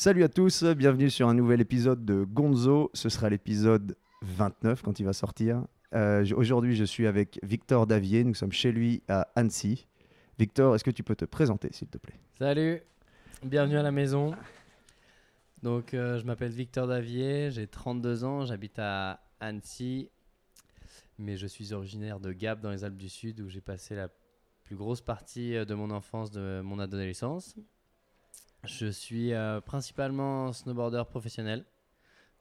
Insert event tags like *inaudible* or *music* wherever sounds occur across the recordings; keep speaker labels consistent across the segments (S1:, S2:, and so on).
S1: Salut à tous, bienvenue sur un nouvel épisode de Gonzo. Ce sera l'épisode 29 quand il va sortir. Euh, Aujourd'hui, je suis avec Victor Davier. Nous sommes chez lui à Annecy. Victor, est-ce que tu peux te présenter, s'il te plaît?
S2: Salut, bienvenue à la maison. Donc, euh, je m'appelle Victor Davier, j'ai 32 ans, j'habite à Annecy, mais je suis originaire de Gap dans les Alpes du Sud où j'ai passé la plus grosse partie euh, de mon enfance, de mon adolescence. Je suis euh, principalement snowboarder professionnel,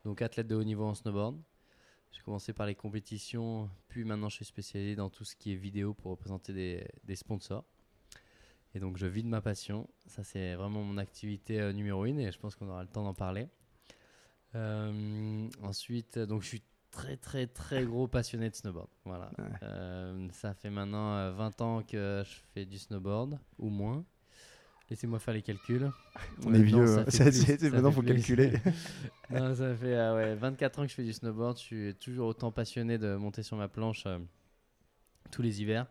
S2: donc athlète de haut niveau en snowboard. J'ai commencé par les compétitions, puis maintenant je suis spécialisé dans tout ce qui est vidéo pour représenter des, des sponsors. Et donc je vis de ma passion. Ça c'est vraiment mon activité euh, numéro une et je pense qu'on aura le temps d'en parler. Euh, ensuite, donc je suis très très très gros passionné de snowboard. Voilà.
S1: Ouais.
S2: Ça fait maintenant euh, 20 ans que je fais du snowboard ou moins. Laissez-moi faire les calculs. *laughs*
S1: On est vieux, *laughs*
S2: ça
S1: maintenant,
S2: fait
S1: faut calculer. *laughs*
S2: non, ça fait euh, ouais, 24 ans que je fais du snowboard. Je suis toujours autant passionné de monter sur ma planche euh, tous les hivers.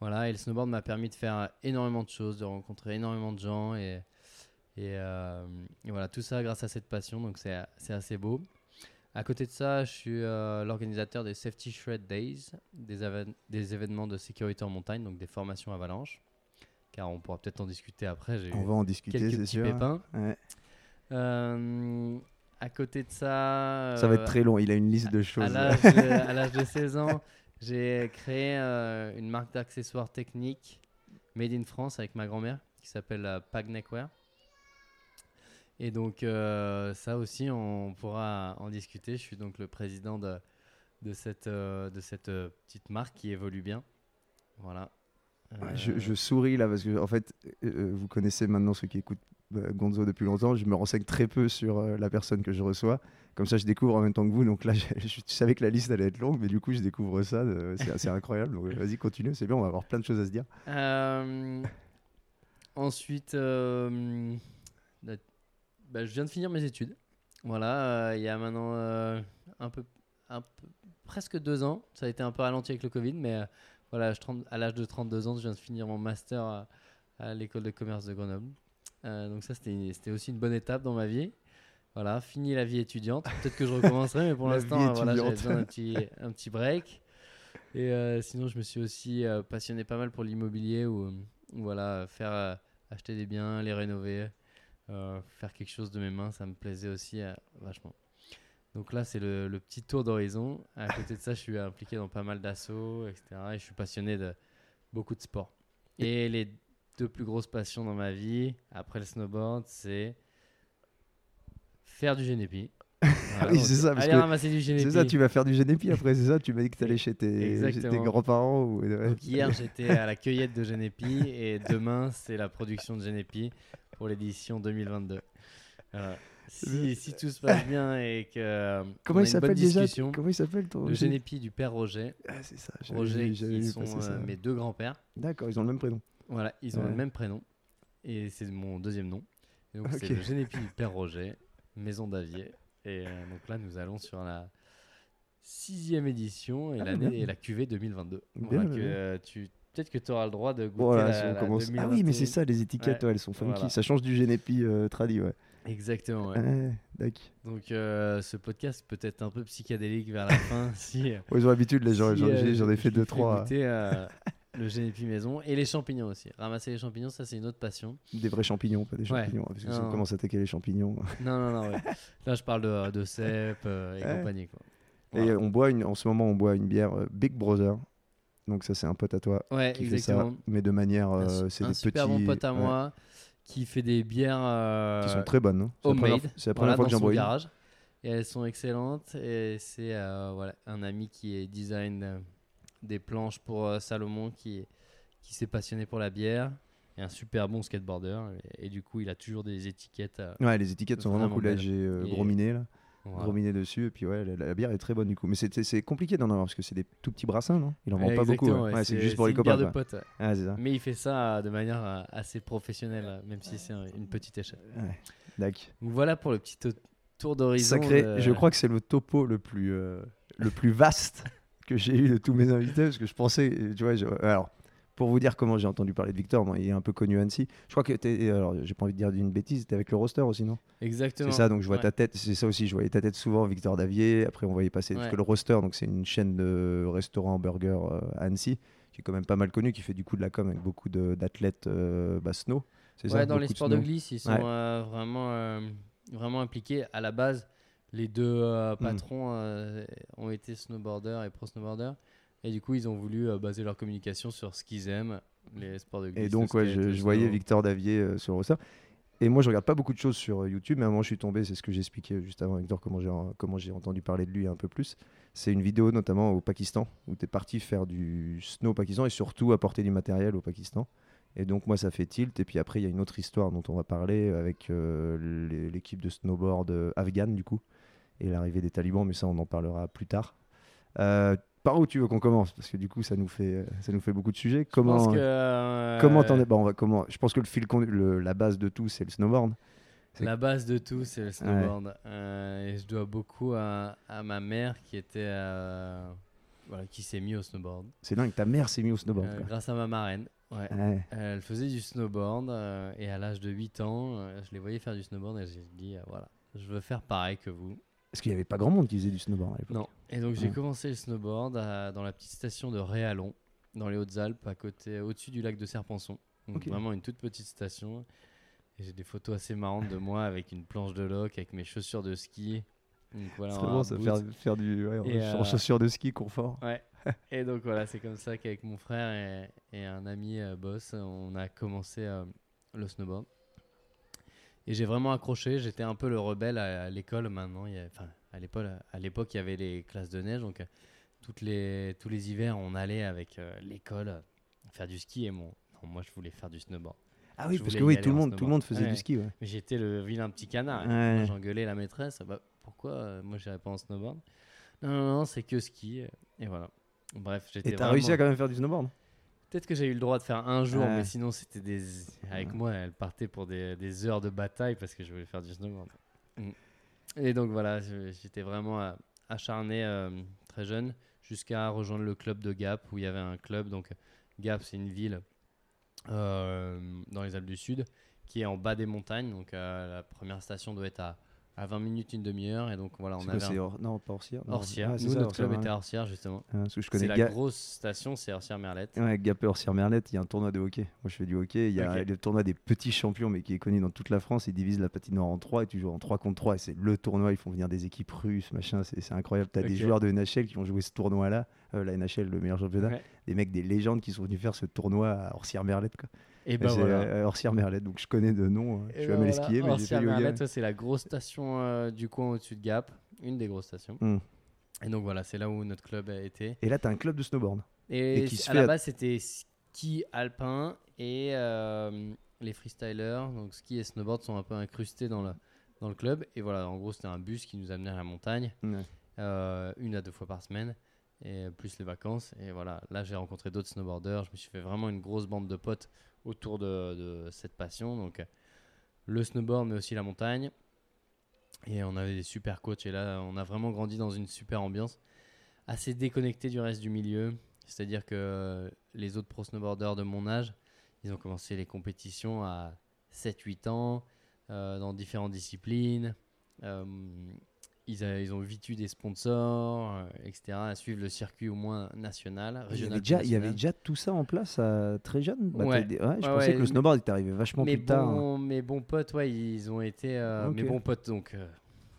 S2: Voilà, et le snowboard m'a permis de faire énormément de choses, de rencontrer énormément de gens et, et, euh, et voilà, tout ça grâce à cette passion, donc c'est assez beau. À côté de ça, je suis euh, l'organisateur des Safety Shred Days, des, des événements de sécurité en montagne, donc des formations avalanche. Car on pourra peut-être en discuter après. J'ai
S1: On va en discuter,
S2: quelques
S1: c'est sûr.
S2: pépins.
S1: Ouais.
S2: Euh, à côté de ça,
S1: Ça va
S2: euh,
S1: être très long, il a une liste de
S2: à
S1: choses.
S2: l'âge à l'âge de 16 ans, j'ai créé euh, une marque d'accessoires techniques made in France avec ma grand-mère qui s'appelle euh, Pag Neckwear. Et donc euh, ça aussi, on pourra en discuter. Je suis donc le président de, de cette, euh, de cette euh, petite marque qui évolue bien. Voilà. Euh,
S1: Je, je souris là parce que en fait, euh, vous connaissez maintenant ceux qui écoutent euh, Gonzo depuis longtemps. Je me renseigne très peu sur euh, la personne que je reçois. Comme ça, je découvre en même temps que vous. Donc là, *laughs* je, je savais que la liste allait être longue, mais du coup, je découvre ça. euh, c'est *laughs* incroyable. Donc euh, vas-y, continue. C'est bien. On va avoir plein de choses à se dire.
S2: Euh, ensuite, euh, la- bah, je viens de finir mes études. Voilà, euh, il y a maintenant euh, un peu, un peu- presque deux ans. Ça a été un peu ralenti avec le Covid, mais euh, voilà, je à l'âge de 32 ans, je viens de finir mon master à, à l'école de commerce de Grenoble. Euh, donc ça, c'était aussi une bonne étape dans ma vie. Voilà, fini la vie étudiante. Peut-être que je recommencerai, mais pour *laughs* l'instant, euh, voilà, j'avais besoin d'un petit, un petit break. Et euh, sinon, je me suis aussi euh, passionné pas mal pour l'immobilier, ou voilà, faire acheter des biens, les rénover, faire quelque chose de mes mains, ça me plaisait aussi vachement. Donc là, c'est le, le petit tour d'horizon. À côté de ça, je suis impliqué dans pas mal d'assauts, etc. Et je suis passionné de beaucoup de sports. Et les deux plus grosses passions dans ma vie, après le snowboard, c'est faire du génépi.
S1: Ah *laughs* oui, c'est ça, parce que
S2: du génépi.
S1: C'est ça, tu vas faire du génépi après, c'est ça Tu m'as dit que tu allais chez tes, grands-parents ou... ouais.
S2: Donc hier, j'étais à la cueillette de Genépi et demain, c'est la production de Genépi pour l'édition 2022. Voilà. Si, si tout se passe bien et que euh, *laughs*
S1: Comment il s'appelle déjà Comment il s'appelle ton
S2: le Genépi du père Roger,
S1: Ah, c'est ça.
S2: Roger qui sont
S1: ça.
S2: euh, mes deux grands-pères.
S1: D'accord, ils ont le même prénom.
S2: Voilà, ils ont
S1: Ouais.
S2: le même prénom et c'est mon deuxième nom. Et donc c'est le *laughs* Genépi du père Roger, maison d'Avier. Et euh, donc là, nous allons sur la sixième édition et
S1: Ah,
S2: l'année et la QV 2022.
S1: Bien,
S2: Voilà,
S1: bien,
S2: que,
S1: bien.
S2: euh, tu peut-être que tu auras le droit de goûter
S1: Voilà,
S2: la,
S1: si on
S2: la
S1: commence- Ah oui, mais c'est
S2: 2021.
S1: ça, les étiquettes,
S2: Ouais.
S1: ouais, elles sont funky.
S2: Voilà.
S1: Ça change du Genépi euh, tradi, ouais.
S2: Exactement. ouais. Donc euh, ce podcast peut être un peu psychédélique vers la fin *laughs* si. euh,
S1: ils ont l'habitude, les gens.
S2: si,
S1: J'en
S2: euh,
S1: j'en ai fait deux, trois.
S2: goûter, *laughs* le génépi maison et les champignons aussi. Ramasser les champignons, ça c'est une autre passion.
S1: Des vrais champignons, pas des
S2: Ouais.
S1: champignons. Parce que si
S2: Non.
S1: on commence à attaquer les champignons. *laughs*
S2: Non, non, non. ouais. Là, je parle de, de cèpes euh, et compagnie. Quoi.
S1: Et on boit une, en ce moment, on boit une bière Big Brother. Donc ça, c'est un pote à toi
S2: Ouais,
S1: qui fait ça.
S2: exactement.
S1: Mais de manière,
S2: Un
S1: euh,
S2: su-
S1: c'est
S2: un
S1: des
S2: super
S1: petits.
S2: bon pote à moi qui fait des bières euh,
S1: Qui sont très bonnes. hein. C'est la première,
S2: homemade.
S1: c'est la première
S2: voilà,
S1: fois que j'en bois
S2: garage. Et elles sont excellentes. Et c'est euh, voilà, un ami qui est design euh, des planches pour euh, Salomon qui, qui s'est passionné pour la bière. Et un super bon skateboarder. Et, et du coup, il a toujours des étiquettes.
S1: Ouais, les étiquettes sont vraiment cool. Là, j'ai gros miné, là.
S2: Voilà.
S1: Gros miné dessus. Et puis, ouais, la, la bière est très bonne, du coup. Mais c'est- compliqué d'en avoir parce que c'est des tout petits brassins, non? Il en vend pas beaucoup. ouais.
S2: ouais,
S1: c'est juste pour les
S2: une
S1: copains.
S2: bière de potes. ouais.
S1: Ah, ça.
S2: Mais il fait ça de manière euh, assez professionnelle, même si c'est un- une petite échelle. Donc voilà pour le petit to- tour d'horizon.
S1: Sacré,
S2: de-
S1: je crois que c'est le topo le plus, euh, le plus vaste que j'ai eu de tous mes invités parce que je pensais, tu vois, je- alors pour vous dire comment j'ai entendu parler de Victor, il est un peu connu à Annecy. Je crois que t'es, alors j'ai pas envie de dire d'une bêtise, t'es avec le roster aussi, non?
S2: Exactement.
S1: C'est ça, donc je vois
S2: Ouais.
S1: ta tête, c'est ça aussi, je voyais ta tête souvent, Victor Davier. Après, on voyait passer, parce
S2: Ouais.
S1: que le roster, donc c'est une chaîne de restaurants burgers euh, à Annecy, qui est quand même pas mal connue, qui fait du coup de la com avec beaucoup de- d'athlètes euh, bah, snow. C'est ça?
S2: Ouais, dans les sports de glisse, ils sont
S1: Ouais.
S2: euh, vraiment, euh, vraiment impliqués. À la base, les deux
S1: Hmm.
S2: patrons ont été snowboarders et pro snowboarders. Et du coup, ils ont voulu euh, baser leur communication sur ce qu'ils aiment, les sports de glisse.
S1: Et donc, ouais, je, voyais. Victor Davier euh, sur le. Et moi, je regarde pas beaucoup de choses sur euh, YouTube, mais à un moment, je suis tombé, c'est ce que j'expliquais juste avant, Victor, comment j'ai, comment j'ai entendu parler de lui un peu plus. C'est une vidéo notamment au Pakistan, où tu es parti faire du snow au Pakistan et surtout apporter du matériel au Pakistan. Et donc, moi, ça fait tilt. Et puis après, il y a une autre histoire dont on va parler avec euh, l'équipe de snowboard afghane, du coup, et l'arrivée des talibans, mais ça, on en parlera plus tard. Euh, par où tu veux qu'on commence Parce que du coup, ça nous fait, ça nous fait beaucoup de sujets.
S2: Je pense
S1: Comment,
S2: que, euh,
S1: Comment t'en es bon, on va comment Je pense que le fil le- la base de tout, c'est le snowboard.
S2: La base de tout, c'est le snowboard. Euh, et je dois beaucoup à, à ma mère qui était, euh, voilà, qui s'est mise au snowboard.
S1: C'est dingue, ta mère s'est mise au snowboard.
S2: Euh,
S1: quoi.
S2: grâce à ma marraine. Ouais.
S1: Ouais.
S2: Elle faisait du snowboard euh, et à l'âge de 8 ans, euh, je les voyais faire du snowboard et j'ai dit euh, voilà, je veux faire pareil que vous.
S1: Parce qu'il n'y avait pas grand monde qui faisait du snowboard à l'époque.
S2: Non. Et donc j'ai commencé le snowboard à- dans la petite station de Réalon, dans les Hautes-Alpes, à côté, au-dessus du lac de Serpenson. Donc vraiment une toute petite station. Et j'ai des photos assez marrantes de moi avec une planche de loc, avec mes chaussures de ski. Donc voilà,
S1: C'est bon, ça faire, faire du ouais,
S2: Et,
S1: en
S2: euh,
S1: chaussures de ski confort.
S2: Ouais. *laughs* Et donc voilà, c'est comme ça qu'avec mon frère et, et un ami euh, boss, on a commencé euh, le snowboard. Et j'ai vraiment accroché. J'étais un peu le rebelle à, à l'école maintenant. il y a- Enfin, à l'époque, à l'époque, il y avait les classes de neige. Donc, euh, toutes les, tous les hivers, on allait avec euh, l'école euh, faire du ski. Et mon, non, moi, je voulais faire du snowboard.
S1: Ah oui,
S2: je
S1: parce que oui, tout le monde, tout le monde faisait
S2: Ouais.
S1: du ski. Ouais.
S2: Mais j'étais le vilain petit canard. Et
S1: Ouais.
S2: J'engueulais la maîtresse. Bah, pourquoi euh, moi, j'irais pas en snowboard? Non, non, non, c'est que ski. Et voilà. Bref, j'étais
S1: Et t'as
S2: vraiment-
S1: réussi à quand même faire du snowboard?
S2: Peut-être que j'ai eu le droit de faire un jour,
S1: Ouais.
S2: mais sinon c'était des. Avec moi, elle partait pour des, des heures de bataille parce que je voulais faire du snowboard. Mm. Et donc voilà, j'étais vraiment euh, acharné euh, très jeune jusqu'à rejoindre le club de Gap où il y avait un club. Donc Gap, c'est une ville euh, dans les Alpes du Sud qui est en bas des montagnes. Donc la première station doit être à, à 20 minutes, une demi-heure. Et donc voilà, on
S1: quoi,
S2: avait
S1: c'est
S2: un-
S1: Or- Non, pas Orsières. non.
S2: Orsières.
S1: Ah,
S2: Nous,
S1: ça,
S2: notre club était à justement.
S1: Ah,
S2: C'est la
S1: Ga-
S2: grosse station, c'est Orsières-Merlette.
S1: Ouais, Gap et Orsières Merlette, il y a un tournoi de hockey. Moi, je fais du hockey. Il y a le tournoi des petits champions, mais qui est connu dans toute la France. Ils divisent la patinoire en trois et tu joues en 3 contre 3. Et c'est le tournoi. Ils font venir des équipes russes, machin. C'est incroyable. Tu as des joueurs de NHL qui ont joué ce tournoi-là. Euh, la NHL, le meilleur championnat.
S2: Ouais.
S1: Des mecs, des légendes qui sont venus faire ce tournoi à Orsières Merlette. Quoi.
S2: Et ben
S1: c'est,
S2: voilà.
S1: euh, Orsières Merlette. Donc je connais de nom. euh, Je suis
S2: ben voilà,
S1: skier, mais hockey.
S2: Merlette, c'est la grosse station euh, du coin au-dessus de Gap, une des grosses stations.
S1: Hmm.
S2: Et donc voilà, c'est là où notre club a été.
S1: Et là, tu as un club de snowboard.
S2: Et,
S1: Et qui se
S2: à
S1: fait
S2: la base, c'était ski alpin et euh, les freestylers, donc ski et snowboard, sont un peu incrustés dans le, dans le club. Et voilà, en gros, c'était un bus qui nous amenait à la montagne, euh, une à deux fois par semaine, et plus les vacances. Et voilà, là, j'ai rencontré d'autres snowboarders. Je me suis fait vraiment une grosse bande de potes autour de, cette passion. Donc, le snowboard, mais aussi la montagne. Et on avait des super coachs. Et là, on a vraiment grandi dans une super ambiance, assez déconnecté du reste du milieu. C'est-à-dire que les autres pro snowboarders de mon âge, ils ont commencé les compétitions à 7-8 ans, euh, dans différentes disciplines. Euh, ils, a- ils ont vite eu des sponsors, euh, etc., à suivre le circuit au moins national,
S1: Il y,
S2: régional.
S1: avait
S2: puis
S1: déjà, il y avait déjà tout ça en place à très jeune? Bah,
S2: Ouais.
S1: je
S2: Ouais,
S1: pensais que le snowboard était arrivé vachement
S2: mes
S1: plus tard. hein.
S2: mes bons potes, ouais, ils ont été. euh. Mes bons potes, donc, euh,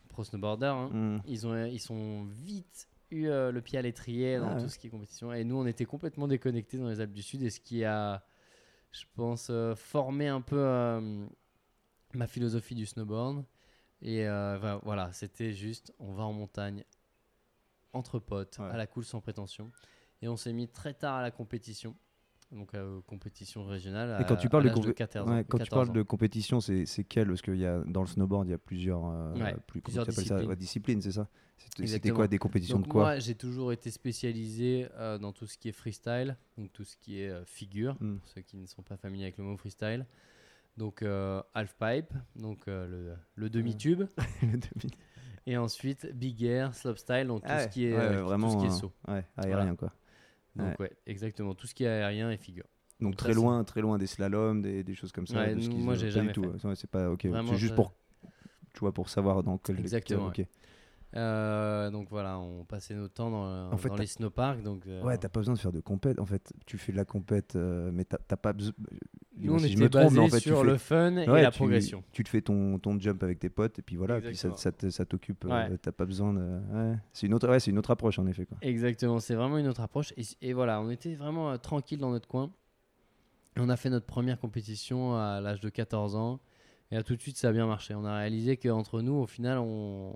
S2: pro snowboarders, hein,
S1: Hmm.
S2: ils, ont, ils sont vite eu euh, le pied à l'étrier dans
S1: Ah
S2: tout ce qui est compétition. Et nous, on était complètement déconnectés dans les Alpes du Sud. Et ce qui a, je pense, euh, formé un peu euh, ma philosophie du snowboard. Et euh, voilà, c'était juste, on va en montagne entre potes,
S1: Ouais.
S2: à la cool sans prétention. Et on s'est mis très tard à la compétition. Donc, euh, compétition régionale.
S1: Et quand
S2: à-
S1: tu parles de
S2: l'âge
S1: compé-
S2: 14
S1: Ouais,
S2: ans,
S1: quand tu
S2: 14
S1: parles
S2: ans.
S1: de compétition, c'est c'est quel? Parce que y a, dans le snowboard, il y a plusieurs, euh,
S2: Ouais,
S1: plus, comment
S2: plusieurs
S1: tu appelles ça?
S2: disciplines.
S1: Ouais, disciplines, c'est ça C'était- quoi Des compétitions
S2: Donc
S1: de quoi?
S2: moi, j'ai toujours été spécialisé euh, dans tout ce qui est freestyle, donc tout ce qui est figure,
S1: Hmm.
S2: pour ceux qui ne sont pas familiers avec le mot freestyle. Donc euh, half pipe, donc euh, le, le demi-tube, *laughs*
S1: Le demi-
S2: et ensuite big air, slopestyle, donc tout ce qui est,
S1: ouais,
S2: euh,
S1: ouais,
S2: tout
S1: vraiment
S2: ce qui est
S1: euh,
S2: saut.
S1: ouais, aérien quoi.
S2: Donc ouais. exactement, tout ce qui est aérien et figure.
S1: Donc très loin, très loin des slaloms, des, des choses comme ça. De
S2: moi, j'ai jamais
S1: du tout. c'est pas ok. C'est juste pour, tu vois, pour savoir dans quel.
S2: Exactement,
S1: ok.
S2: Euh, donc voilà, on passait notre temps dans,
S1: En fait,
S2: dans les snowparks. Donc, euh,
S1: Ouais, t'as pas besoin de faire de compète. En fait, tu fais de la compète, mais t'as pas besoin.
S2: Nous, on
S1: si
S2: était
S1: trompe,
S2: basé
S1: en fait,
S2: sur
S1: fais-
S2: le fun et la
S1: tu-
S2: progression.
S1: Tu te fais ton, ton jump avec tes potes et puis voilà, puis ça, t'occupe. euh,
S2: Ouais.
S1: T'as pas besoin de. ouais. C'est une autre, une autre approche en effet quoi.
S2: Exactement, c'est vraiment une autre approche. Et, et voilà, on était vraiment euh, tranquille dans notre coin. On a fait notre première compétition à l'âge de 14 ans. Et là, tout de suite, ça a bien marché. On a réalisé qu'entre nous, au final, on...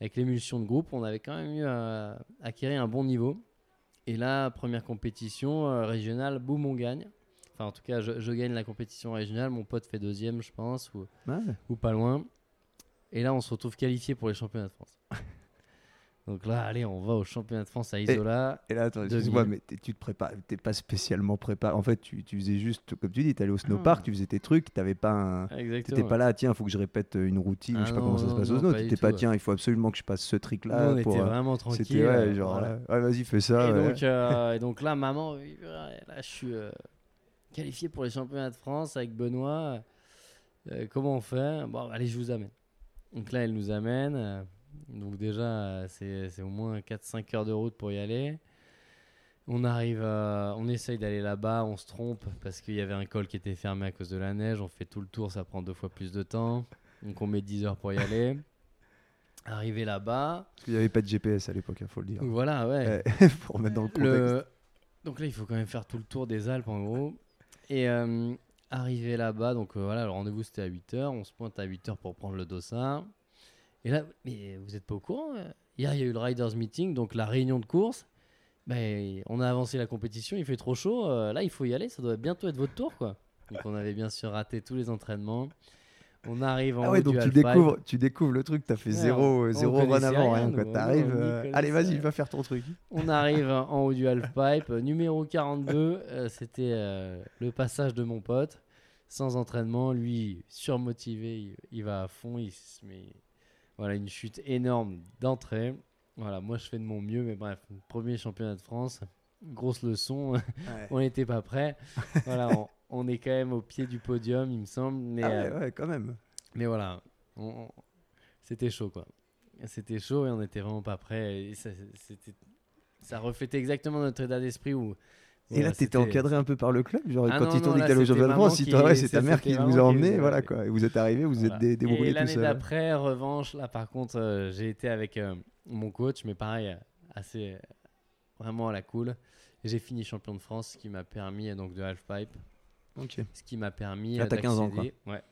S2: avec l'émulsion de groupe, on avait quand même eu à acquérir un bon niveau. Et là, première compétition euh, régionale, boum, on gagne. Enfin, en tout cas, je, je gagne la compétition régionale. Mon pote fait deuxième, je pense, ou,
S1: Ouais.
S2: ou pas loin. Et là, on se retrouve qualifié pour les championnats de France. *laughs* Donc là, allez, on va au championnat de France à Isola.
S1: Et là, attends,
S2: 2000.
S1: excuse-moi, mais tu te prépares, t'es pas spécialement préparé. En fait, tu, tu faisais juste, comme tu dis, t'allais au snowpark,
S2: Ah.
S1: tu faisais tes trucs, t'avais pas un. T'étais pas là, tiens, faut que je répète une routine,
S2: Ah
S1: je sais pas
S2: non,
S1: comment ça se
S2: non,
S1: passe au snow.
S2: pas
S1: T'étais pas,
S2: ouais.
S1: tiens, il faut absolument que je passe ce trick-là.
S2: on
S1: pour,
S2: était
S1: euh,
S2: vraiment tranquille.
S1: C'était, ouais, genre,
S2: voilà.
S1: ouais, ouais, vas-y, fais ça.
S2: et,
S1: ouais.
S2: donc, euh, et donc là, maman, là, je suis euh, qualifié pour les championnats de France avec Benoît. Euh, comment on fait? Bon, allez, je vous amène. Donc là, elle nous amène. euh, donc déjà, euh, c'est au moins 4-5 heures de route pour y aller. On arrive, euh, on essaye d'aller là-bas, on se trompe parce qu'il y avait un col qui était fermé à cause de la neige. On fait tout le tour, ça prend deux fois plus de temps. Donc on met 10 heures pour y aller. *laughs* Arrivé là-bas,
S1: Parce qu'il y avait pas de GPS à l'époque, il faut le dire.
S2: voilà, ouais.
S1: Ouais, *laughs* pour remettre dans le contexte.
S2: Le- Donc là, il faut quand même faire tout le tour des Alpes en gros. Et euh, arrivé là-bas, donc euh, voilà, le rendez-vous c'était à 8h. On se pointe à 8h pour prendre le dossard. Et là, mais vous êtes pas au courant euh? Hier, il y a eu le Riders Meeting, donc la réunion de course. Ben, on a avancé la compétition, il fait trop chaud. là, il faut y aller, ça doit bientôt être votre tour, quoi. Donc on avait bien sûr raté tous les entraînements. On arrive en
S1: Ah ouais,
S2: haut
S1: donc
S2: du
S1: tu découvres, tu découvres le truc, t'as fait
S2: Ouais,
S1: zéro,
S2: on- on
S1: zéro run avant,
S2: rien.
S1: Quoi. T'arrives, euh, allez, vas-y, va faire ton truc.
S2: On arrive *laughs* en haut du halfpipe, numéro 42, euh, c'était euh, le passage de mon pote, sans entraînement, lui surmotivé, il, il va à fond, il se met voilà une chute énorme d'entrée. Voilà, moi je fais de mon mieux, mais bref, premier championnat de France, grosse leçon, *laughs* on n'était pas prêt. Voilà, *laughs* on, on est quand même au pied du podium, il me semble, mais
S1: Ah
S2: euh,
S1: ouais, ouais, quand même.
S2: mais voilà, on- c'était chaud quoi. C'était chaud et on n'était vraiment pas prêt. Et ça, reflétait exactement notre état d'esprit où.
S1: Et là, t'étais
S2: c'était-
S1: encadré un peu par le club Genre,
S2: Ah
S1: quand
S2: non,
S1: ils t'ont dit
S2: là,
S1: que t'allais au championnat de France, t'ont- ouais, c'est ta mère qui vous a emmené, voilà quoi. Et vous êtes arrivé, vous
S2: Voilà.
S1: êtes dé- débrouillé
S2: Et
S1: tout
S2: l'année d'après, revanche, là par contre, euh, j'ai été avec euh, mon coach, mais pareil, assez euh, vraiment à la cool. J'ai fini champion de France, ce qui m'a permis, donc de halfpipe, Ce qui m'a permis.
S1: Là,
S2: euh,
S1: t'as 15 ans,
S2: d'accéder- Ouais.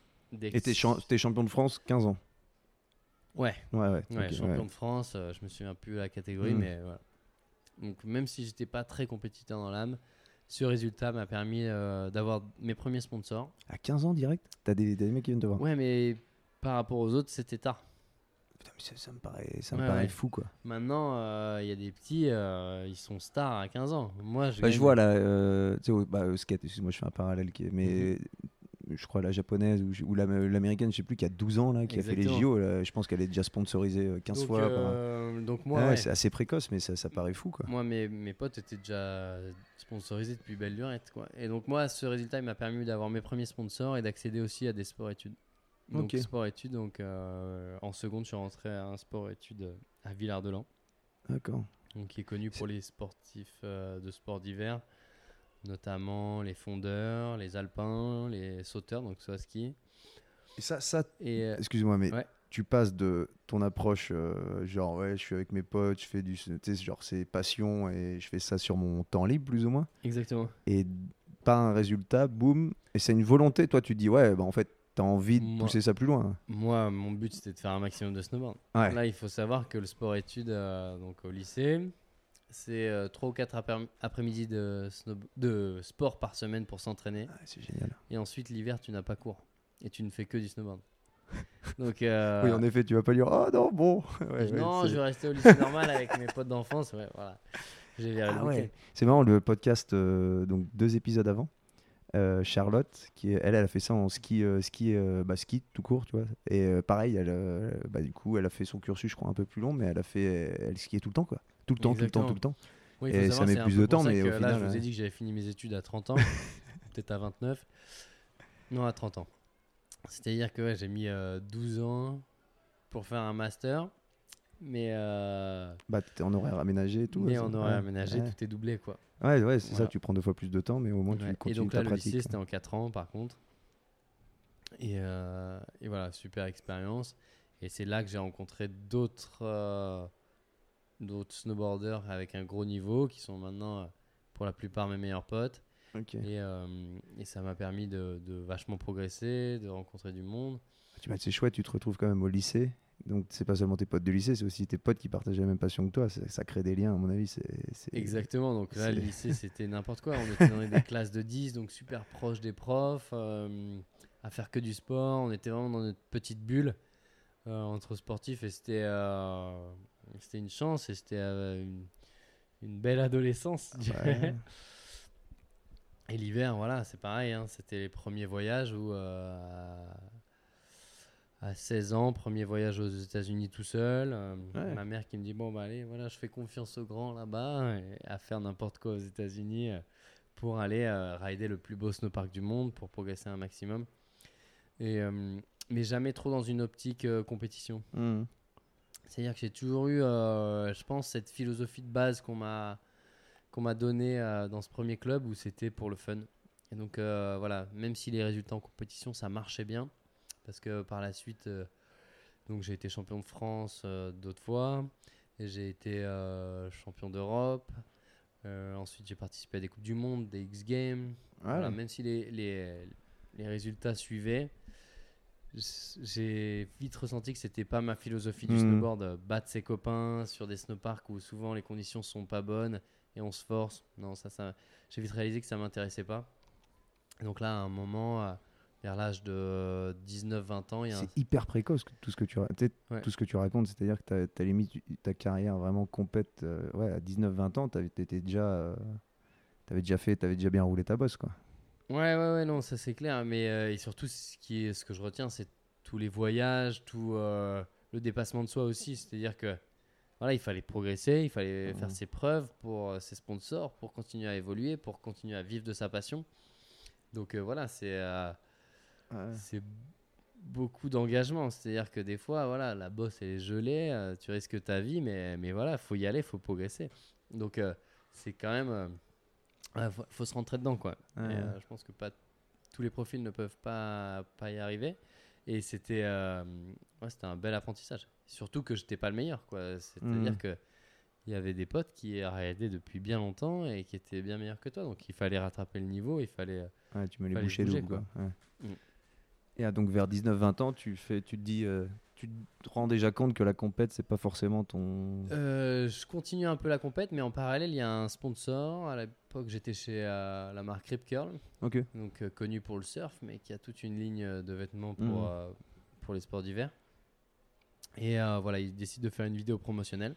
S1: Et t'es champ- t'es champion de France 15 ans.
S2: Ouais.
S1: Ouais, ouais.
S2: Ouais, champion
S1: ouais.
S2: de France, euh, je me souviens plus de la catégorie,
S1: Mm.
S2: mais voilà. Donc même si j'étais pas très compétiteur dans l'âme, ce résultat m'a permis euh, d'avoir mes premiers sponsors.
S1: À 15 ans direct? T'as des, des mecs qui viennent te voir?
S2: Ouais, mais par rapport aux autres, c'était tard.
S1: Putain, mais ça, ça me paraît, ça me
S2: Ouais,
S1: paraît
S2: ouais.
S1: fou quoi.
S2: Maintenant, euh, il y a des petits, euh, ils sont stars à 15 ans. Moi, je,
S1: Bah, je
S2: gagne-
S1: vois là, euh, tu sais, au, bah, au skate, excuse-moi, je fais un parallèle, qui est, mais
S2: Mhm.
S1: je crois la japonaise ou, ou la- l'américaine, je sais plus, qui a 12 ans là, qui a fait les
S2: Exactement.
S1: JO. là, je pense qu'elle est déjà sponsorisée euh, 15
S2: donc,
S1: fois. par-
S2: euh, donc moi,
S1: Ouais,
S2: ouais.
S1: C'est assez précoce, mais ça, ça paraît fou quoi.
S2: Moi, mes, mes potes étaient déjà sponsorisés depuis belle lurette. Quoi. Et donc, moi, ce résultat, il m'a permis d'avoir mes premiers sponsors et d'accéder aussi à des sports-études. Donc, sport-études, donc euh, en seconde, je suis rentré à un sport-études à Villard-de-Lans,
S1: D'accord.
S2: donc qui est connu pour les sportifs euh, de sport d'hiver, notamment les fondeurs, les alpins, les sauteurs, donc soit ski.
S1: Et ça, ça
S2: euh,
S1: excuse-moi, mais
S2: Ouais.
S1: tu passes de ton approche, euh, genre, ouais, je suis avec mes potes, je fais du. Tu sais, genre, c'est passion et je fais ça sur mon temps libre, plus ou moins.
S2: exactement.
S1: Et pas un résultat, boum. Et c'est une volonté, toi, tu dis, ouais, bah en fait, t'as envie de
S2: Moi-
S1: pousser ça plus loin.
S2: Moi, mon but, c'était de faire un maximum de snowboard.
S1: Ouais.
S2: Là, il faut savoir que le sport-études euh, donc au lycée, c'est 3 ou 4 après-midi de, sport par semaine pour s'entraîner.
S1: Ah, c'est génial.
S2: Et ensuite, l'hiver, tu n'as pas cours. Et tu ne fais que du snowboard. *laughs* Donc, euh,
S1: Oui, en effet, tu vas pas dire, oh non, bon. *laughs* Ouais,
S2: non, je vais rester au lycée *laughs* normal avec mes potes d'enfance. Ouais, voilà. J'ai
S1: Ah. C'est marrant, le podcast, euh, donc deux épisodes avant, euh, Charlotte, qui elle, elle a fait ça en ski, euh, ski, euh, bah, ski tout court, tu vois. Et euh, pareil, elle, bah, du coup, elle a fait son cursus, je crois, un peu plus long, mais elle a fait, elle skiait tout le temps, quoi. Tout le temps, tout le temps, tout le temps.
S2: Oui,
S1: Et
S2: savoir,
S1: ça met plus de temps, mais
S2: là, je vous ai dit que j'avais fini mes études à 30 ans. *laughs* peut-être à 29. Non, à 30 ans. C'est-à-dire que ouais, j'ai mis euh, 12 ans pour faire un master. Mais, euh,
S1: Bah, t'es en horaire aménagé et tout.
S2: mais aurait
S1: ouais,
S2: aménagé,
S1: ouais.
S2: tout est doublé quoi.
S1: Ouais, ouais, c'est ça, tu prends deux fois plus de temps, mais au moins
S2: Ouais.
S1: tu
S2: Et
S1: continues
S2: donc
S1: ta
S2: là, le
S1: pratique.
S2: lycée, c'était en 4 ans par contre. Et, euh, et voilà, super expérience. Et c'est là que j'ai rencontré d'autres euh, d'autres snowboarders avec un gros niveau qui sont maintenant euh, pour la plupart mes meilleurs potes. Et, euh, et ça m'a permis de, de vachement progresser, de rencontrer du monde.
S1: Tu vois, c'est chouette, tu te retrouves quand même au lycée. Donc, c'est pas seulement tes potes de lycée, c'est aussi tes potes qui partagent la même passion que toi. Ça crée des liens, à mon avis. c'est
S2: Exactement, donc là, le lycée, *laughs* c'était n'importe quoi. On était dans des classes de 10, donc super proche des profs, euh, à faire que du sport. On était vraiment dans notre petite bulle euh, entre sportifs et c'était euh, c'était une chance et c'était une, une belle adolescence. je dirais.
S1: Ouais.
S2: Et l'hiver, voilà, c'est pareil. hein, C'était les premiers voyages où, à, à 16 ans, premier voyage aux États-Unis tout seul. euh,
S1: Ouais.
S2: Ma mère qui me dit Bon, bah allez, voilà, je fais confiance aux grands là-bas, à faire n'importe quoi aux États-Unis euh, pour aller euh, rider le plus beau snowpark du monde, pour progresser un maximum. Et, mais jamais trop dans une optique compétition.
S1: Mhm.
S2: C'est-à-dire que j'ai toujours eu, je pense, cette philosophie de base qu'on m'a qu'on m'a donnée dans ce premier club où c'était pour le fun. Et donc voilà, même si les résultats en compétition ça marchait bien, parce que par la suite, euh, donc j'ai été champion de France euh, d'autres fois, j'ai été euh, champion d'Europe. Ensuite, j'ai participé à des coupes du monde, des X Games.
S1: Ouais.
S2: Voilà, même si les, les, les résultats suivaient, j'ai vite ressenti que c'était pas ma philosophie du
S1: Mhm.
S2: snowboard. Battre ses copains sur des snowparks où souvent les conditions sont pas bonnes et on se force. Non, ça, ça j'ai vite réalisé que ça m'intéressait pas. Donc là, à un moment, vers l'âge de 19-20 ans, il y a un-
S1: C'est hyper précoce tout ce que tu,
S2: Ouais.
S1: tout ce que tu racontes. C'est-à-dire que tu as, limite tu- ta carrière vraiment complète. euh, ouais, à 19-20 ans, tu avais, déjà, euh, t'avais déjà fait, tu avais déjà bien roulé ta bosse. Quoi.
S2: Ouais, ouais, ouais, non, ça c'est clair. Mais euh, et surtout, ce, qui est, ce que je retiens, c'est tous les voyages, tout euh, le dépassement de soi aussi. C'est-à-dire que voilà, il fallait progresser, il fallait faire
S1: Mhm.
S2: ses preuves pour euh, ses sponsors, pour continuer à évoluer, pour continuer à vivre de sa passion. Donc euh, voilà, c'est c'est beaucoup d'engagement. C'est-à-dire que des fois, voilà, la bosse est gelée, euh, tu risques ta vie, mais, mais voilà, faut y aller, faut progresser. Donc euh, c'est quand même, euh, ouais, faut, faut se rentrer dedans, quoi.
S1: Ouais.
S2: euh, je pense que pas tous les profils ne peuvent pas, pas y arriver. Et c'était ouais, c'était un bel apprentissage. Surtout que j'étais pas le meilleur, quoi. C'est-à-dire
S1: Mhm.
S2: que il y avait des potes qui arrêtaient depuis bien longtemps et qui étaient bien meilleurs que toi. Donc il fallait rattraper le niveau, il fallait.
S1: Ouais, tu mets les doubles. Quoi. Ouais.
S2: Mm.
S1: Et ah, donc vers 19-20 ans, tu, fais, tu te dis, euh, tu te rends déjà compte que la compète, c'est pas forcément ton.
S2: Euh, je continue un peu la compète, mais en parallèle, il y a un sponsor. À l'époque, j'étais chez euh, la marque Rip Curl, donc euh, connu pour le surf, mais qui a toute une ligne de vêtements pour, euh, pour les sports d'hiver. Et voilà, il décide de faire une vidéo promotionnelle.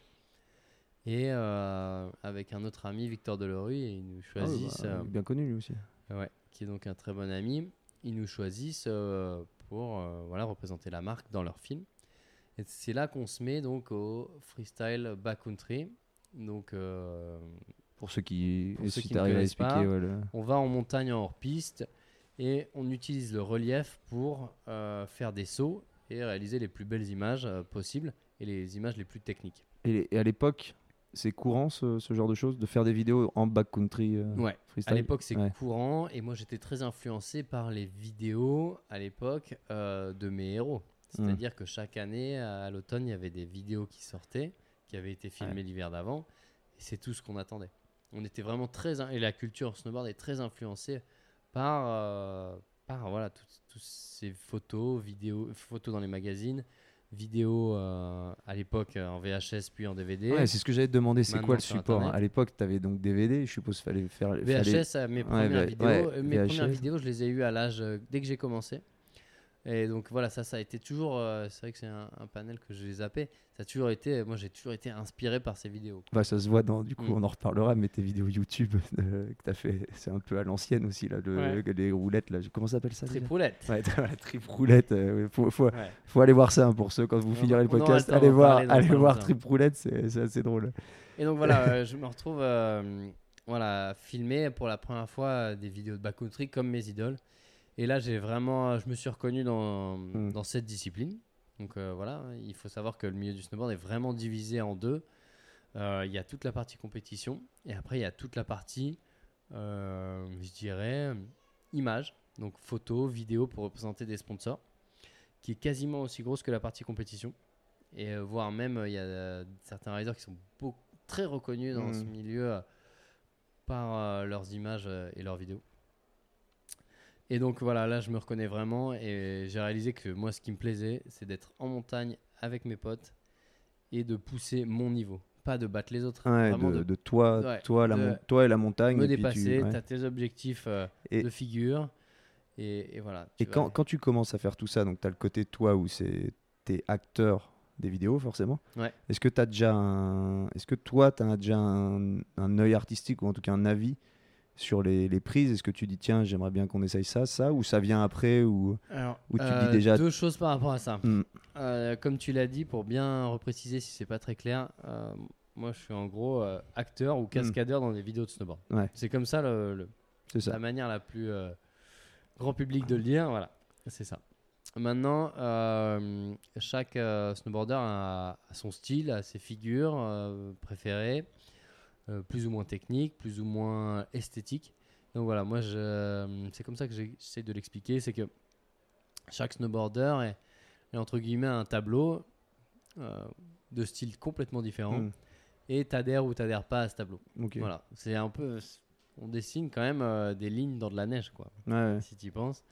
S2: Et avec un autre ami, Victor Delerue, et ils nous
S1: Ah
S2: choisissent,
S1: bah, bien connu lui aussi.
S2: ouais, qui est donc un très bon ami, ils nous choisissent euh, pour euh, voilà, représenter la marque dans leur film. Et c'est là qu'on se met donc au freestyle backcountry. Donc euh,
S1: Pour ceux qui,
S2: Pour ceux qui ne
S1: à
S2: pas,
S1: ouais, le-
S2: on va en montagne en hors-piste et on utilise le relief pour faire des sauts et réaliser les plus belles images possibles et les images les plus techniques.
S1: Et à l'époque, c'est courant ce, ce genre de choses, de faire des vidéos en backcountry euh,
S2: Ouais.
S1: freestyle?
S2: À l'époque, c'est
S1: Ouais.
S2: courant et moi j'étais très influencé par les vidéos à l'époque euh, de mes héros.
S1: Mm.
S2: C'est-à-dire que chaque année, à l'automne, il y avait des vidéos qui sortaient, qui avaient été filmées l'hiver d'avant, et c'est tout ce qu'on attendait. On était vraiment très. Et la culture snowboard est très influencée par, euh, par voilà, toutes, toutes ces photos, vidéos, photos dans les magazines, vidéos euh, à l'époque euh, en VHS puis en DVD.
S1: Ouais, c'est ce que j'allais te demander, c'est quoi le support? À l'époque, tu avais donc DVD, je suppose fallait faire fallait-
S2: VHS, euh, mes premières vidéos,
S1: ouais,
S2: mes premières vidéos, je les ai eues à l'âge dès que j'ai commencé. Et donc voilà, ça, ça a été toujours. euh, c'est vrai que c'est un, un panel que les zappé. Ça a toujours été. Moi, j'ai toujours été inspiré par ces vidéos.
S1: Bah, ça se voit dans, du coup,
S2: Mm.
S1: on en reparlera, mais tes vidéos YouTube *laughs* euh, que tu as fait, c'est un peu à l'ancienne aussi, là, le, les roulettes, là. Comment ça s'appelle ça déjà?
S2: Tripoulette.
S1: Ouais, la trip roulette, euh, faut, faut,
S2: Ouais.
S1: faut aller voir ça hein, pour ceux, quand vous
S2: On
S1: finirez le
S2: va- on aura
S1: podcast,
S2: temps
S1: allez
S2: d'en
S1: voir,
S2: parler dans
S1: allez
S2: pas
S1: voir
S2: longtemps.
S1: trip roulette, c'est c'est assez drôle.
S2: Et donc voilà, euh, je me retrouve. euh, voilà, filmer pour la première fois euh, des vidéos de backcountry comme mes idoles. Et là, j'ai vraiment, je me suis reconnu dans,
S1: Mm.
S2: dans cette discipline. Donc euh, voilà, il faut savoir que le milieu du snowboard est vraiment divisé en deux. Euh, Il y a toute la partie compétition et après il y a toute la partie, euh, je dirais, image, donc photo, vidéo pour représenter des sponsors, qui est quasiment aussi grosse que la partie compétition. Et voire même, il y a certains riders qui sont beaucoup, très reconnus dans ce milieu euh, par leurs images et leurs vidéos. Et donc voilà, là je me reconnais vraiment et j'ai réalisé que moi ce qui me plaisait, c'est d'être en montagne avec mes potes et de pousser mon niveau, pas de battre les autres.
S1: Ouais,
S2: vraiment
S1: de,
S2: de,
S1: de toi,
S2: ouais,
S1: toi, la
S2: de
S1: toi et la montagne.
S2: me
S1: et puis tu-
S2: dépasser.
S1: ouais.
S2: Tu as tes objectifs euh,
S1: Et-
S2: de figure et, et voilà.
S1: Et quand, quand tu commences à faire tout ça, donc tu as le côté toi où c'est t'es acteur des vidéos forcément. Est-ce que as déjà un est-ce que toi tu as déjà un, un œil artistique ou en tout cas un avis sur les, les prises Est-ce que tu dis tiens, j'aimerais bien qu'on essaye ça ça ou ça vient après ou
S2: Alors,
S1: Ou tu dis
S2: euh,
S1: déjà-
S2: deux choses par rapport à ça.
S1: Hmm.
S2: Euh, comme tu l'as dit, pour bien repréciser si c'est pas très clair, euh, moi je suis en gros acteur ou cascadeur dans des vidéos de snowboard.
S1: Hmm. Ouais.
S2: C'est comme ça, le, le-
S1: c'est ça
S2: la manière la plus grand public de le dire. Voilà, c'est ça. Maintenant, chaque snowboarder a, son style, a ses figures préférées, euh, plus ou moins techniques, plus ou moins esthétiques. Donc voilà, moi, je- c'est comme ça que j'essaie de l'expliquer, c'est que chaque snowboarder est, est entre guillemets un tableau euh, de style complètement différent
S1: Hmm.
S2: et t'adhères ou t'adhères pas à ce tableau.
S1: Ok.
S2: Voilà, c'est un peu, on dessine quand même euh, des lignes dans de la neige, quoi
S1: Ouais,
S2: si tu y penses.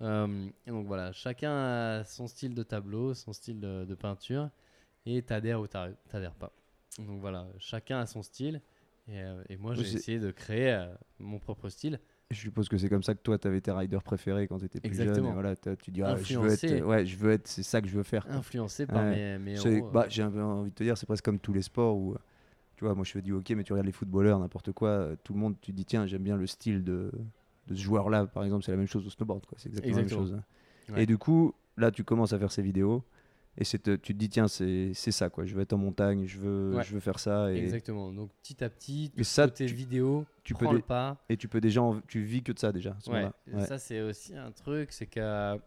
S2: Euh, et donc voilà, chacun a son style de tableau, son style de, de peinture, et t'adhères ou t'adhères pas. Donc voilà, chacun a son style, et, euh, et moi j'ai essayé de créer euh, mon propre style.
S1: Je suppose que c'est comme ça que toi, tu avais tes riders préférés quand tu étais plus jeune.
S2: Exactement.
S1: Et voilà, tu dis, ah, je veux être, ouais, je veux être, c'est ça que je veux faire. quoi.
S2: Influencé par
S1: Ouais.
S2: mes, mes héros.
S1: bah,
S2: euh,
S1: j'ai un peu envie de te dire, c'est presque comme tous les sports où, tu vois, moi je fais du hockey, mais tu regardes les footballeurs, n'importe quoi, tout le monde, tu te dis, tiens, j'aime bien le style de, de ce joueur-là, par exemple, c'est la même chose au snowboard, quoi. C'est exactement,
S2: Exactement.
S1: la même chose.
S2: Ouais.
S1: Et du coup, là, tu commences à faire ces vidéos, et c'est te- tu te dis, tiens, c'est c'est ça, quoi. Je veux être en montagne, je veux,
S2: Ouais.
S1: je veux faire ça, et,
S2: Exactement. Donc petit à petit,
S1: et ça,
S2: tes
S1: tu,
S2: vidéos,
S1: tu peux
S2: prends le pas.
S1: et tu peux déjà, en- tu vis que de ça déjà. ce
S2: Ouais, ça c'est aussi un truc, c'est qu'à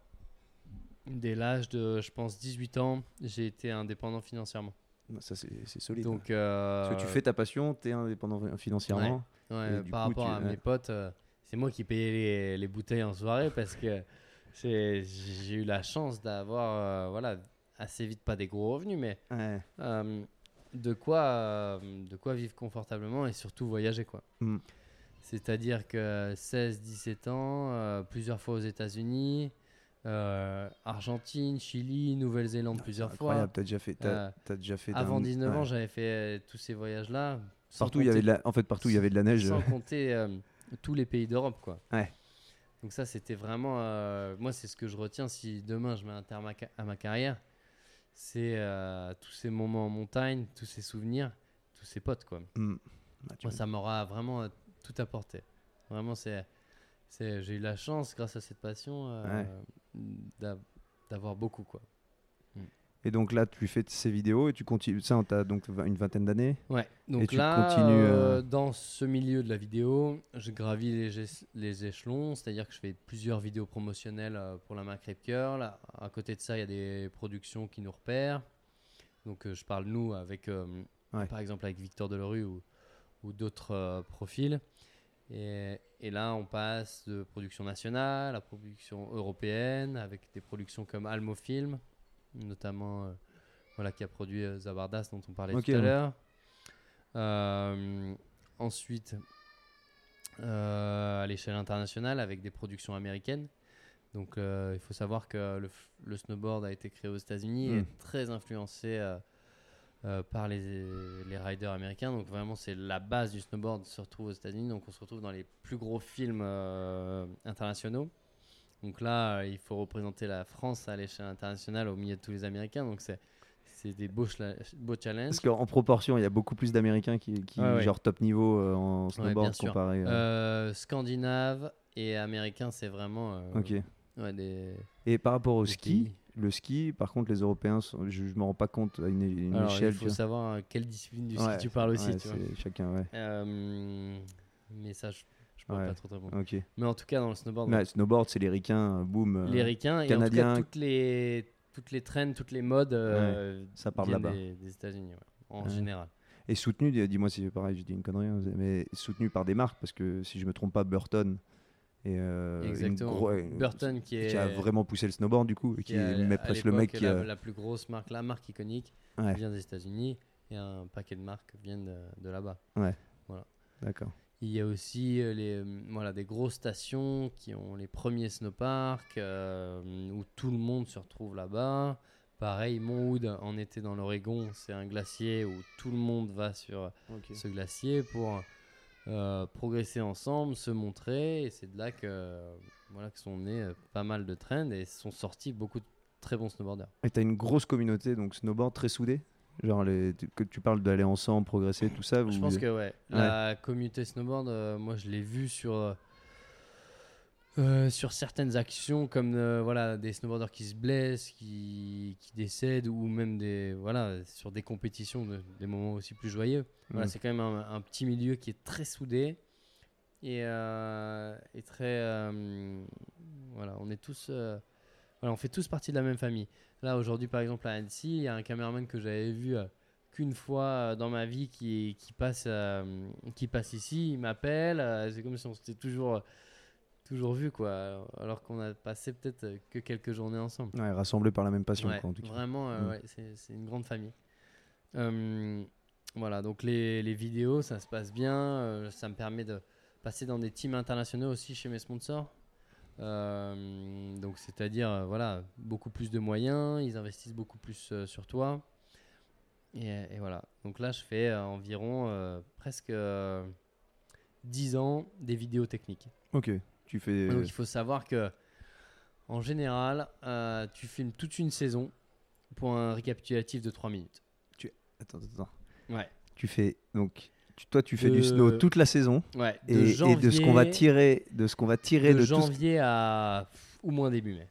S2: dès l'âge de, je pense, 18 ans, j'ai été indépendant financièrement.
S1: Ça, c'est c'est solide.
S2: Donc, euh,
S1: Parce que tu fais ta passion, tu es indépendant financièrement.
S2: Par
S1: coup,
S2: rapport
S1: tu-
S2: à mes potes, euh, c'est moi qui payais les, les bouteilles en soirée parce que *laughs* c'est- j'ai eu la chance d'avoir euh, voilà, assez vite, pas des gros revenus, mais
S1: Ouais.
S2: euh, de, quoi, euh, de quoi vivre confortablement et surtout voyager. quoi.
S1: Mm.
S2: C'est-à-dire que 16-17 ans, euh, plusieurs fois aux États-Unis, Argentine, Chili, Nouvelle-Zélande plusieurs fois.
S1: T'as déjà fait. déjà fait
S2: avant
S1: d'un-
S2: 19 ans,
S1: ouais.
S2: j'avais fait tous ces voyages-là.
S1: Partout, il y avait de la... En fait, partout, il y avait de la neige.
S2: sans compter tous les pays d'Europe, quoi.
S1: Ouais.
S2: Donc ça, c'était vraiment... euh, moi, c'est ce que je retiens si demain, je mets un terme à ma carrière. C'est euh, tous ces moments en montagne, tous ces souvenirs, tous ces potes, quoi.
S1: Hmm. Ah, tu
S2: Moi, ça m'aura vraiment euh, tout apporté. Vraiment, c'est... c'est- J'ai eu la chance, grâce à cette passion, euh, d'a- d'avoir beaucoup, quoi.
S1: Et donc là, tu fais ces vidéos et tu continues. Ça, tu as donc une vingtaine d'années.
S2: Ouais, donc
S1: tu
S2: là,
S1: continues,
S2: euh,
S1: euh,
S2: dans ce milieu de la vidéo, je gravis les, échelons, c'est-à-dire que je fais plusieurs vidéos promotionnelles euh, pour la marque Rip Curl. À côté de ça, il y a des productions qui nous repèrent. Donc euh, je parle nous avec, euh,
S1: Ouais.
S2: par exemple, avec Victor Delerue ou, ou d'autres profils. Et, et là, on passe de production nationale à production européenne, avec des productions comme Almo Film, notamment euh, voilà, qui a produit euh, Zabardas, dont on parlait tout à
S1: ouais.
S2: l'heure. Euh, ensuite, euh, à l'échelle internationale, avec des productions américaines. Donc, il faut savoir que le, snowboard a été créé aux États-Unis et
S1: Mm.
S2: est très influencé par les, les riders américains. Donc, vraiment, c'est la base du snowboard se retrouve aux États-Unis. Donc, on se retrouve dans les plus gros films internationaux. Donc là, euh, il faut représenter la France à l'échelle internationale au milieu de tous les Américains. Donc, c'est c'est des beaux, challenges.
S1: Parce qu'en proportion, il y a beaucoup plus d'Américains qui, qui
S2: Ouais, ouais.
S1: genre top niveau euh, en snowboard
S2: sûr.
S1: comparé. euh,
S2: Euh, Scandinave et américain, c'est vraiment euh,
S1: Ok.
S2: ouais, des,
S1: Et par rapport au ski,
S2: pays.
S1: le ski, par contre, les Européens, je, je me rends pas compte à une, une
S2: Alors,
S1: échelle.
S2: il faut savoir quelle discipline du
S1: Ouais,
S2: ski tu parles aussi.
S1: ouais,
S2: tu vois.
S1: chacun, ouais.
S2: Mais ça, je, je pourrais
S1: Ouais.
S2: pas trop te répondre.
S1: Ok.
S2: Mais en tout cas, dans le snowboard,
S1: Ouais, snowboard, c'est les ricains, boum. euh,
S2: les ricains et en tout cas, toutes les toutes les trends, toutes les modes euh,
S1: ça part là-bas.
S2: des, des États-Unis, ouais, en
S1: Ouais.
S2: général.
S1: Et soutenu, dis- dis-moi si pareil, je dis une connerie, hein, mais soutenu par des marques, parce que si je me trompe pas, Burton et euh,
S2: Exactement. Burton qui est
S1: qui a vraiment poussé le snowboard du coup, qui
S2: qui est à
S1: presque le mec qui
S2: la,
S1: a...
S2: la plus grosse marque, la marque iconique
S1: Ouais,
S2: vient des États-Unis et un paquet de marques viennent de, de là-bas.
S1: d'accord.
S2: Il y a aussi euh, les, euh, voilà, des grosses stations qui ont les premiers snowparks euh, où tout le monde se retrouve là-bas. Pareil, Montwood en été dans l'Oregon, c'est un glacier où tout le monde va sur ce glacier pour euh, progresser ensemble, se montrer. Et c'est de là que, voilà, que sont nés pas mal de trends et sont sortis beaucoup de très bons snowboarders.
S1: Et t'as une grosse communauté, donc snowboard très soudée Genre, les, que tu parles d'aller ensemble, progresser, tout ça
S2: Je pense que ouais, la communauté snowboard, euh, moi je l'ai vu sur euh, euh, sur certaines actions comme euh, voilà des snowboarders qui se blessent, qui, qui décèdent ou même des voilà sur des compétitions, de- des moments aussi plus joyeux. Voilà, c'est quand même un, un petit milieu qui est très soudé et, euh, et très voilà, on est tous voilà, on fait tous partie de la même famille. Là aujourd'hui par exemple à Annecy, il y a un caméraman que j'avais vu euh, qu'une fois euh, dans ma vie qui, qui, passe, euh, qui passe ici, il m'appelle, c'est comme si on s'était toujours, toujours vu, quoi, alors qu'on a passé peut-être que quelques journées ensemble.
S1: Ouais, rassemblés par la même passion,
S2: Ouais,
S1: quoi, en tout cas.
S2: vraiment,
S1: Mm.
S2: ouais, c'est une grande famille. Euh, voilà, donc les, les vidéos, ça se passe bien, ça me permet de passer dans des teams internationaux aussi chez mes sponsors. Euh, donc c'est-à-dire euh, voilà beaucoup plus de moyens, ils investissent beaucoup plus euh, sur toi et, et voilà. Donc là je fais environ presque euh, 10 ans des vidéos techniques.
S1: Ok, tu fais...
S2: Donc il faut savoir que en général tu filmes toute une saison pour un récapitulatif de 3 minutes.
S1: Attends, attends.
S2: Ouais.
S1: Tu fais... Donc, tu- toi, tu fais
S2: De-
S1: du snow toute la saison,
S2: Ouais.
S1: et, et de ce qu'on va tirer, de ce qu'on va tirer
S2: de,
S1: de, tout ce
S2: janvier à au moins début mai.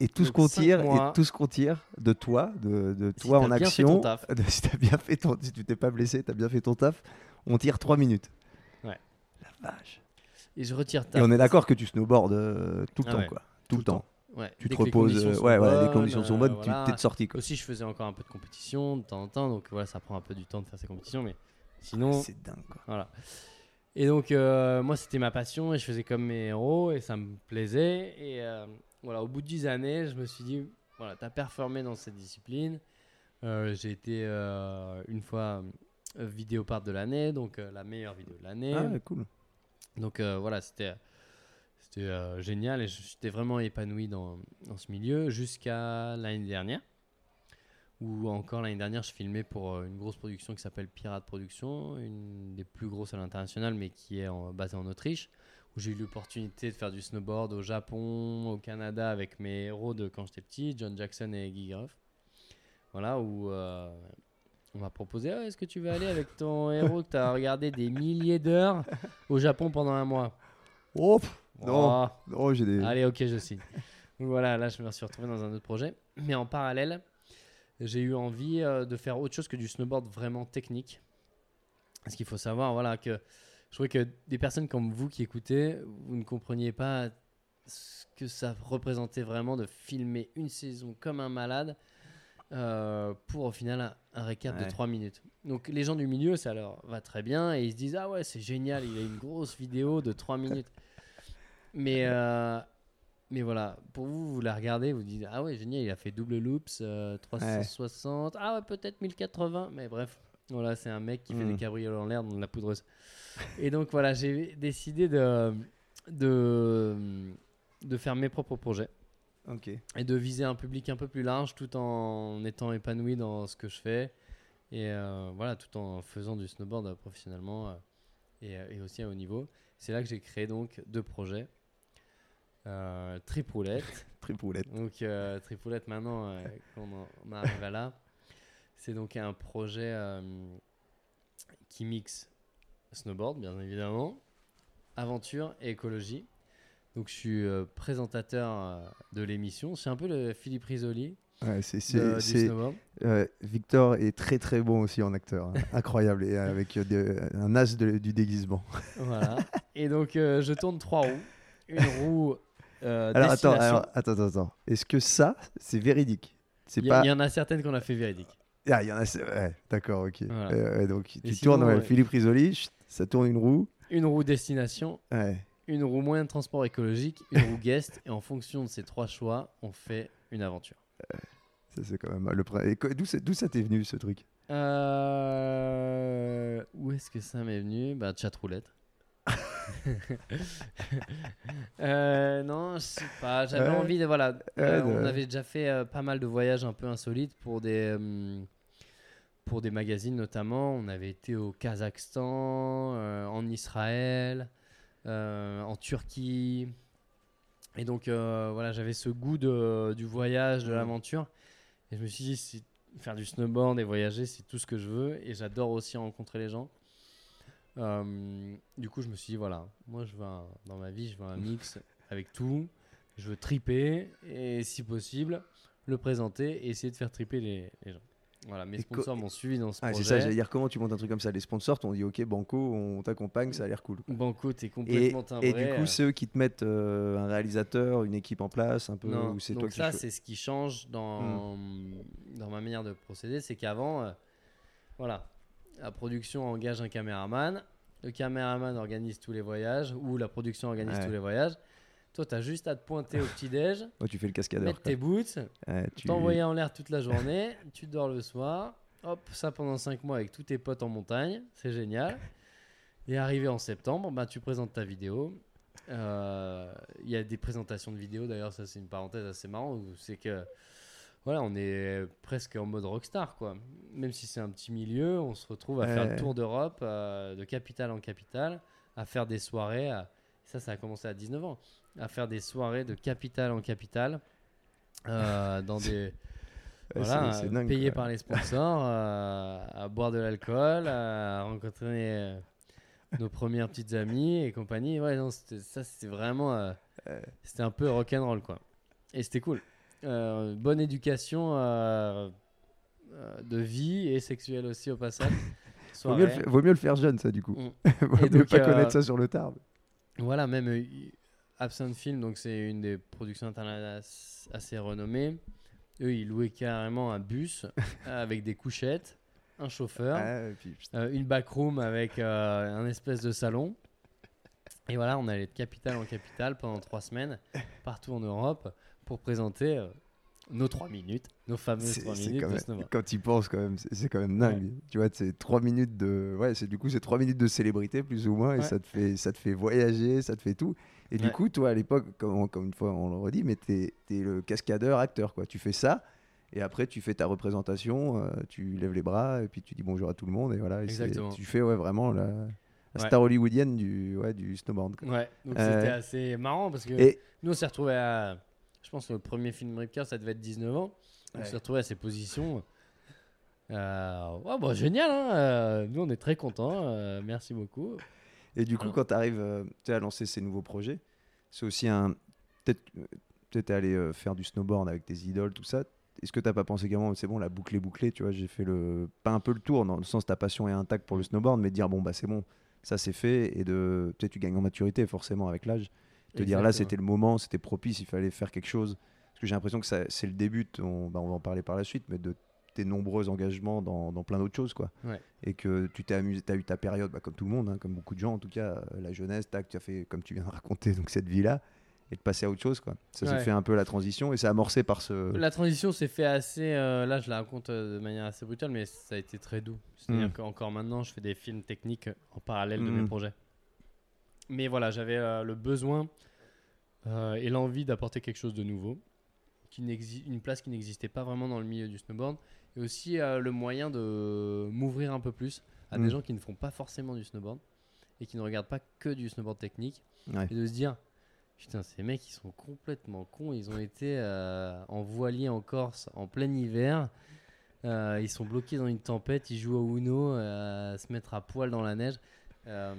S1: Et tout ce qu'on tire,
S2: mois.
S1: et tout ce qu'on tire de toi, de, toi en action, *laughs* si t'as bien fait ton, si tu t'es pas blessé, t'as bien fait ton taf, on tire 3 minutes.
S2: Ouais.
S1: La vache.
S2: Et je retire ta.
S1: Et on est d'accord que tu snowboardes euh, tout le
S2: Ah
S1: temps,
S2: ouais.
S1: quoi. Tout, le temps.
S2: Ouais.
S1: Tu te reposes. euh, ouais, voilà, les conditions sont
S2: euh,
S1: bonnes,
S2: voilà.
S1: tu t'es de sortie, quoi.
S2: Aussi, je faisais encore un peu de compétition de temps en temps, donc voilà, ça prend un peu du temps de faire ces compétitions, mais sinon,
S1: C'est dingue, quoi.
S2: voilà. Et donc, euh, moi, c'était ma passion et je faisais comme mes héros et ça me plaisait. Et euh, voilà, au bout de 10 années, je me suis dit, voilà, tu as performé dans cette discipline. Euh, J'ai été une fois vidéopart de l'année, donc la meilleure vidéo de l'année.
S1: Ah, cool.
S2: Donc voilà, c'était c'était génial et j'étais vraiment épanoui dans, dans ce milieu jusqu'à l'année dernière. Où encore l'année dernière, je filmais pour euh, une grosse production qui s'appelle Pirate Production, une des plus grosses à l'international, mais qui est en- basée en Autriche. Où j'ai eu l'opportunité de faire du snowboard au Japon, au Canada avec mes héros de quand j'étais petit, John Jackson et Guy Gruff. Voilà, où euh, on m'a proposé Ah, est-ce que tu veux aller avec ton *laughs* héros que tu as regardé des milliers d'heures au Japon pendant un mois?
S1: Oh, pff, Non.
S2: Oh,
S1: oh, j'ai des.
S2: Allez, ok, je signe. Donc voilà, là, je me suis retrouvé dans un autre projet. Mais en parallèle, j'ai eu envie euh, de faire autre chose que du snowboard vraiment technique. Parce qu'il faut savoir, voilà, que je trouvais que des personnes comme vous qui écoutez, vous ne compreniez pas ce que ça représentait vraiment de filmer une saison comme un malade euh, pour au final un, un récap
S1: Ouais.
S2: de 3 minutes. Donc les gens du milieu, ça leur va très bien et ils se disent Ah ouais, c'est génial, il a une grosse vidéo de 3 minutes. Mais, euh, mais voilà, pour vous, vous la regardez, vous dites Ah ouais, génial, il a fait double loops, euh, 360, ah ouais, peut-être 1080, mais bref, voilà, c'est un mec qui fait
S1: Mm.
S2: des cabriolets en l'air dans de la poudreuse. Et donc voilà, j'ai décidé de, de, de faire mes propres projets et de viser un public un peu plus large tout en étant épanoui dans ce que je fais et euh, voilà tout en faisant du snowboard euh, professionnellement euh, et, euh, et aussi à haut niveau. C'est là que j'ai créé donc deux projets. Euh, Tripoulette. *laughs*
S1: Tripoulette.
S2: donc euh, Tripoulette maintenant euh, qu'on on arrive à là. C'est donc un projet euh, qui mixe snowboard bien évidemment, aventure et écologie. Donc je suis euh, présentateur de l'émission. C'est un peu le Philippe Risoli
S1: Ouais, c'est,
S2: de-
S1: c'est, Victor est très très bon aussi en acteur, hein. *laughs* incroyable, et avec un as de- du déguisement.
S2: Voilà. Et donc, je tourne trois roues. Une roue euh,
S1: Alors attends, alors, attends, attends, attends. Est-ce que ça, c'est véridique?
S2: Il y,
S1: pas.
S2: il y en a certaines qu'on a fait véridique.
S1: Ah, il y en a. Ouais, d'accord, ok.
S2: Voilà.
S1: Euh, donc tu
S2: sinon,
S1: tournes, ouais,
S2: ouais.
S1: Philippe Risoli, ça tourne une roue.
S2: Une roue destination,
S1: Ouais.
S2: une roue moyen de transport écologique, une roue guest. Et en fonction de ces trois choix, on fait une aventure.
S1: Ça, c'est quand même le. et co- D'où ça t'est venu ce truc?
S2: Euh, Où est-ce que ça m'est venu? Bah, chat roulette. *laughs* Euh, non, je sais pas. J'avais
S1: Ouais.
S2: envie de. Voilà. euh,
S1: Ouais, de-
S2: On avait déjà fait euh, pas mal de voyages un peu insolites pour des. pour des magazines notamment. On avait été au Kazakhstan, en Israël, en Turquie. Et donc, voilà, j'avais ce goût de, du voyage, de l'aventure. Et je me suis dit, faire du snowboard et voyager, c'est tout ce que je veux. Et j'adore aussi rencontrer les gens. Euh, du coup, je me suis dit, voilà, moi, je veux un- dans ma vie, je veux un mix *laughs* avec tout. Je veux triper et, si possible, le présenter et essayer de faire triper les, les gens. Voilà, mes
S1: Et
S2: sponsors m'ont suivi dans ce
S1: Ah, c'est
S2: projet.
S1: ça, j'allais dire comment tu montes un truc comme ça? Les sponsors t'ont dit ok, Banco, on t'accompagne, ça a l'air cool.
S2: Banco, t'es
S1: Et,
S2: complètement timbré.
S1: et du coup,
S2: euh,
S1: c'est eux qui te mettent euh, un réalisateur, une équipe en place, un peu,
S2: Non,
S1: ou c'est
S2: donc
S1: toi qui
S2: ça, c'est ce qui change dans, dans ma manière de procéder. C'est qu'avant, euh, voilà, la production engage un caméraman, le caméraman organise tous les voyages, ou la production organise
S1: Ouais.
S2: tous les voyages. Toi, tu as juste à te pointer au petit-déj, *laughs*
S1: Ouais, tu fais le cascadeur.
S2: mettre
S1: quoi.
S2: tes boots,
S1: Ouais, tu-
S2: t'envoyer en l'air toute la journée, *laughs* tu dors le soir, hop, ça pendant 5 mois avec tous tes potes en montagne, c'est génial. Et arrivé en septembre, bah, tu présentes ta vidéo. Euh, Il y a des présentations de vidéos, d'ailleurs, ça c'est une parenthèse assez marrante, où c'est que voilà, on est presque en mode rockstar, quoi. Même si c'est un petit milieu, on se retrouve à faire le tour d'Europe, euh, de capitale en capitale, à faire des soirées. à- Ça, ça a commencé à 19 ans, à faire des soirées de capitale en capitale, euh, *laughs* dans des voilà,
S1: c'est-
S2: payé par les sponsors, euh, à boire de l'alcool, à rencontrer nos premières petites amies et compagnie. Ouais, non, c'était- ça c'était vraiment, c'était un peu rock'n'roll quoi. Et c'était cool. Euh, bonne éducation euh, euh, de vie et sexuelle aussi au passage. *laughs*
S1: Vaut mieux, le
S2: Soirée.
S1: fa- vaut mieux le faire jeune, ça, du coup.
S2: Mm. *laughs*
S1: vaut
S2: Et
S1: mieux
S2: donc,
S1: pas connaître ça sur le tard.
S2: Voilà, même Absinthe Film, donc c'est une des productions internationales assez renommées. Eux, ils louaient carrément un bus *laughs* avec des couchettes, un chauffeur,
S1: Ah, puis,
S2: euh, une backroom avec euh, un espèce de salon. Et voilà, on allait de capitale en capitale pendant trois semaines, partout en Europe, pour présenter euh, nos trois minutes, nos fameuses trois minutes
S1: quand
S2: de
S1: même-
S2: snowboard.
S1: quand tu penses, quand même, c'est quand même dingue. Tu vois, c'est trois minutes de. Ouais, c'est du coup, c'est trois minutes de célébrité, plus ou moins, et
S2: Ouais.
S1: ça, te fait, ça te fait voyager, ça te fait tout. Et du coup, toi, à l'époque, comme, comme une fois on le redit, mais t'es es le cascadeur, acteur, quoi. Tu fais ça. Et après, tu fais ta représentation, euh, tu lèves les bras, et puis tu dis bonjour à tout le monde, et voilà. et
S2: Exactement.
S1: Tu fais ouais, vraiment la, star hollywoodienne du, ouais, du snowboard. quoi.
S2: Ouais, donc
S1: Euh,
S2: c'était assez marrant parce que
S1: Et
S2: nous on s'est retrouvés à. Je pense que le premier film Ripcar ça devait être 19 ans. On
S1: Ouais.
S2: s'est retrouvés à ces positions. Euh, ouais, bon, génial, hein, euh, nous on est très contents, euh, merci beaucoup.
S1: Et du coup, quand tu arrives à lancer ces nouveaux projets, c'est aussi un. Peut-être peut euh, faire du snowboard avec tes idoles, tout ça. Est-ce que t'as pas pensé également, c'est bon, la boucle est bouclée, tu vois, j'ai fait le. Pas un peu le tour, dans le sens ta passion est intacte pour le snowboard, mais de dire, bon, bah c'est bon, ça c'est fait, et de. Peut-être tu gagnes en maturité, forcément, avec l'âge. Te dire, là, c'était le moment, c'était propice, il fallait faire quelque chose. Parce que j'ai l'impression que c'est le début, de bah, on va en parler par la suite, mais de tes nombreux engagements dans, dans plein d'autres choses, quoi.
S2: Ouais.
S1: Et que tu t'es amusé, tu as eu ta période, bah, comme tout le monde, hein, comme beaucoup de gens, en tout cas, euh, la jeunesse, tac, tu as fait, comme tu viens de raconter, donc cette vie-là, et de passer à autre chose, quoi. Ça
S2: Ouais.
S1: s'est fait un peu la transition, et c'est amorcé par ce.
S2: La transition s'est fait assez. euh, là, je la raconte euh, de manière assez brutale, mais ça a été très doux. C'est-à-dire
S1: Mm.
S2: qu'encore maintenant, je fais des films techniques en parallèle de
S1: Mm.
S2: mes projets. Mais voilà, j'avais euh, le besoin euh, et l'envie d'apporter quelque chose de nouveau, qui une place qui n'existait pas vraiment dans le milieu du snowboard, et aussi euh, le moyen de m'ouvrir un peu plus à des
S1: Mm.
S2: gens qui ne font pas forcément du snowboard et qui ne regardent pas que du snowboard technique
S1: Ouais.
S2: et de se dire putain ces mecs ils sont complètement cons ils ont été euh, en voilier en Corse en plein hiver Euh, ils sont bloqués dans une tempête ils jouent au Uno euh, à se mettre à poil dans la neige Euh,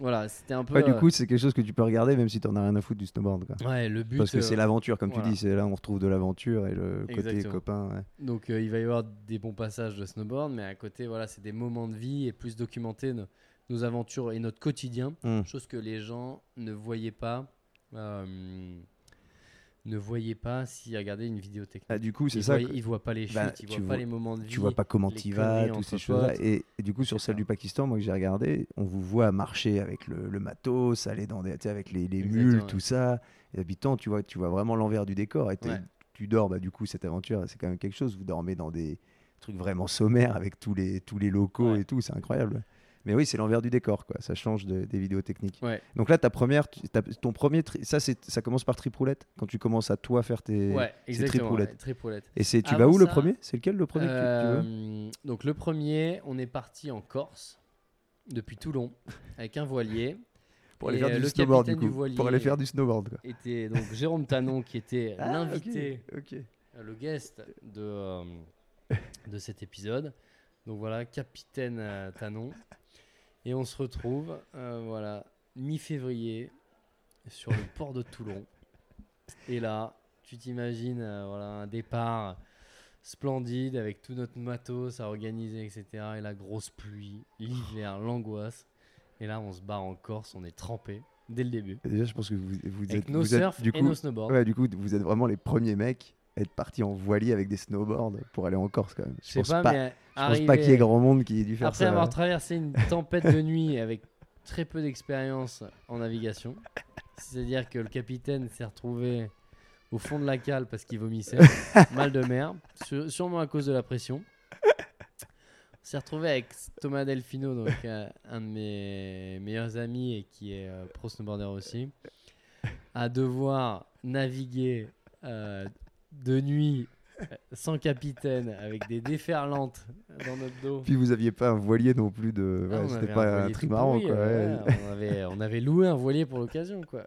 S2: voilà, c'était un peu.
S1: Ouais, du
S2: euh,
S1: coup, c'est quelque chose que tu peux regarder même si t'en as rien à foutre du snowboard. Quoi.
S2: ouais, le but.
S1: Parce que c'est
S2: euh,
S1: l'aventure, comme
S2: voilà.
S1: tu dis. C'est là où on retrouve de l'aventure et le côté
S2: Exactement.
S1: copain. ouais.
S2: Donc euh, il va y avoir des bons passages de snowboard, mais à côté, voilà, c'est des moments de vie et plus documenter nos, nos aventures et notre quotidien,
S1: Mm.
S2: chose que les gens ne voyaient pas, ne voyaient pas s'ils regardaient une vidéo technique.
S1: Ah, du coup, c'est ça.
S2: voient,
S1: que-
S2: ils voient pas les chutes,
S1: bah,
S2: ils
S1: tu
S2: voient
S1: vois-
S2: pas les moments de vie.
S1: tu vois pas comment tu vas, toutes ces choses-là. Et, et du coup, sur celle
S2: ça.
S1: du Pakistan, moi que j'ai regardé, on vous voit marcher avec le, le matos, aller dans des, avec les, mules,
S2: ouais.
S1: tout ça. Et habitant, tu vois, tu vois vraiment l'envers du décor. Et
S2: Ouais.
S1: tu dors, bah, du coup, cette aventure, c'est quand même quelque chose. Vous dormez dans des trucs vraiment sommaires avec tous les, tous les locaux
S2: Ouais.
S1: et tout, c'est incroyable. Mais oui, c'est l'envers du décor, quoi. Ça change de- des vidéos techniques.
S2: Ouais.
S1: Donc là, ta première, ta- ton premier, ça, ça commence par tripoulette quand tu commences à toi faire tes.
S2: Ouais,
S1: tripoulette. Et c'est, tu
S2: Avant
S1: vas où le premier? C'est lequel le premier que tu- tu veux?
S2: Euh, donc le premier, on est parti en Corse depuis Toulon avec un voilier.
S1: Pour aller faire
S2: euh,
S1: du
S2: le
S1: snowboard, du coup.
S2: du
S1: pour aller faire du snowboard, quoi.
S2: Était donc Jérôme Tanon qui était
S1: Ah,
S2: l'invité, euh, le guest de euh, de cet épisode. Donc voilà, capitaine euh, Tanon. Et on se retrouve, euh, voilà, mi-février sur le port de Toulon. Et là, tu t'imagines, euh, voilà, un départ splendide avec tout notre matos à organiser, etc. Et la grosse pluie, l'hiver, l'angoisse. Et là, on se barre en Corse, on est trempé dès le début.
S1: Et Déjà, je pense que vous, vous
S2: Avec
S1: êtes,
S2: nos
S1: vous êtes- du
S2: et
S1: coup,
S2: nos snowboards.
S1: ouais, du coup, vous êtes vraiment les premiers mecs à être partis en voilier avec des snowboards pour aller en Corse, quand même.
S2: Je sais
S1: pense
S2: pas,
S1: pas,
S2: mais
S1: je pense pas qu'il y ait grand monde qui ait dû faire
S2: Après
S1: ça.
S2: avoir traversé une *laughs* tempête de nuit avec très peu d'expérience en navigation, c'est-à-dire que le capitaine s'est retrouvé au fond de la cale parce qu'il vomissait, *laughs* mal de mer, sû- sûrement à cause de la pression. On s'est retrouvé avec Thomas Delfino, donc euh, un de mes meilleurs amis et qui est euh, pro snowboarder aussi, à devoir naviguer euh, de nuit sans capitaine avec des déferlantes dans notre dos.
S1: Puis vous aviez pas un voilier non plus de.
S2: Ah,
S1: ouais, C'était
S2: un
S1: pas un
S2: tout
S1: trimaran, quoi.
S2: ouais, on, avait, on avait loué un voilier pour l'occasion, quoi.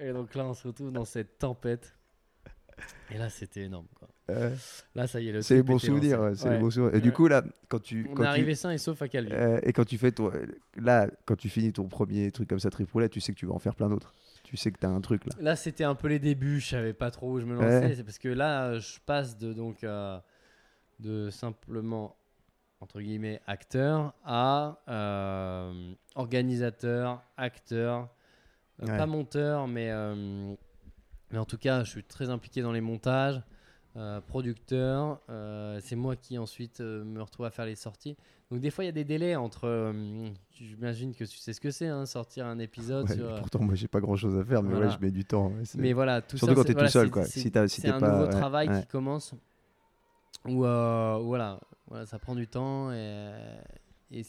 S2: Et donc là, on se retrouve dans cette tempête. Et là, c'était énorme, quoi. Là, ça y est, le
S1: C'est les bons souvenirs. ouais, c'est
S2: Ouais.
S1: les bons souvenirs. Et du coup, là, quand tu.
S2: On
S1: quand
S2: est
S1: tu-
S2: arrivé sain et sauf à Calvi.
S1: euh, et quand tu fais ton. Là, quand tu finis ton premier truc comme ça, tripoulette, tu sais que tu vas en faire plein d'autres. Tu sais que t'as un truc, là.
S2: Là, c'était un peu les débuts. Je savais pas trop où je me
S1: Ouais.
S2: lançais. C'est parce que là, je passe de donc euh, de simplement entre guillemets acteur à euh, organisateur, acteur, euh,
S1: Ouais.
S2: pas monteur, mais mais en tout cas, je suis très impliqué dans les montages. Euh, producteur, euh, c'est moi qui ensuite euh, me retrouve à faire les sorties. Donc des fois il y a des délais entre, j'imagine que tu sais ce que c'est, hein, sortir un épisode
S1: Ouais,
S2: sur,
S1: Pourtant, moi, j'ai pas grand chose à faire, mais
S2: Voilà.
S1: ouais, je mets du temps. ouais,
S2: mais voilà, tout
S1: Surtout
S2: ça,
S1: quand t'es tout
S2: voilà,
S1: seul,
S2: c'est-
S1: quoi. Si
S2: c'est un
S1: pas-
S2: nouveau travail qui commence. Où voilà, voilà, ça prend du temps et,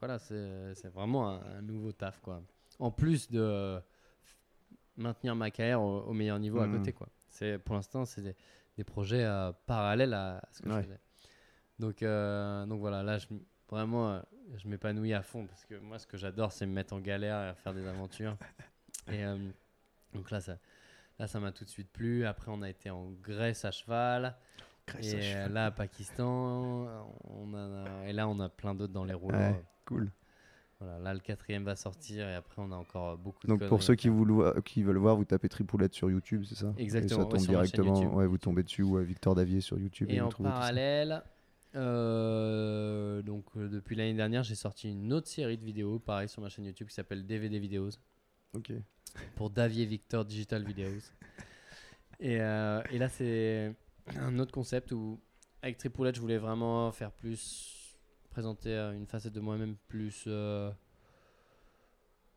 S2: voilà, c'est vraiment un, un nouveau taf quoi. En plus de maintenir ma carrière au, au meilleur niveau à
S1: Mhm.
S2: côté quoi. C'est pour l'instant c'est des, projets euh, parallèles à ce que
S1: Ouais.
S2: je faisais. Donc euh, donc voilà, là je vraiment euh, je m'épanouis à fond parce que moi ce que j'adore c'est me mettre en galère et faire des aventures. *laughs* Et euh, donc là ça là ça m'a tout de suite plu. Après on a été en Grèce à cheval.
S1: Grèce à
S2: Et euh,
S1: cheval.
S2: là, Pakistan, on a, et là, on a plein d'autres dans les rouleaux.
S1: Ouais. Cool.
S2: Voilà, là, le quatrième va sortir et après, on a encore beaucoup de
S1: Donc pour ceux
S2: à
S1: qui, veulent voir, vous tapez Tripoulette sur YouTube, c'est ça?
S2: Exactement,
S1: Et ça
S2: ouais,
S1: tombe directement,
S2: YouTube.
S1: ouais, vous tombez dessus ou à Victor Davier sur YouTube.
S2: Et en parallèle, euh, donc euh, depuis l'année dernière, j'ai sorti une autre série de vidéos, pareil sur ma chaîne YouTube, qui s'appelle DVD Videos,
S1: Ok.
S2: pour Davier Victor Digital Videos. Et, euh, et là, c'est un autre concept où, avec Tripoulette, je voulais vraiment faire plus, présenter euh, une facette de moi-même plus euh,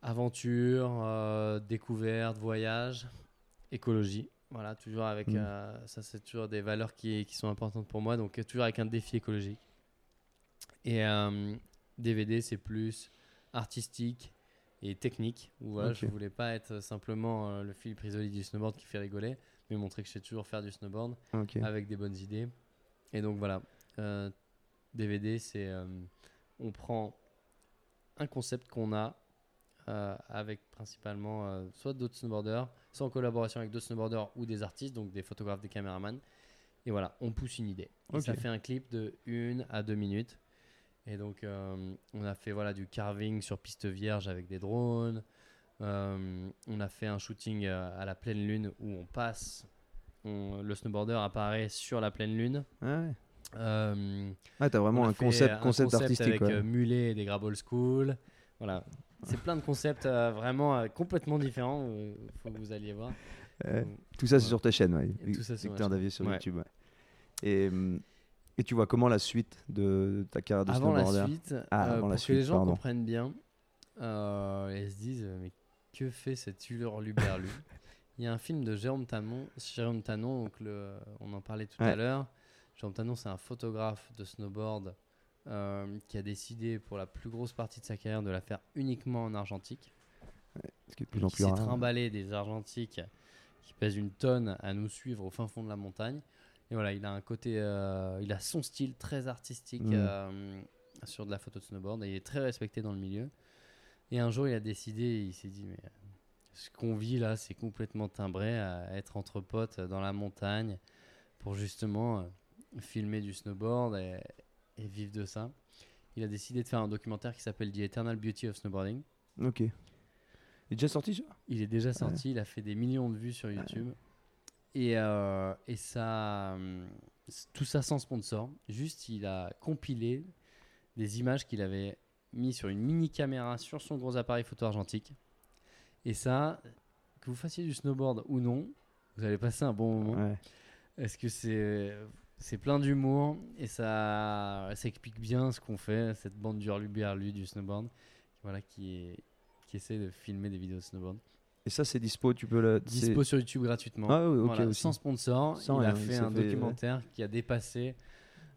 S2: aventure, euh, découverte, voyage, écologie. Voilà, toujours avec
S1: Mm.
S2: euh, ça, c'est toujours des valeurs qui, qui sont importantes pour moi, donc toujours avec un défi écologique. Et euh, DVD, c'est plus artistique et technique. Où voilà, je voulais pas être simplement euh, le Philippe Risoli du snowboard qui fait rigoler, mais montrer que je sais toujours faire du snowboard avec des bonnes idées. Et donc voilà, DVD, c'est euh, on prend un concept qu'on a euh, avec principalement euh, soit d'autres snowboarders, soit en collaboration avec d'autres snowboarders ou des artistes, donc des photographes, des caméramans. Et voilà, on pousse une idée. Et ça fait un clip de 1 à 2 minutes. Et donc, euh, on a fait voilà, du carving sur piste vierge avec des drones. On a fait un shooting à la pleine lune où on passe, on- le snowboarder apparaît sur la pleine lune.
S1: Ah ouais.
S2: Euh,
S1: Ah, t'as vraiment un concept,
S2: un
S1: concept, artistique.
S2: avec euh, Mulet et des Grab Old School. Voilà. C'est plein de concepts euh, vraiment euh, complètement différents. Il faut que vous alliez voir.
S1: Tout ça, c'est sur ta chaîne, ouais.
S2: Tout ça
S1: Victor. Davier sur
S2: Ouais.
S1: YouTube. Et, hum, et tu vois comment la suite de ta carrière de
S2: avant la
S1: snowboarder
S2: suite,
S1: Ah, avant
S2: pour
S1: la
S2: que
S1: suite,
S2: les gens
S1: pardon.
S2: comprennent bien, et se disent mais que fait cet hurluberlu? *laughs* Il y a un film de Jérôme Tanon, Jérôme Tanon donc le, on en parlait tout à l'heure. Tanon, c'est un photographe de snowboard euh, qui a décidé pour la plus grosse partie de sa carrière de la faire uniquement en argentique.
S1: Ce qui est de plus en plus
S2: s'est
S1: rare.
S2: trimballé des argentiques qui pèsent une tonne à nous suivre au fin fond de la montagne. Et voilà, il a un côté, euh, il a son style très artistique
S1: Mm.
S2: euh, sur de la photo de snowboard et il est très respecté dans le milieu. Et un jour, il a décidé, il s'est dit, mais ce qu'on vit là, c'est complètement timbré à être entre potes dans la montagne pour justement filmer du snowboard et, et vivre de ça. Il a décidé de faire un documentaire qui s'appelle The Eternal Beauty of Snowboarding.
S1: Ok. Il est déjà sorti, ça?
S2: Il est déjà sorti, il a fait des millions de vues sur YouTube. Et, euh, et ça, hum, tout ça sans sponsor. Juste, il a compilé des images qu'il avait mis sur une mini caméra sur son gros appareil photo argentique. Et ça, que vous fassiez du snowboard ou non, vous allez passer un bon moment.
S1: Ouais.
S2: Est-ce que c'est c'est plein d'humour et ça, ça explique bien ce qu'on fait, cette bande d'hurluberlu du snowboard, voilà, qui, est, qui essaie de filmer des vidéos de snowboard.
S1: Et ça, c'est dispo, tu peux le.
S2: Dispo sur YouTube gratuitement.
S1: Ah oui, ok
S2: Voilà,
S1: aussi.
S2: sans sponsor,
S1: Sans
S2: il a
S1: rien,
S2: fait un
S1: fait-
S2: documentaire qui a dépassé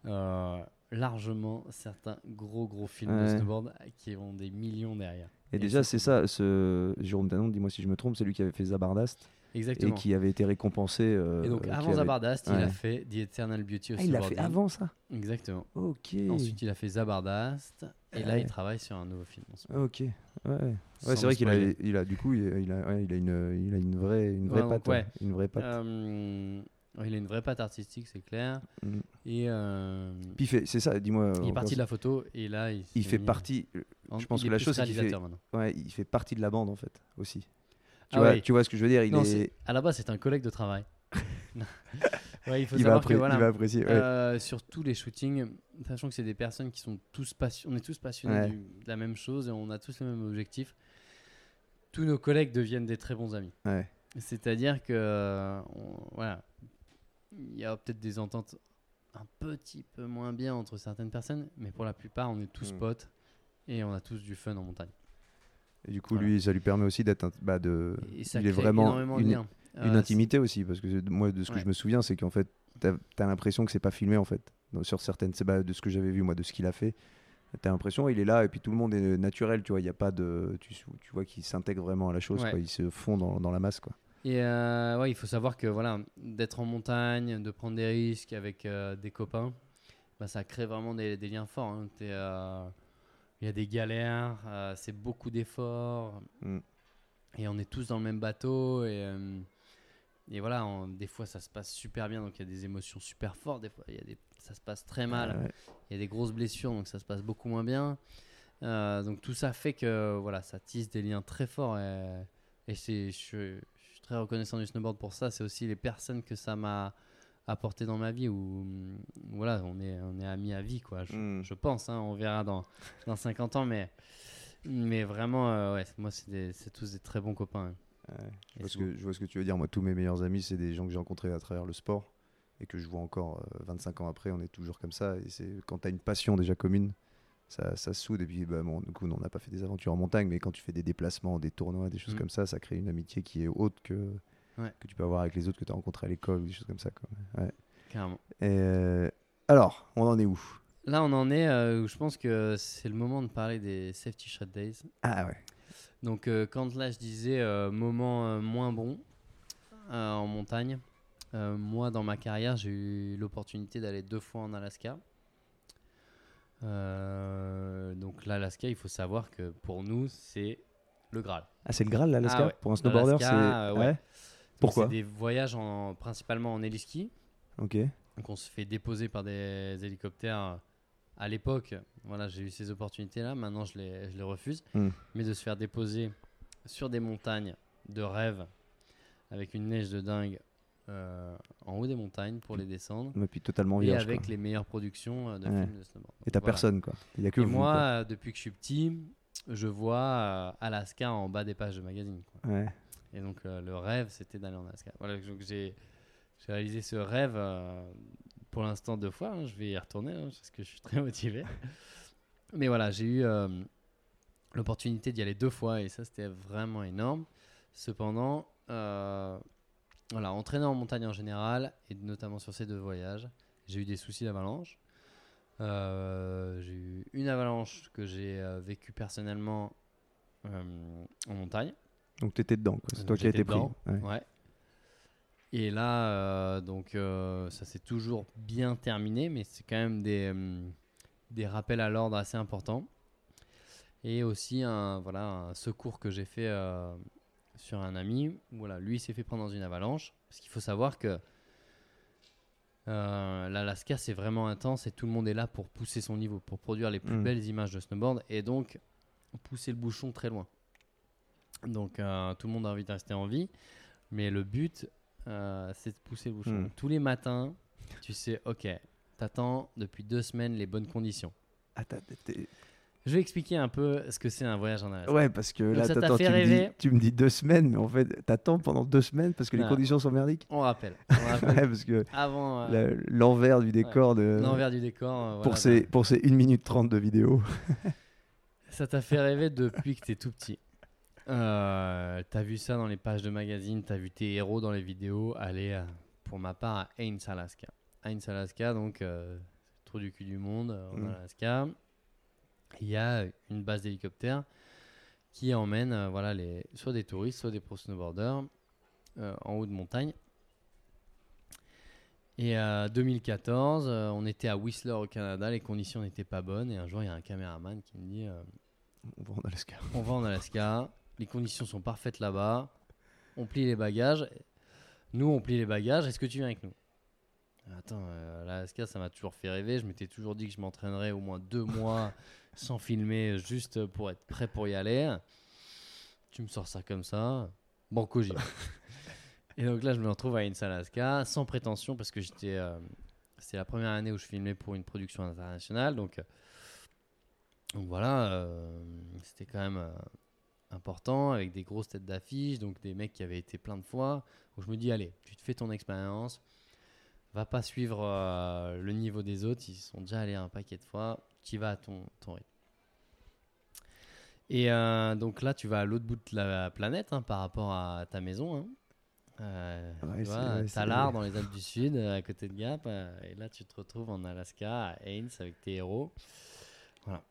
S2: euh, largement certains gros gros films de snowboard qui ont des millions derrière.
S1: Et
S2: Et
S1: déjà, c'est ça, ce Jérôme Danon, dis-moi si je me trompe, c'est lui qui avait fait Zabardast
S2: Exactement.
S1: et qui avait été récompensé. euh,
S2: Et donc avant
S1: avait-
S2: Zabardast, il
S1: Ouais.
S2: a fait The Eternal Beauty of
S1: Ah, il l'a fait avant ça
S2: Exactement.
S1: Ok.
S2: Ensuite, il a fait Zabardast. Et là, il travaille sur un nouveau film.
S1: Ok. Ouais. C'est vrai qu'il a, il a, du coup, il a, il a, ouais, il a une, il a une vraie, une vraie patte.
S2: ouais,
S1: Une vraie patte.
S2: Euh, il a une vraie patte artistique, c'est clair.
S1: Mm.
S2: Et euh,
S1: Puis fait, c'est ça, dis-moi.
S2: il est parti de la photo et là, il,
S1: fait partie,
S2: en-
S1: je pense
S2: il
S1: que la chose, c'est qu'il fait- ouais, il fait partie de la bande en fait aussi. Tu,
S2: Ah
S1: vois,
S2: oui.
S1: tu vois ce que je veux dire Il
S2: Non,
S1: est,
S2: c'est- à la base, c'est un collègue de travail. *laughs* Ouais, il faut
S1: il va,
S2: savoir que
S1: appré-
S2: voilà,
S1: il va apprécier. ouais.
S2: euh, sur tous les shootings, sachant que c'est des personnes qui sont tous passionnés, on est tous passionnés
S1: Ouais.
S2: du- de la même chose et on a tous le même objectif. Tous nos collègues deviennent des très bons amis. C'est-à-dire que on- voilà, il y a peut-être des ententes un petit peu moins bien entre certaines personnes, mais pour la plupart, on est tous
S1: Mm.
S2: potes et on a tous du fun en montagne.
S1: Et du coup,
S2: Voilà.
S1: lui, ça lui permet aussi d'être, bah, de,
S2: Et ça
S1: il est
S2: crée
S1: vraiment
S2: énormément de
S1: une,
S2: liens.
S1: une intimité aussi, parce que moi, de ce que
S2: Ouais.
S1: je me souviens, c'est qu'en fait, t'as as, l'impression que c'est pas filmé en fait. Sur certaines, c'est bah, de ce que j'avais vu moi, de ce qu'il a fait, t'as l'impression il est là et puis tout le monde est naturel, tu vois. Il y a pas de, tu, tu vois qu'il s'intègre vraiment à la chose,
S2: Ouais.
S1: quoi. Il se fond dans, dans la masse, quoi.
S2: Et euh, ouais, il faut savoir que voilà, d'être en montagne, de prendre des risques avec euh, des copains, bah, ça crée vraiment des, des liens forts. hein. T'es, euh, Il y a des galères, euh, c'est beaucoup d'efforts,
S1: Mm.
S2: et on est tous dans le même bateau. Et, euh, et voilà, on- des fois ça se passe super bien, donc il y a des émotions super fortes. Des fois, y a des, ça se passe très mal.
S1: Ouais.
S2: Il y a des grosses blessures, donc ça se passe beaucoup moins bien. Euh, donc tout ça fait que voilà, ça tisse des liens très forts. Et, et je suis très reconnaissant du snowboard pour ça. C'est aussi les personnes que ça m'a apporté dans ma vie où hum, voilà, on est, on est amis à vie, quoi. Je,
S1: Mm.
S2: je pense, hein, on verra dans, dans 50 ans, mais, mais vraiment, euh, ouais, moi, c'est, tous des très bons copains. hein.
S1: Ouais, je, vois ce que, je vois ce que tu veux dire. Moi, tous mes meilleurs amis, c'est des gens que j'ai rencontrés à travers le sport et que je vois encore euh, 25 ans après. On est toujours comme ça. Et c'est quand tu as une passion déjà commune, ça, ça se soude. Et puis, bah, bon, du coup, on n'a pas fait des aventures en montagne, mais quand tu fais des déplacements, des tournois, des choses
S2: Mm.
S1: comme ça, ça crée une amitié qui est haute que,
S2: Ouais.
S1: que tu peux avoir avec les autres que tu as rencontrés à l'école ou des choses comme ça. Quoi. Ouais.
S2: Carrément.
S1: Et, euh, alors, on en est où?
S2: Là, on en est euh, où je pense que c'est le moment de parler des Safety Shred Days.
S1: Ah ouais.
S2: Donc euh, quand là je disais euh, moment moins bon en montagne, moi dans ma carrière j'ai eu l'opportunité d'aller deux fois en Alaska. Donc l'Alaska, il faut savoir que pour nous c'est le Graal.
S1: Ah, c'est le Graal, l'Alaska?
S2: Ah ouais.
S1: Pour un snowboarder, c'est.
S2: ouais. Donc,
S1: Pourquoi
S2: C'est des voyages en, principalement en héliski.
S1: Ok.
S2: Donc on se fait déposer par des hélicoptères à l'époque, voilà, j'ai eu ces opportunités-là. Maintenant, je les, je les refuse.
S1: Mm.
S2: Mais de se faire déposer sur des montagnes de rêve avec une neige de dingue euh, en haut des montagnes pour les descendre.
S1: Et puis totalement
S2: Et
S1: vierge.
S2: avec
S1: quoi.
S2: les meilleures productions euh, de
S1: Ouais.
S2: films de snowboard.
S1: Et t'as
S2: Voilà.
S1: personne, quoi. Il y a que
S2: Et
S1: vous.
S2: moi,
S1: quoi.
S2: euh, depuis que je suis petit, je vois euh, Alaska en bas des pages de magazines. quoi.
S1: Ouais.
S2: Et donc euh, le rêve, c'était d'aller en Alaska. Voilà, donc j'ai réalisé ce rêve euh, pour l'instant deux fois. hein. Je vais y retourner hein, parce que je suis très motivé. Mais voilà, j'ai eu euh, l'opportunité d'y aller deux fois et ça, c'était vraiment énorme. Cependant, euh, voilà, entraîner en montagne en général et notamment sur ces deux voyages, j'ai eu des soucis d'avalanche. J'ai eu une avalanche que j'ai vécue personnellement en montagne.
S1: Donc t'étais dedans, quoi. C'est toi qui as été pris.
S2: dedans,
S1: Ouais.
S2: Ouais. Et là, euh, donc, euh, ça s'est toujours bien terminé, mais c'est quand même des, hum, des rappels à l'ordre assez importants. Et aussi un, voilà, un secours que j'ai fait euh, sur un ami. Voilà, lui s'est fait prendre dans une avalanche. Parce qu'il faut savoir que euh, l'Alaska, c'est vraiment intense et tout le monde est là pour pousser son niveau, pour produire les plus
S1: Mm.
S2: belles images de snowboard et donc pousser le bouchon très loin. Donc euh, tout le monde a envie de rester en vie, mais le but, euh, c'est de pousser le bouchon.
S1: Mm.
S2: Donc, tous les matins, tu sais, ok, t'attends depuis deux semaines les bonnes conditions.
S1: Ah, t'es-
S2: Je vais expliquer un peu ce que c'est un voyage en Alaska.
S1: Ouais, parce que là,
S2: ça
S1: t'attends, tu, me dis, tu me dis deux semaines, mais en fait, t'attends pendant deux semaines parce que les
S2: Non.
S1: conditions sont merdiques.
S2: On rappelle. On *laughs* rappelle
S1: Ouais, parce que
S2: avant euh,
S1: l'envers du décor de.
S2: l'envers du décor. euh,
S1: pour, ces, pour ces 1 minute 30 de vidéo.
S2: Ça t'a fait rêver depuis que t'es tout petit. Euh, t'as vu ça dans les pages de magazines, t'as vu tes héros dans les vidéos aller, euh, pour ma part, à Ains, Alaska. Ains, Alaska, donc, euh, trou du cul du monde, euh, en
S1: Mm.
S2: Alaska. Il y a une base d'hélicoptères qui emmène euh, voilà, les, soit des touristes, soit des pro snowboarders en haut de montagne. Et euh, 2014, euh, on était à Whistler au Canada, les conditions n'étaient pas bonnes. Et un jour, il y a un caméraman qui me dit euh,
S1: On va en Alaska.
S2: On va en Alaska, *laughs* les conditions sont parfaites là-bas, on plie les bagages. Nous, on plie les bagages, est-ce que tu viens avec nous? Attends, euh, l'Alaska, ça m'a toujours fait rêver. Je m'étais toujours dit que je m'entraînerais au moins deux mois *laughs* sans filmer, juste pour être prêt pour y aller. Tu me sors ça comme ça. Banco, j'y. *laughs* Et donc là, je me retrouve à Inns Alaska, sans prétention, parce que j'étais. euh, C'était la première année où je filmais pour une production internationale. Donc, euh, donc voilà, euh, c'était quand même important, avec des grosses têtes d'affiche, donc des mecs qui avaient été plein de fois. Donc je me dis, allez, tu te fais ton expérience, va pas suivre euh, le niveau des autres, ils sont déjà allés un paquet de fois, tu vas à ton, ton rythme. Et euh, donc là, tu vas à l'autre bout de la planète hein, par rapport à ta maison. Hein. Euh,
S1: Ouais,
S2: vois, Talar dans les Alpes du Sud, euh, à côté de Gap. et là, tu te retrouves en Alaska, à Haines, avec tes héros. Voilà.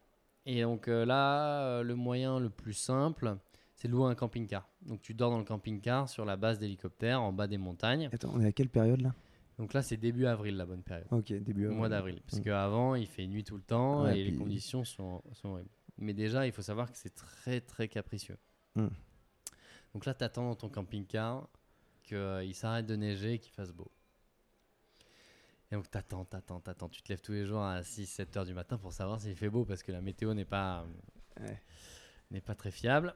S2: Et donc euh, là, euh, le moyen le plus simple, c'est de louer un camping-car. Donc tu dors dans le camping-car sur la base d'hélicoptère en bas des montagnes.
S1: Attends, on est à quelle période là?
S2: Donc là, c'est début avril, la bonne période.
S1: Ok, début avril.
S2: mois d'avril. Parce qu'avant, il fait nuit tout le temps
S1: Ouais,
S2: et les conditions sont, sont horribles. Mais déjà, il faut savoir que c'est très, très capricieux.
S1: Mm.
S2: Donc là, tu attends dans ton camping-car qu'il s'arrête de neiger et qu'il fasse beau. Et donc, t'attends, t'attends, t'attends. Tu te lèves tous les jours à 6-7 heures du matin pour savoir s'il fait beau parce que la météo n'est pas,
S1: Ouais.
S2: n'est pas très fiable.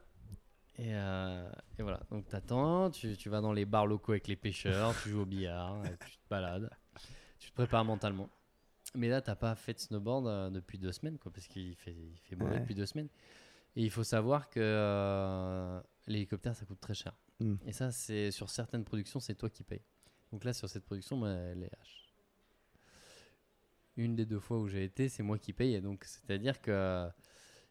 S2: Et, euh, et voilà, donc t'attends, tu, tu vas dans les bars locaux avec les pêcheurs, tu joues au billard, tu te balades, tu te prépares mentalement. Mais là, t'as pas fait de snowboard euh, depuis deux semaines, quoi, parce qu'il fait, il fait mauvais
S1: Ouais.
S2: depuis deux semaines. Et il faut savoir que euh, l'hélicoptère, ça coûte très cher.
S1: Mm.
S2: Et ça, c'est sur certaines productions, c'est toi qui payes. Donc là, sur cette production, elle est H. Une des deux fois où j'ai été, c'est moi qui paye. Donc, c'est-à-dire que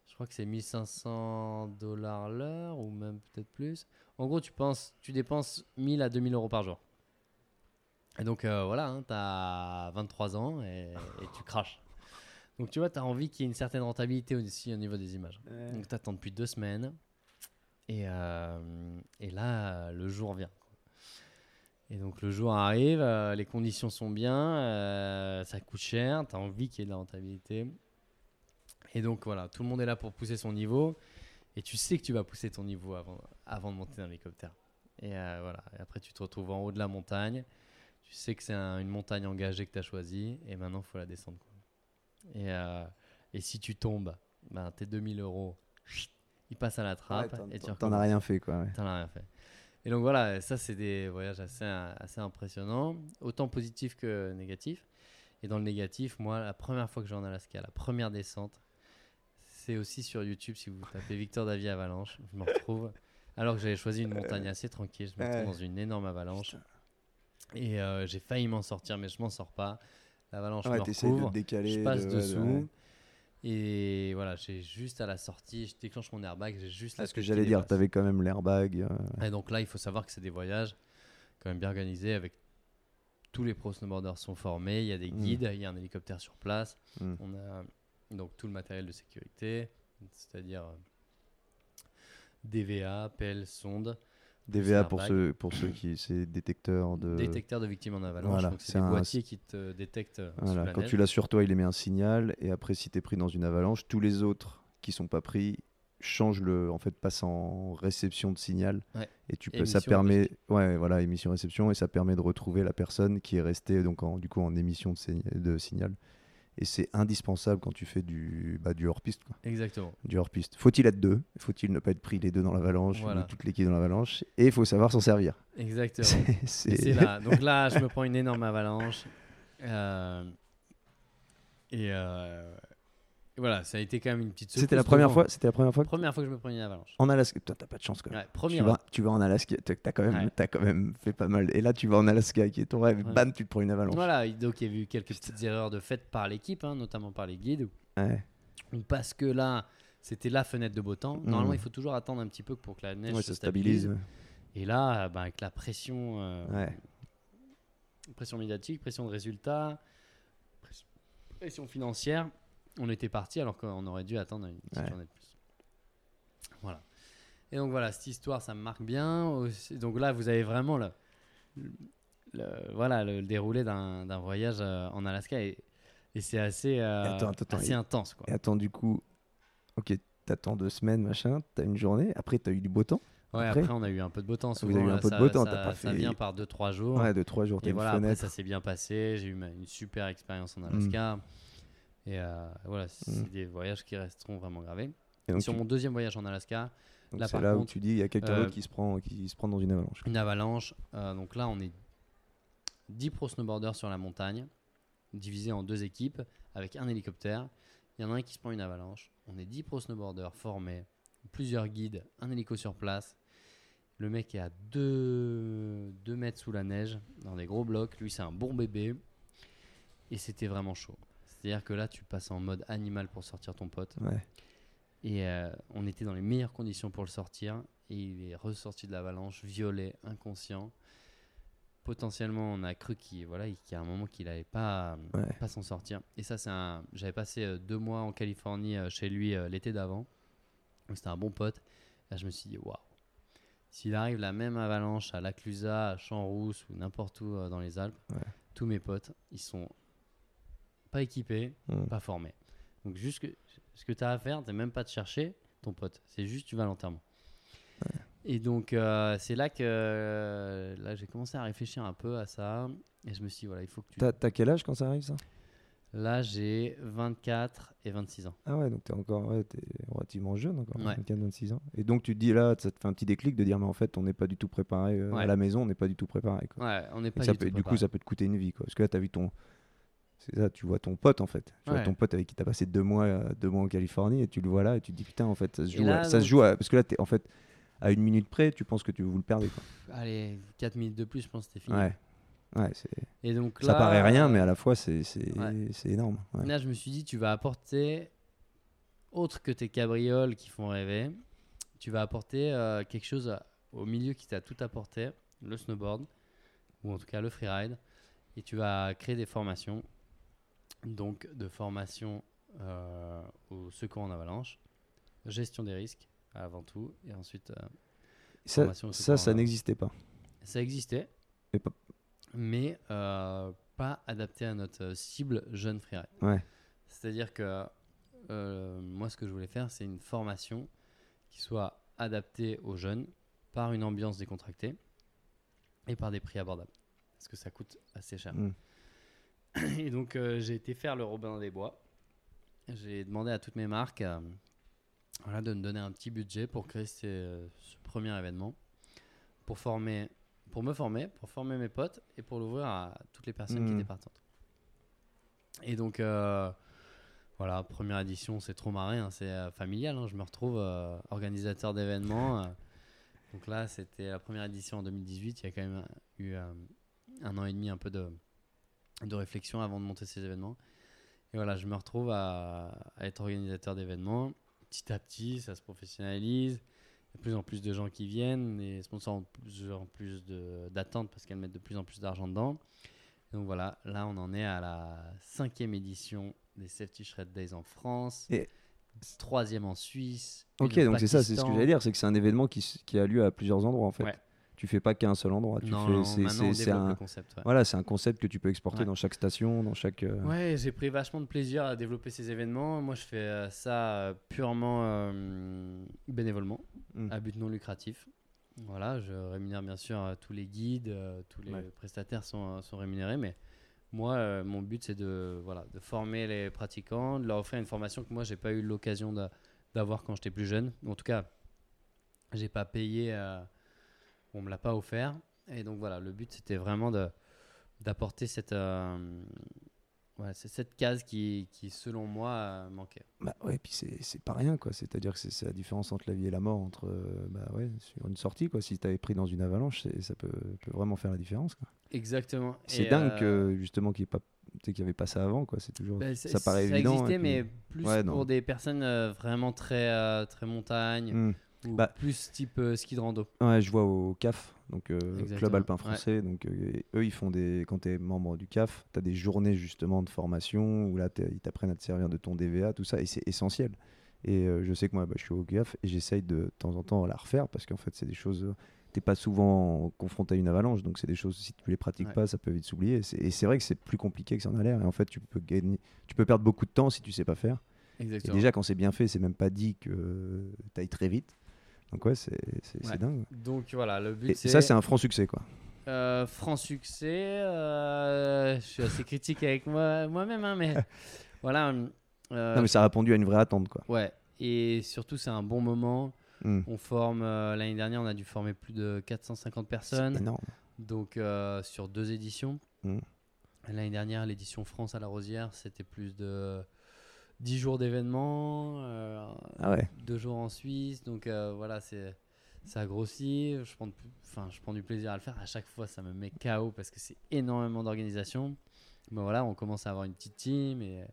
S2: je crois que c'est 1500 dollars l'heure ou même peut-être plus. En gros, tu, penses, tu dépenses 1000 à 2000 euros par jour. Et donc, euh, voilà, tu as 23 ans et, et tu craches. Donc, tu vois, tu as envie qu'il y ait une certaine rentabilité aussi au niveau des images.
S1: Ouais.
S2: Donc, tu attends depuis deux semaines. Et, euh, et là, le jour vient. Et donc, le jour arrive, euh, les conditions sont bien, euh, ça coûte cher, tu as envie qu'il y ait de la rentabilité. Et donc, voilà, tout le monde est là pour pousser son niveau. Et tu sais que tu vas pousser ton niveau avant, avant de monter dans l'hélicoptère. Et euh, voilà, et après, tu te retrouves en haut de la montagne. Tu sais que c'est un- une montagne engagée que tu as choisie. Et maintenant, il faut la descendre. quoi. Et, et si tu tombes, ben, tes 2000 euros, ils passent à la trappe.
S1: Ouais,
S2: et tu
S1: T'en as rien fait, quoi. ouais.
S2: T'en as rien fait. Et donc voilà, ça c'est des voyages assez, assez impressionnants, autant positifs que négatifs. Et dans le négatif, moi, la première fois que je vais en Alaska, la première descente, c'est aussi sur YouTube, si vous tapez Victor Davier Avalanche, je me retrouve, alors que j'avais choisi une montagne assez tranquille, je me retrouve dans une énorme avalanche. Et euh, j'ai failli m'en sortir, mais je m'en sors pas. L'avalanche
S1: Ouais,
S2: me
S1: de
S2: recouvre,
S1: décaler.
S2: je passe
S1: de-
S2: dessous.
S1: ouais.
S2: Et voilà, j'ai juste à la sortie, je déclenche mon airbag, j'ai juste
S1: Ah, ce que j'allais dire, t'avais quand même l'airbag. euh,
S2: Et donc là, il faut savoir que c'est des voyages quand même bien organisés avec tous les pro snowboarders sont formés, il y a des
S1: Mm.
S2: guides, il y a un hélicoptère sur place,
S1: Mm.
S2: on a donc tout le matériel de sécurité, c'est-à-dire euh, DVA, pelle, sonde,
S1: DVA pour ceux, pour ceux qui. C'est détecteur de.
S2: détecteur de victimes en avalanche.
S1: voilà,
S2: c'est
S1: un-
S2: boîtiers qui te détectent euh,
S1: Voilà, quand tu l'as sur toi, il émet un signal. Et après, si t'es pris dans une avalanche, tous les autres qui sont pas pris changent le. En fait, passent en réception de signal.
S2: Ouais.
S1: Et tu peux,
S2: Émission
S1: ça
S2: et
S1: permet. Ouais, voilà, émission-réception. Et ça permet de retrouver la personne qui est restée donc en, du coup en émission de, de signal. Et c'est indispensable quand tu fais du, bah, du hors-piste.
S2: Exactement.
S1: Du hors-piste. Faut-il être deux? Faut-il ne pas être pris les deux dans l'avalanche
S2: Voilà.
S1: ou toute l'équipe dans l'avalanche? Et il faut savoir s'en servir.
S2: Exactement.
S1: C'est-
S2: là. Donc là, je me prends une énorme avalanche. Euh, et, euh, voilà, ça a été quand même une petite
S1: C'était la première fois. C'était la première fois. que-
S2: Première fois que je me prends une avalanche.
S1: En Alaska, Putain, t'as pas de chance quand même.
S2: Ouais,
S1: Tu vas, tu vas en Alaska, t'as quand, même,
S2: Ouais.
S1: t'as quand même fait pas mal. Et là, tu vas en Alaska, qui est ton rêve,
S2: Ouais.
S1: bam, tu te prends une avalanche.
S2: Voilà, donc il y a eu quelques petites erreurs de fait par l'équipe, hein, notamment par les guides, parce que là, c'était la fenêtre de beau temps. Normalement,
S1: Mhm.
S2: il faut toujours attendre un petit peu pour que la neige se stabilise.
S1: stabilise.
S2: Et là, bah, avec la pression, euh, pression médiatique, pression de résultats, pression financière, on était parti alors qu'on aurait dû attendre une petite
S1: Ouais.
S2: journée de plus. Voilà. Et donc voilà, cette histoire, ça me marque bien. aussi. Donc là, vous avez vraiment le, le- voilà, le, déroulé d'un voyage euh, en Alaska et, et c'est assez, euh,
S1: Attends, attends, attends,
S2: assez
S1: et-
S2: intense. Quoi.
S1: Et attends, du coup, ok, t'attends deux semaines, machin, t'as une journée, après t'as eu du beau temps.
S2: Ouais,
S1: après-
S2: après, on a eu un peu de beau temps.
S1: Vous avez eu un peu de
S2: ça-
S1: beau temps,
S2: ça-
S1: t'as pas
S2: Ça
S1: fait-
S2: vient par 2-3 jours.
S1: Ouais, de trois jours, t'as
S2: Et voilà, après ça s'est bien passé. J'ai eu une super expérience en Alaska. Et euh, voilà, c'est
S1: Mm.
S2: des voyages qui resteront vraiment gravés.
S1: Et donc,
S2: Sur
S1: tu-
S2: mon deuxième voyage en Alaska,
S1: donc
S2: là,
S1: c'est
S2: par
S1: là où
S2: contre,
S1: tu dis, il y a quelqu'un
S2: euh,
S1: d'autre qui se prend, qui se prend dans une avalanche.
S2: une avalanche. euh, donc là, on est 10 pro snowboarders sur la montagne, divisés en deux équipes avec un hélicoptère. Il y en a un qui se prend une avalanche. On est 10 pro snowboarders formés, plusieurs guides, un hélico sur place. Le mec est à 2 mètres sous la neige, dans des gros blocs. Lui, c'est un bon bébé. Et c'était vraiment chaud. C'est-à-dire que là, tu passes en mode animal pour sortir ton pote.
S1: Ouais.
S2: Et euh, on était dans les meilleures conditions pour le sortir. Et il est ressorti de l'avalanche, violet, inconscient. Potentiellement, on a cru qu'il voilà, y a un moment qu'il n'allait pas,
S1: Ouais.
S2: pas s'en sortir. Et ça, c'est un. J'avais passé euh, deux mois en Californie euh, chez lui l'été d'avant. C'était un bon pote. Là, je me suis dit, waouh. S'il arrive la même avalanche à Laclusa, à Champs-Rousse ou n'importe où dans les Alpes,
S1: Ouais.
S2: tous mes potes, ils sont pas équipés,
S1: Mm.
S2: pas formés. Donc, juste que, ce que tu as à faire, c'est même pas de chercher ton pote, c'est juste tu vas à l'enterrement. Et donc, euh, c'est là que euh, là, j'ai commencé à réfléchir un peu à ça. Et je me suis dit, voilà, il faut que tu.
S1: T'as t'as quel âge quand ça arrive ça?
S2: Là, j'ai 24 et 26 ans.
S1: Ah ouais, donc t'es encore ouais, t'es relativement jeune encore,
S2: Ouais.
S1: 24-26 ans. Et donc tu te dis là, ça te fait un petit déclic de dire mais en fait on n'est pas du tout préparé euh,
S2: Ouais.
S1: à la maison, on n'est pas du tout préparé. Quoi.
S2: Ouais, on n'est
S1: Et
S2: pas
S1: ça
S2: du
S1: peut-
S2: tout
S1: du coup ça peut te coûter une vie quoi. Parce que là t'as vu ton, c'est ça, tu vois ton pote en fait. Tu vois ton pote avec qui t'as passé deux mois, euh, deux mois en Californie et tu le vois là et tu te dis putain en fait ça se joue,
S2: là,
S1: à- ça se joue à- parce que là t'es en fait à une minute près, tu penses que tu vous le perdez quoi.
S2: Allez, 4 minutes de plus, je pense que c'était fini.
S1: Ouais. Ouais,
S2: Et donc
S1: ça paraît rien, mais à la fois c'est
S2: Ouais.
S1: énorme.
S2: Là, je me suis dit, tu vas apporter, autre que tes cabrioles qui font rêver, tu vas apporter euh, quelque chose au milieu qui t'a tout apporté, le snowboard, ou en tout cas le freeride, et tu vas créer des formations, donc de formation euh, au secours en avalanche, gestion des risques avant tout, et ensuite euh,
S1: Ça,
S2: formation au
S1: ça, ça n'existait pas.
S2: Ça existait,
S1: Mais pas-
S2: mais euh, pas adapté à notre euh, cible jeune freeride.
S1: Ouais.
S2: C'est-à-dire que moi, ce que je voulais faire, c'est une formation qui soit adaptée aux jeunes par une ambiance décontractée et par des prix abordables. Parce que ça coûte assez cher.
S1: Mm.
S2: Et donc, euh, j'ai été faire le Robin des Bois j'ai demandé à toutes mes marques euh, voilà, de me donner un petit budget pour créer ce, ce premier événement, pour, former, pour me former, pour former mes potes et pour l'ouvrir à toutes les personnes qui
S1: Mhm.
S2: étaient partantes. Et donc, euh, voilà, première édition, c'est trop marré, hein, c'est euh, familial. hein, je me retrouve euh, organisateur d'événements. euh. donc là, c'était la première édition en 2018. Il y a quand même eu euh, un an et demi un peu de, de réflexion avant de monter ces événements. Et voilà, je me retrouve à, à être organisateur d'événements. Petit à petit, ça se professionnalise. Il y a de plus en plus de gens qui viennent. Les sponsors ont de plus en plus d'attentes parce qu'elles mettent de plus en plus d'argent dedans. Et donc voilà, là, on en est à la cinquième édition des Safety Shred Days en France.
S1: Et-
S2: Troisième en Suisse.
S1: Ok, donc c'est ça, c'est ce que j'allais dire, c'est que c'est un événement qui, qui a lieu à plusieurs endroits en fait.
S2: Ouais.
S1: Tu fais pas qu'à un seul endroit. Tu
S2: Non,
S1: fais,
S2: non,
S1: c'est,
S2: maintenant, on
S1: c'est- c'est
S2: développe
S1: un,
S2: le concept. ouais.
S1: voilà, c'est un concept que tu peux exporter
S2: Ouais.
S1: dans chaque station, dans chaque. euh,
S2: Ouais, j'ai pris vachement de plaisir à développer ces événements. Moi, je fais euh, ça euh, purement euh, bénévolement,
S1: Mm.
S2: à but non lucratif. Voilà, je rémunère bien sûr tous les guides, tous les
S1: Ouais.
S2: prestataires sont, sont rémunérés, mais moi, euh, mon but, c'est de, voilà, de former les pratiquants, de leur offrir une formation que moi, j'ai pas eu l'occasion d'a- d'avoir quand j'étais plus jeune. En tout cas, j'ai pas payé, euh, on me l'a pas offert. Et donc voilà, le but, c'était vraiment d'apporter cette, euh, ouais, cette case qui, qui selon moi, euh, manquait.
S1: Bah ouais, puis c'est, pas rien quoi. C'est-à-dire que c'est, la différence entre la vie et la mort, entre euh, bah ouais, sur une sortie quoi. Si t'avais pris dans une avalanche, ça peut, peut vraiment faire la différence. Quoi.
S2: Exactement.
S1: C'est dingue que justement qu'il n'y ait, pas, qu'il avait pas ça avant quoi. C'est toujours,
S2: bah,
S1: ça paraît évident.
S2: existait,
S1: et puis-
S2: mais plus
S1: Ouais,
S2: pour des personnes vraiment très, très montagne,
S1: Hmm.
S2: Ou
S1: Bah,
S2: plus type euh, ski de rando.
S1: Ouais, je vois au CAF, donc euh, Club Alpin
S2: ouais.
S1: Français. Donc euh, eux, ils font des. Quand tu es membre du CAF, tu as des journées justement de formation où là, ils t'apprennent à te servir de ton DVA, tout ça, et c'est essentiel. Et je sais que moi, bah, je suis au CAF et j'essaye de, de temps en temps à la refaire parce qu'en fait, c'est des choses. T'es pas souvent confronté à une avalanche, donc c'est des choses, si tu les pratiques
S2: Ouais.
S1: pas, ça peut vite s'oublier. Et c'est- vrai que c'est plus compliqué que ça en a l'air. Et en fait, tu peux, gagner, tu peux perdre beaucoup de temps si tu sais pas faire. Et
S2: Exactement.
S1: déjà, quand c'est bien fait, c'est même pas dit que tu ailles très vite. Donc ouais, c'est
S2: Ouais.
S1: dingue.
S2: Donc voilà, le but
S1: Et
S2: c'est.
S1: ça, c'est un franc succès, quoi.
S2: Euh, franc succès. euh, je suis assez critique avec moi- moi-même, hein, mais *laughs* voilà. euh,
S1: non, mais ça a répondu à une vraie attente, quoi.
S2: Ouais, et surtout, c'est un bon moment.
S1: Hmm.
S2: On forme, l'année dernière, on a dû former plus de 450
S1: C'est
S2: personnes,
S1: énorme.
S2: donc sur deux éditions.
S1: Mm.
S2: L'année dernière, l'édition France à la Rosière, c'était plus de 10 jours d'événements, euh,
S1: Ah ouais.
S2: deux jours en Suisse, donc euh, voilà, c'est ça a grossi. Je prends, enfin, je prends du plaisir à le faire. À chaque fois, ça me met KO parce que c'est énormément d'organisation. Mais voilà, on commence à avoir une petite team et,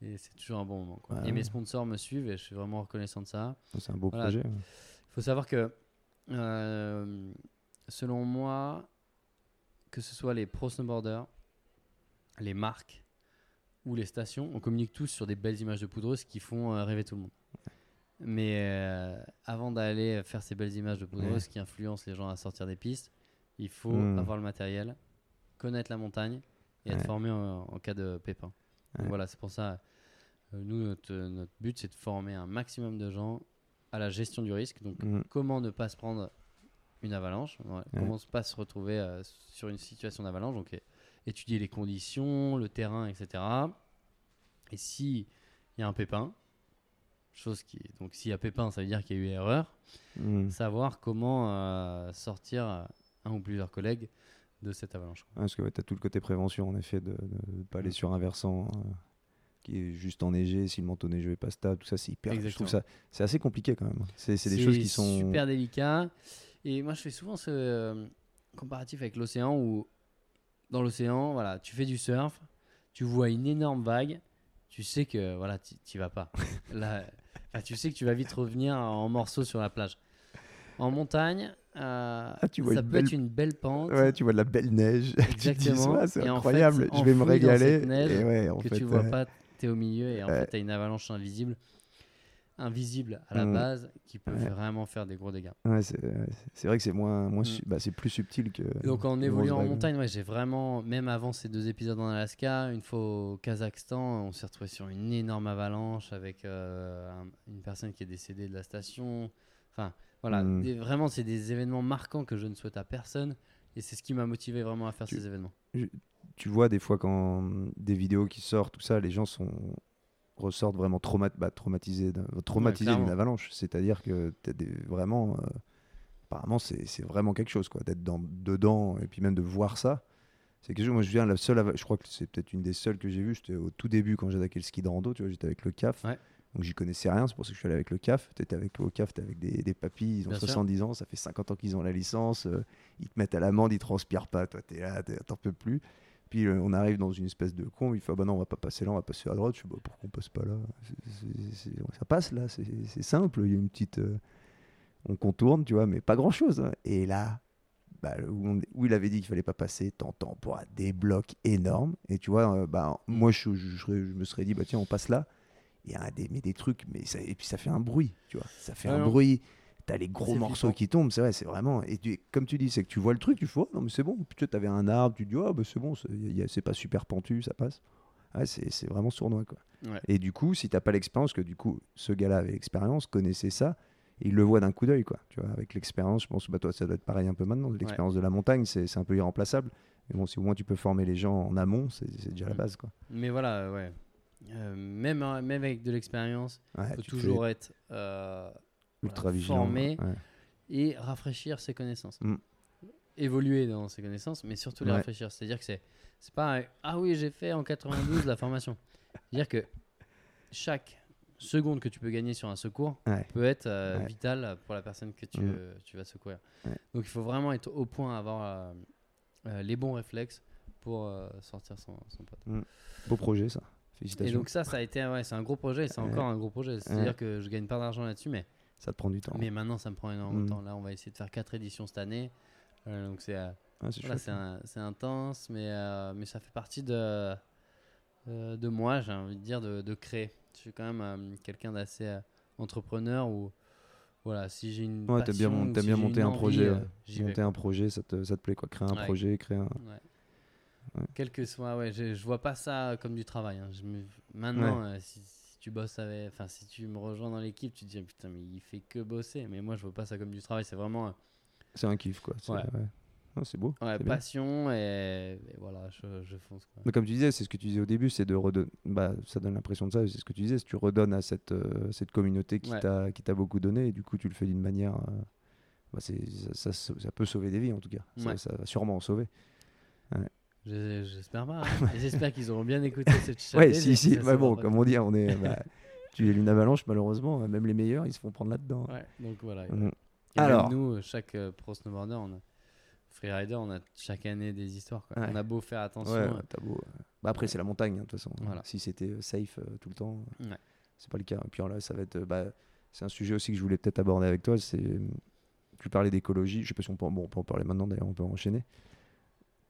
S2: et c'est toujours un bon moment. quoi.
S1: Ouais.
S2: Et mes sponsors me suivent et je suis vraiment reconnaissant de ça.
S1: C'est un beau
S2: Voilà.
S1: projet. ouais.
S2: Il faut savoir que, euh, selon moi, que ce soit les pro snowboarders, les marques ou les stations, on communique tous sur des belles images de poudreuse qui font euh, rêver tout le monde. Mais euh, avant d'aller faire ces belles images de poudreuse qui influencent les gens à sortir des pistes, il faut
S1: Mm.
S2: avoir le matériel, connaître la montagne et être formé en, en cas de pépin.
S1: Ouais.
S2: voilà, c'est pour ça, euh, nous, notre, notre but, c'est de former un maximum de gens à la gestion du risque. Donc,
S1: Mm.
S2: comment ne pas se prendre une avalanche? Comment ne pas se retrouver euh, sur une situation d'avalanche? Donc, étudier les conditions, le terrain, etc. Et si il y a un pépin, chose qui, donc s'il y a pépin, ça veut dire qu'il y a eu erreur.
S1: Mm.
S2: Savoir comment euh, sortir euh, un ou plusieurs collègues de cette avalanche.
S1: Ouais, parce que tu as tout le côté prévention, en effet, de ne pas aller
S2: Mm.
S1: sur un versant euh, qui est juste enneigé, si le manteau neigeux est pas stable, tout ça, c'est hyper. Je trouve
S2: Exactement.
S1: ça, c'est assez compliqué quand même. C'est c'est des choses qui sont.
S2: super délicat. Et moi, je fais souvent ce euh, comparatif avec l'océan où, dans l'océan, voilà, tu fais du surf, tu vois une énorme vague, tu sais que voilà, tu vas pas. *laughs* Là, tu sais que tu vas vite revenir en morceaux sur la plage. En montagne, euh,
S1: Ah, tu vois
S2: ça peut
S1: belle-
S2: être une belle pente
S1: Ouais, tu vois de la belle neige. *laughs*
S2: Exactement.
S1: C'est
S2: en
S1: incroyable,
S2: fait,
S1: je vais me régaler.
S2: neige
S1: et ouais, en
S2: que
S1: fait,
S2: tu vois pas, tu es au milieu et en fait, tu as une avalanche invisible, invisible à la
S1: Mm.
S2: base qui peut
S1: Ouais.
S2: vraiment faire des gros dégâts.
S1: Ouais, c'est vrai que c'est moins, moins
S2: Mm.
S1: su- bah, c'est plus subtil que.
S2: Donc en évoluant en montagne, ouais, j'ai vraiment, même avant ces deux épisodes en Alaska, une fois au Kazakhstan, on s'est retrouvé sur une énorme avalanche avec euh, un- une personne qui est décédée de la station. Enfin, voilà,
S1: Mm.
S2: des- vraiment, c'est des événements marquants que je ne souhaite à personne. Et c'est ce qui m'a motivé vraiment à faire
S1: Tu-
S2: ces événements.
S1: tu vois des fois quand des vidéos qui sortent, tout ça, les gens sont ressortent vraiment trauma bah, traumatisés, d'un- traumatisés d'une avalanche. C'est-à-dire que t'as des, vraiment, euh, apparemment, c'est vraiment quelque chose, quoi, d'être dans- dedans et puis même de voir ça. C'est quelque chose. Moi, je viens la seule, je crois que c'est peut-être une des seules que j'ai vues. J'étais au tout début quand j'ai attaqué le ski de rando. Tu vois, j'étais avec le CAF.
S2: Ouais.
S1: Donc j'y connaissais rien, c'est pour ça que je suis allé avec le CAF. Tu étais avec au CAF, tu avec des, des papis, ils ont
S2: Bien sûr.
S1: 70 ans, ça fait 50 ans qu'ils ont la licence, euh, ils te mettent à l'amende, ils transpirent pas, toi t'es là, t'en peux plus. Puis euh, on arrive dans une espèce de con, il fait ah bah non, on va pas passer là, on va passer à droite. Je fais bah pourquoi on passe pas là? C'est- c'est- c'est- Ça passe là, c'est simple, il y a une petite. euh, on contourne, tu vois, mais pas grand chose. Et là, bah, où, on- où il avait dit qu'il fallait pas passer, t'entends pour des blocs énormes. Et tu vois, euh, bah, moi je, je, je serais- je me serais dit, bah tiens, on passe là. Il y a des, mais des trucs, mais ça, et puis ça fait un bruit, tu vois. Ça fait
S2: Ouais,
S1: un bruit. T'as les gros morceaux qui tombent, c'est vrai, c'est vraiment. Et tu- comme tu dis, c'est que tu vois le truc, tu fais, oh, non mais c'est bon. Puis tu avais un arbre, tu dis, oh, bah, c'est bon, c'est pas super pentu, ça passe. Ouais, c'est c'est vraiment sournois, quoi.
S2: Ouais.
S1: Et du coup, si t'as pas l'expérience, que du coup, ce gars-là avait l'expérience, connaissait ça, et il le voit d'un coup d'œil, quoi. Tu vois, avec l'expérience, je pense bah, toi, ça doit être pareil un peu maintenant. L'expérience de la montagne, c'est c'est un peu irremplaçable. Mais bon, si au moins tu peux former les gens en amont, c'est déjà la
S2: Mm.
S1: base, quoi.
S2: Mais voilà, ouais. Euh, même, en- même avec de l'expérience,
S1: Ouais,
S2: il faut toujours être euh,
S1: ultra vigilant. ouais.
S2: et rafraîchir ses connaissances.
S1: Mm.
S2: Évoluer dans ses connaissances, mais surtout les
S1: Ouais.
S2: rafraîchir. C'est-à-dire que c'est c'est pas un, ah oui j'ai fait en 92 la formation. C'est-à-dire que chaque seconde que tu peux gagner sur un secours
S1: Ouais.
S2: peut être euh, vitale pour la personne que tu,
S1: Mm.
S2: euh, tu vas secourir. Donc il faut vraiment être au point, avoir euh, euh, les bons réflexes pour sortir son, son pote.
S1: Beau projet, ça.
S2: Et
S1: Félicitations.
S2: donc ça, ça a été ouais, c'est un gros projet, et c'est encore un gros projet. C'est-à-dire que je gagne pas d'argent là-dessus, mais
S1: ça te prend du temps.
S2: mais maintenant, ça me prend énormément
S1: Mm.
S2: de temps. Là, on va essayer de faire quatre éditions cette année. Euh, donc, c'est euh, voilà, c'est intense, mais, euh, mais ça fait partie de, euh, de moi, j'ai envie de dire, de, de créer. Je suis quand même quelqu'un d'assez entrepreneur où, voilà, si j'ai une.
S1: Ouais, t'as bien, mon-
S2: si
S1: bien monté un projet. ouais. monter un projet, ça te, ça te plaît, quoi. Créer un
S2: Ouais.
S1: projet, créer un.
S2: Quel que soit, ouais, je, je vois pas ça comme du travail. hein. Je me- maintenant, si tu bosses avec, enfin, si tu me rejoins dans l'équipe, tu te dis putain, mais il fait que bosser. Mais moi, je vois pas ça comme du travail. C'est vraiment
S1: C'est un kiff, quoi. C'est
S2: Ouais.
S1: ouais. C'est beau.
S2: ouais, passion et, et voilà, je, je fonce. Quoi.
S1: Mais comme tu disais, c'est ce que tu disais au début, c'est de redonner. Bah, ça donne l'impression de ça. C'est ce que tu disais. Si tu redonnes à cette, euh, cette communauté qui t'a beaucoup donné, et du coup, tu le fais d'une manière. euh, bah, ça, ça, ça peut sauver des vies, en tout cas. Ça va sûrement en sauver.
S2: Je- J'espère pas. hein. *laughs* J'espère qu'ils auront bien écouté cette chat.
S1: Ouais, si, si. Bah, bon, comme on dit, on est. bah, *laughs* tu es une avalanche, malheureusement. Même les meilleurs, ils se font prendre là-dedans.
S2: Ouais, donc voilà. Et même
S1: Alors.
S2: nous, euh, chaque euh, pro snowboarder, on a freerider, on a chaque année des histoires. Quoi.
S1: Ouais.
S2: On a beau faire attention.
S1: Ouais,
S2: euh,
S1: beau, euh, Bah, après, c'est la montagne, hein, de toute façon.
S2: Voilà.
S1: Si c'était safe euh, tout le temps, c'est pas le cas. Et puis là, ça va être. bah, c'est un sujet aussi que je voulais peut-être aborder avec toi. C'est. Tu parlais d'écologie. Je sais pas si on peut, bon, on peut en parler maintenant, d'ailleurs, on peut enchaîner.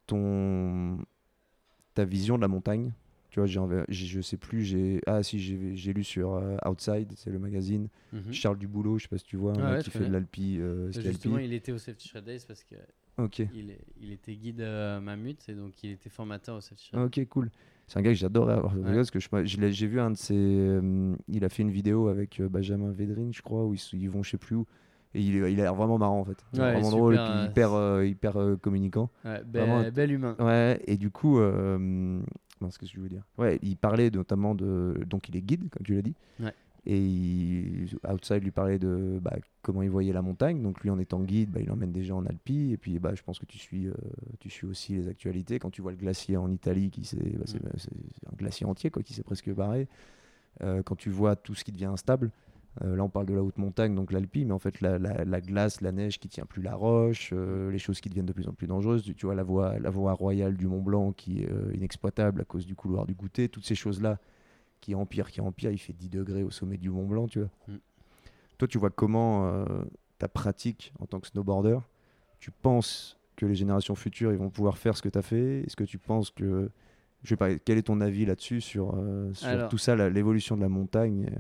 S1: Ton. Ta vision de la montagne. Tu vois, j'ai je sais plus. j'ai Ah, si, j'ai lu sur euh, Outside, c'est le magazine.
S2: mhm.
S1: Charles Duboulot, je sais pas si tu vois,
S2: Ah ouais,
S1: qui fait de l'alpi. euh,
S2: Justement,
S1: alpi.
S2: il était au Safety Shred Days parce qu'il
S1: Ok.
S2: est, il était guide euh, Mamut et donc il était formateur au Safety Shred.
S1: Ok, cool. C'est un gars que j'adorais avoir.
S2: Ouais.
S1: Parce que je, j'ai vu un de ses. euh, il a fait une vidéo avec euh, Benjamin Védrine, je crois, où ils, ils vont je sais plus où. Et il, a l'air vraiment marrant en fait. Il est
S2: Ouais,
S1: vraiment
S2: super,
S1: drôle et
S2: euh,
S1: puis hyper, euh, hyper euh, communicant.
S2: Ouais, be-
S1: Vraiment,
S2: bel humain.
S1: Ouais, et du coup. Euh, mince, qu'est-ce que je veux dire? Ouais, il parlait notamment de. Donc il est guide, comme tu l'as dit.
S2: Ouais.
S1: Et il- Outside lui parlait de bah, comment il voyait la montagne. Donc lui, en étant guide, bah, il emmène des gens en Alpi. Et puis bah, je pense que tu suis, tu suis aussi les actualités. Quand tu vois le glacier en Italie, qui bah, c'est
S2: Mm.
S1: c'est un glacier entier quoi, qui s'est presque barré. Quand tu vois tout ce qui devient instable. Euh, là, on parle de la haute montagne, donc l'Alpi, mais en fait, la, la- la glace, la neige qui tient plus la roche, euh, les choses qui deviennent de plus en plus dangereuses. Tu, tu vois, la voie, la voie royale du Mont Blanc qui est euh, inexploitable à cause du couloir du goûter, toutes ces choses-là qui empirent, qui empirent. Il fait 10 degrés au sommet du Mont Blanc, tu vois.
S2: Mm.
S1: Toi, tu vois comment ta pratique en tant que snowboarder, tu penses que les générations futures, ils vont pouvoir faire ce que tu as fait? Est-ce que tu penses que. Je sais pas, quel est ton avis là-dessus sur, sur
S2: Alors-
S1: tout ça, l'évolution de la montagne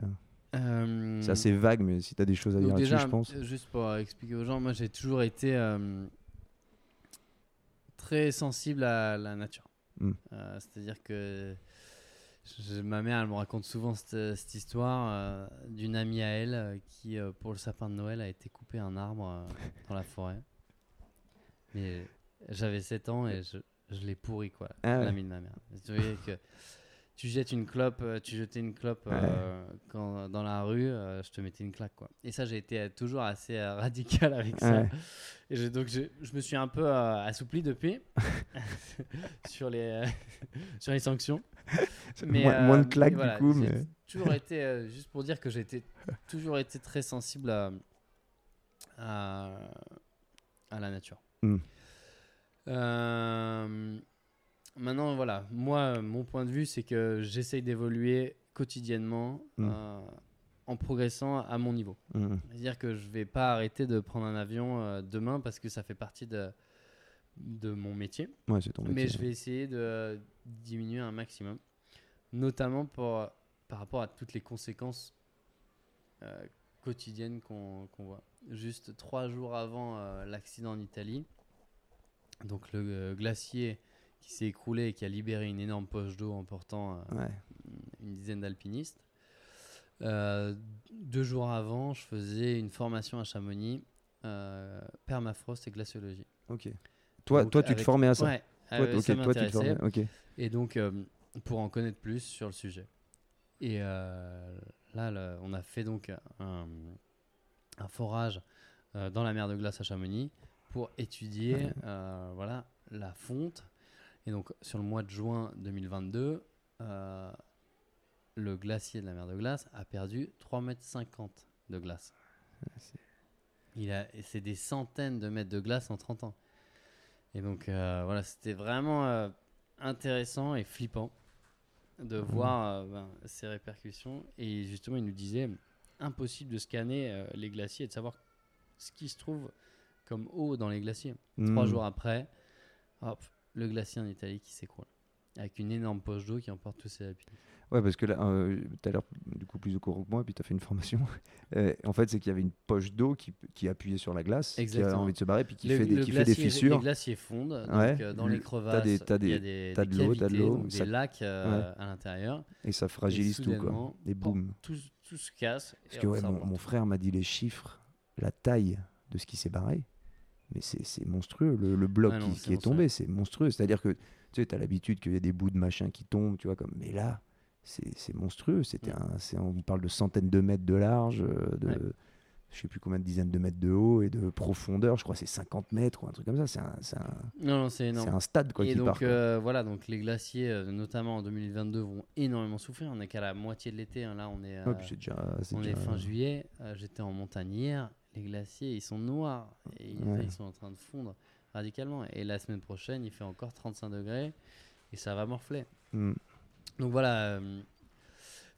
S1: euh,
S2: Euh,
S1: C'est assez vague, mais si tu as des choses à dire là-dessus, je pense.
S2: juste pour expliquer aux gens, moi j'ai toujours été euh, très sensible à la nature.
S1: Mm.
S2: Euh, C'est-à-dire que je- ma mère, elle me raconte souvent cette, cette histoire d'une amie à elle qui, pour le sapin de Noël, a été coupé un arbre dans la forêt. Mais j'avais 7 ans et je, je l'ai pourri, quoi,
S1: Ah ouais.
S2: l'amie de ma mère. Tu voyais que tu jettes une clope, euh, tu jetais une clope euh, quand, dans la rue, euh, je te mettais une claque. Quoi. Et ça, j'ai été toujours assez *laughs* radical avec ça.
S1: Ouais.
S2: Et je- donc, je, je me suis un peu assoupli depuis *laughs* sur, les, *laughs* sur les sanctions. Mais,
S1: moins, moins de claques
S2: voilà,
S1: du coup, mais
S2: toujours été, juste pour dire que j'ai été- toujours été très sensible à, à, à la nature.
S1: Mm.
S2: Euh, maintenant, voilà, moi, mon point de vue, c'est que j'essaye d'évoluer quotidiennement
S1: Mm.
S2: euh, en progressant à mon niveau.
S1: Mhm.
S2: C'est-à-dire que je vais pas arrêter de prendre un avion euh, demain parce que ça fait partie de, de mon métier.
S1: ouais, c'est ton métier.
S2: Mais je vais essayer de diminuer un maximum, notamment pour, par rapport à toutes les conséquences euh, quotidiennes qu'on voit. Juste trois jours avant euh, l'accident en Italie, donc le euh, glacier qui s'est écroulé et qui a libéré une énorme poche d'eau emportant euh,
S1: Ouais.
S2: une dizaine d'alpinistes. Euh, deux jours avant, je faisais une formation à Chamonix, euh, permafrost et glaciologie.
S1: Ok. Toi,
S2: Donc,
S1: toi, tu te formais à ça.
S2: Ouais,
S1: Toi,
S2: euh,
S1: ok,
S2: ça
S1: toi, tu te formais. Ok.
S2: Et donc, euh, pour en connaître plus sur le sujet. Et euh, là, on a fait donc un, un forage euh, dans la mer de glace à Chamonix pour étudier
S1: Ouais.
S2: euh, voilà, la fonte. Et donc, sur le mois de juin 2022, euh, le glacier de la mer de glace a perdu 3,50 m de glace.
S1: c'est-
S2: Il a, et c'est des centaines de mètres de glace en 30 ans. Et donc, euh, voilà, c'était vraiment euh, intéressant et flippant de voir euh, ben, ces répercussions. Et justement, il nous disait impossible de scanner les glaciers et de savoir ce qui se trouve comme eau dans les glaciers. Trois
S1: Mhm.
S2: jours après, hop, le glacier en Italie qui s'écroule. Avec une énorme poche d'eau qui emporte tous ces alpinistes.
S1: Ouais, parce que là, euh, tu as l'air du coup plus au courant que moi, puis tu as fait une formation. *laughs* Euh, en fait, c'est qu'il y avait une poche d'eau qui, qui appuyait sur la glace, qui a
S2: Exactement.
S1: envie de se barrer, puis qui,
S2: Le-
S1: fait, des, qui fait des
S2: glacier- Les
S1: fissures.
S2: glaciers fondent. Donc,
S1: Ouais.
S2: euh, dans
S1: Le-
S2: les crevasses,
S1: des- t'as
S2: il y a
S1: des-
S2: des,
S1: t'as
S2: des
S1: de l'eau, t'as de
S2: cavités,
S1: l'eau,
S2: donc
S1: ça-
S2: des lacs euh, à l'intérieur.
S1: Et ça fragilise tout, quoi. Et boum.
S2: Tout, tout se casse.
S1: Parce
S2: et
S1: que ouais,
S2: ça
S1: mon frère m'a dit les chiffres, la taille de ce qui s'est barré. Mais c'est monstrueux, le, le bloc
S2: Ah non,
S1: qui, est tombé, c'est monstrueux. C'est-à-dire que tu sais, as l'habitude qu'il y a des bouts de machin qui tombent, tu vois, comme. Mais là, c'est monstrueux. C'était
S2: Mm.
S1: un, c'est- on parle de centaines de mètres de large, euh, de.
S2: Ouais.
S1: Je sais plus combien de dizaines de mètres de haut et de profondeur, je crois que c'est 50 mètres ou un truc comme ça. C'est un, c'est un,
S2: Non, c'est
S1: stade quoi,
S2: et
S1: qui
S2: donc,
S1: part. quoi.
S2: euh, voilà, donc les glaciers, euh, notamment en 2022, vont énormément souffrir. On n'est qu'à la moitié de l'été. hein. Là, on est,
S1: Ouais,
S2: euh,
S1: déjà,
S2: on
S1: déjà-
S2: est fin juillet. Euh, J'étais en montagne hier. Les glaciers, ils sont noirs. Et ils,
S1: Ouais.
S2: ils sont en train de fondre radicalement. Et la semaine prochaine, il fait encore 35 degrés. Et ça va morfler.
S1: Mm.
S2: Donc voilà. euh,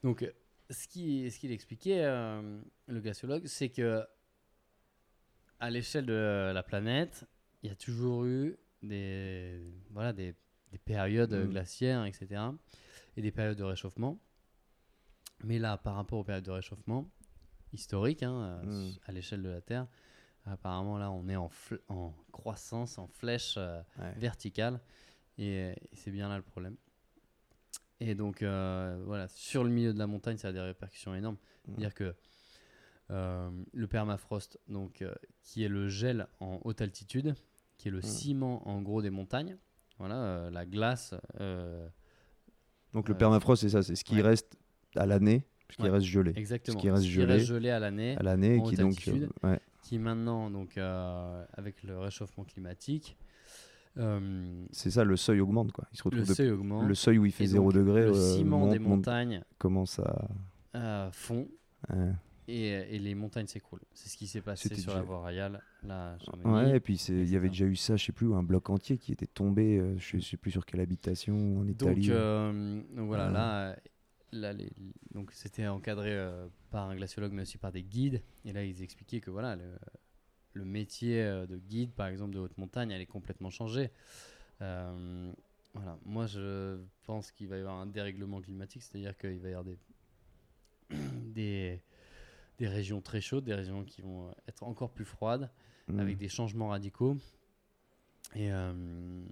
S2: donc ce qu'il ce qu'il expliquait, euh, le glaciologue, c'est que à l'échelle de la planète, il y a toujours eu des, voilà, des, des périodes
S1: Mm.
S2: glaciaires, etc. Et des périodes de réchauffement. Mais là, par rapport aux périodes de réchauffement historiques, hein, euh,
S1: Mm.
S2: à l'échelle de la Terre, apparemment là, on est en, en croissance, en flèche euh,
S1: Ouais.
S2: verticale. Et, et c'est bien là le problème. Et donc, euh, voilà, sur le milieu de la montagne, ça a des répercussions énormes.
S1: Mm.
S2: C'est-à-dire que euh, le permafrost, donc, euh, qui est le gel en haute altitude, qui est le
S1: Mm.
S2: ciment en gros des montagnes, voilà, euh, la glace. euh,
S1: Donc le
S2: euh,
S1: permafrost, c'est ça, c'est ce qui
S2: ouais.
S1: reste à l'année, qui
S2: Ouais.
S1: reste gelé.
S2: exactement.
S1: qui reste
S2: Ce
S1: gelé
S2: à l'année,
S1: À l'année, qui donc. euh, ouais.
S2: qui maintenant, donc, euh, avec le réchauffement climatique, euh,
S1: C'est ça, le seuil augmente quoi. Il se
S2: le
S1: retrouve de-
S2: seuil augmente.
S1: le seuil où il fait
S2: Et
S1: 0
S2: donc,
S1: degré
S2: le ciment
S1: monte,
S2: des
S1: monte,
S2: montagnes
S1: commence à.
S2: fond
S1: ouais.
S2: et, et les montagnes s'écroulent. C'est ce qui s'est passé sur
S1: déjà-
S2: la voie royale, là.
S1: Ouais, et puis il y avait déjà eu ça, je sais plus, un bloc entier qui était tombé, euh, je sais plus sur quelle habitation en
S2: Donc,
S1: Italie.
S2: euh, donc voilà,
S1: Ouais.
S2: là, là les- donc c'était encadré euh, par un glaciologue, mais aussi par des guides. Et là, ils expliquaient que voilà, le, le métier euh, de guide, par exemple, de haute montagne, allait complètement changer. Euh, voilà, moi, je pense qu'il va y avoir un dérèglement climatique, c'est-à-dire qu'il va y avoir des, *coughs* des, des régions très chaudes, des régions qui vont être encore plus froides,
S1: Mm.
S2: avec des changements radicaux. Et, euh,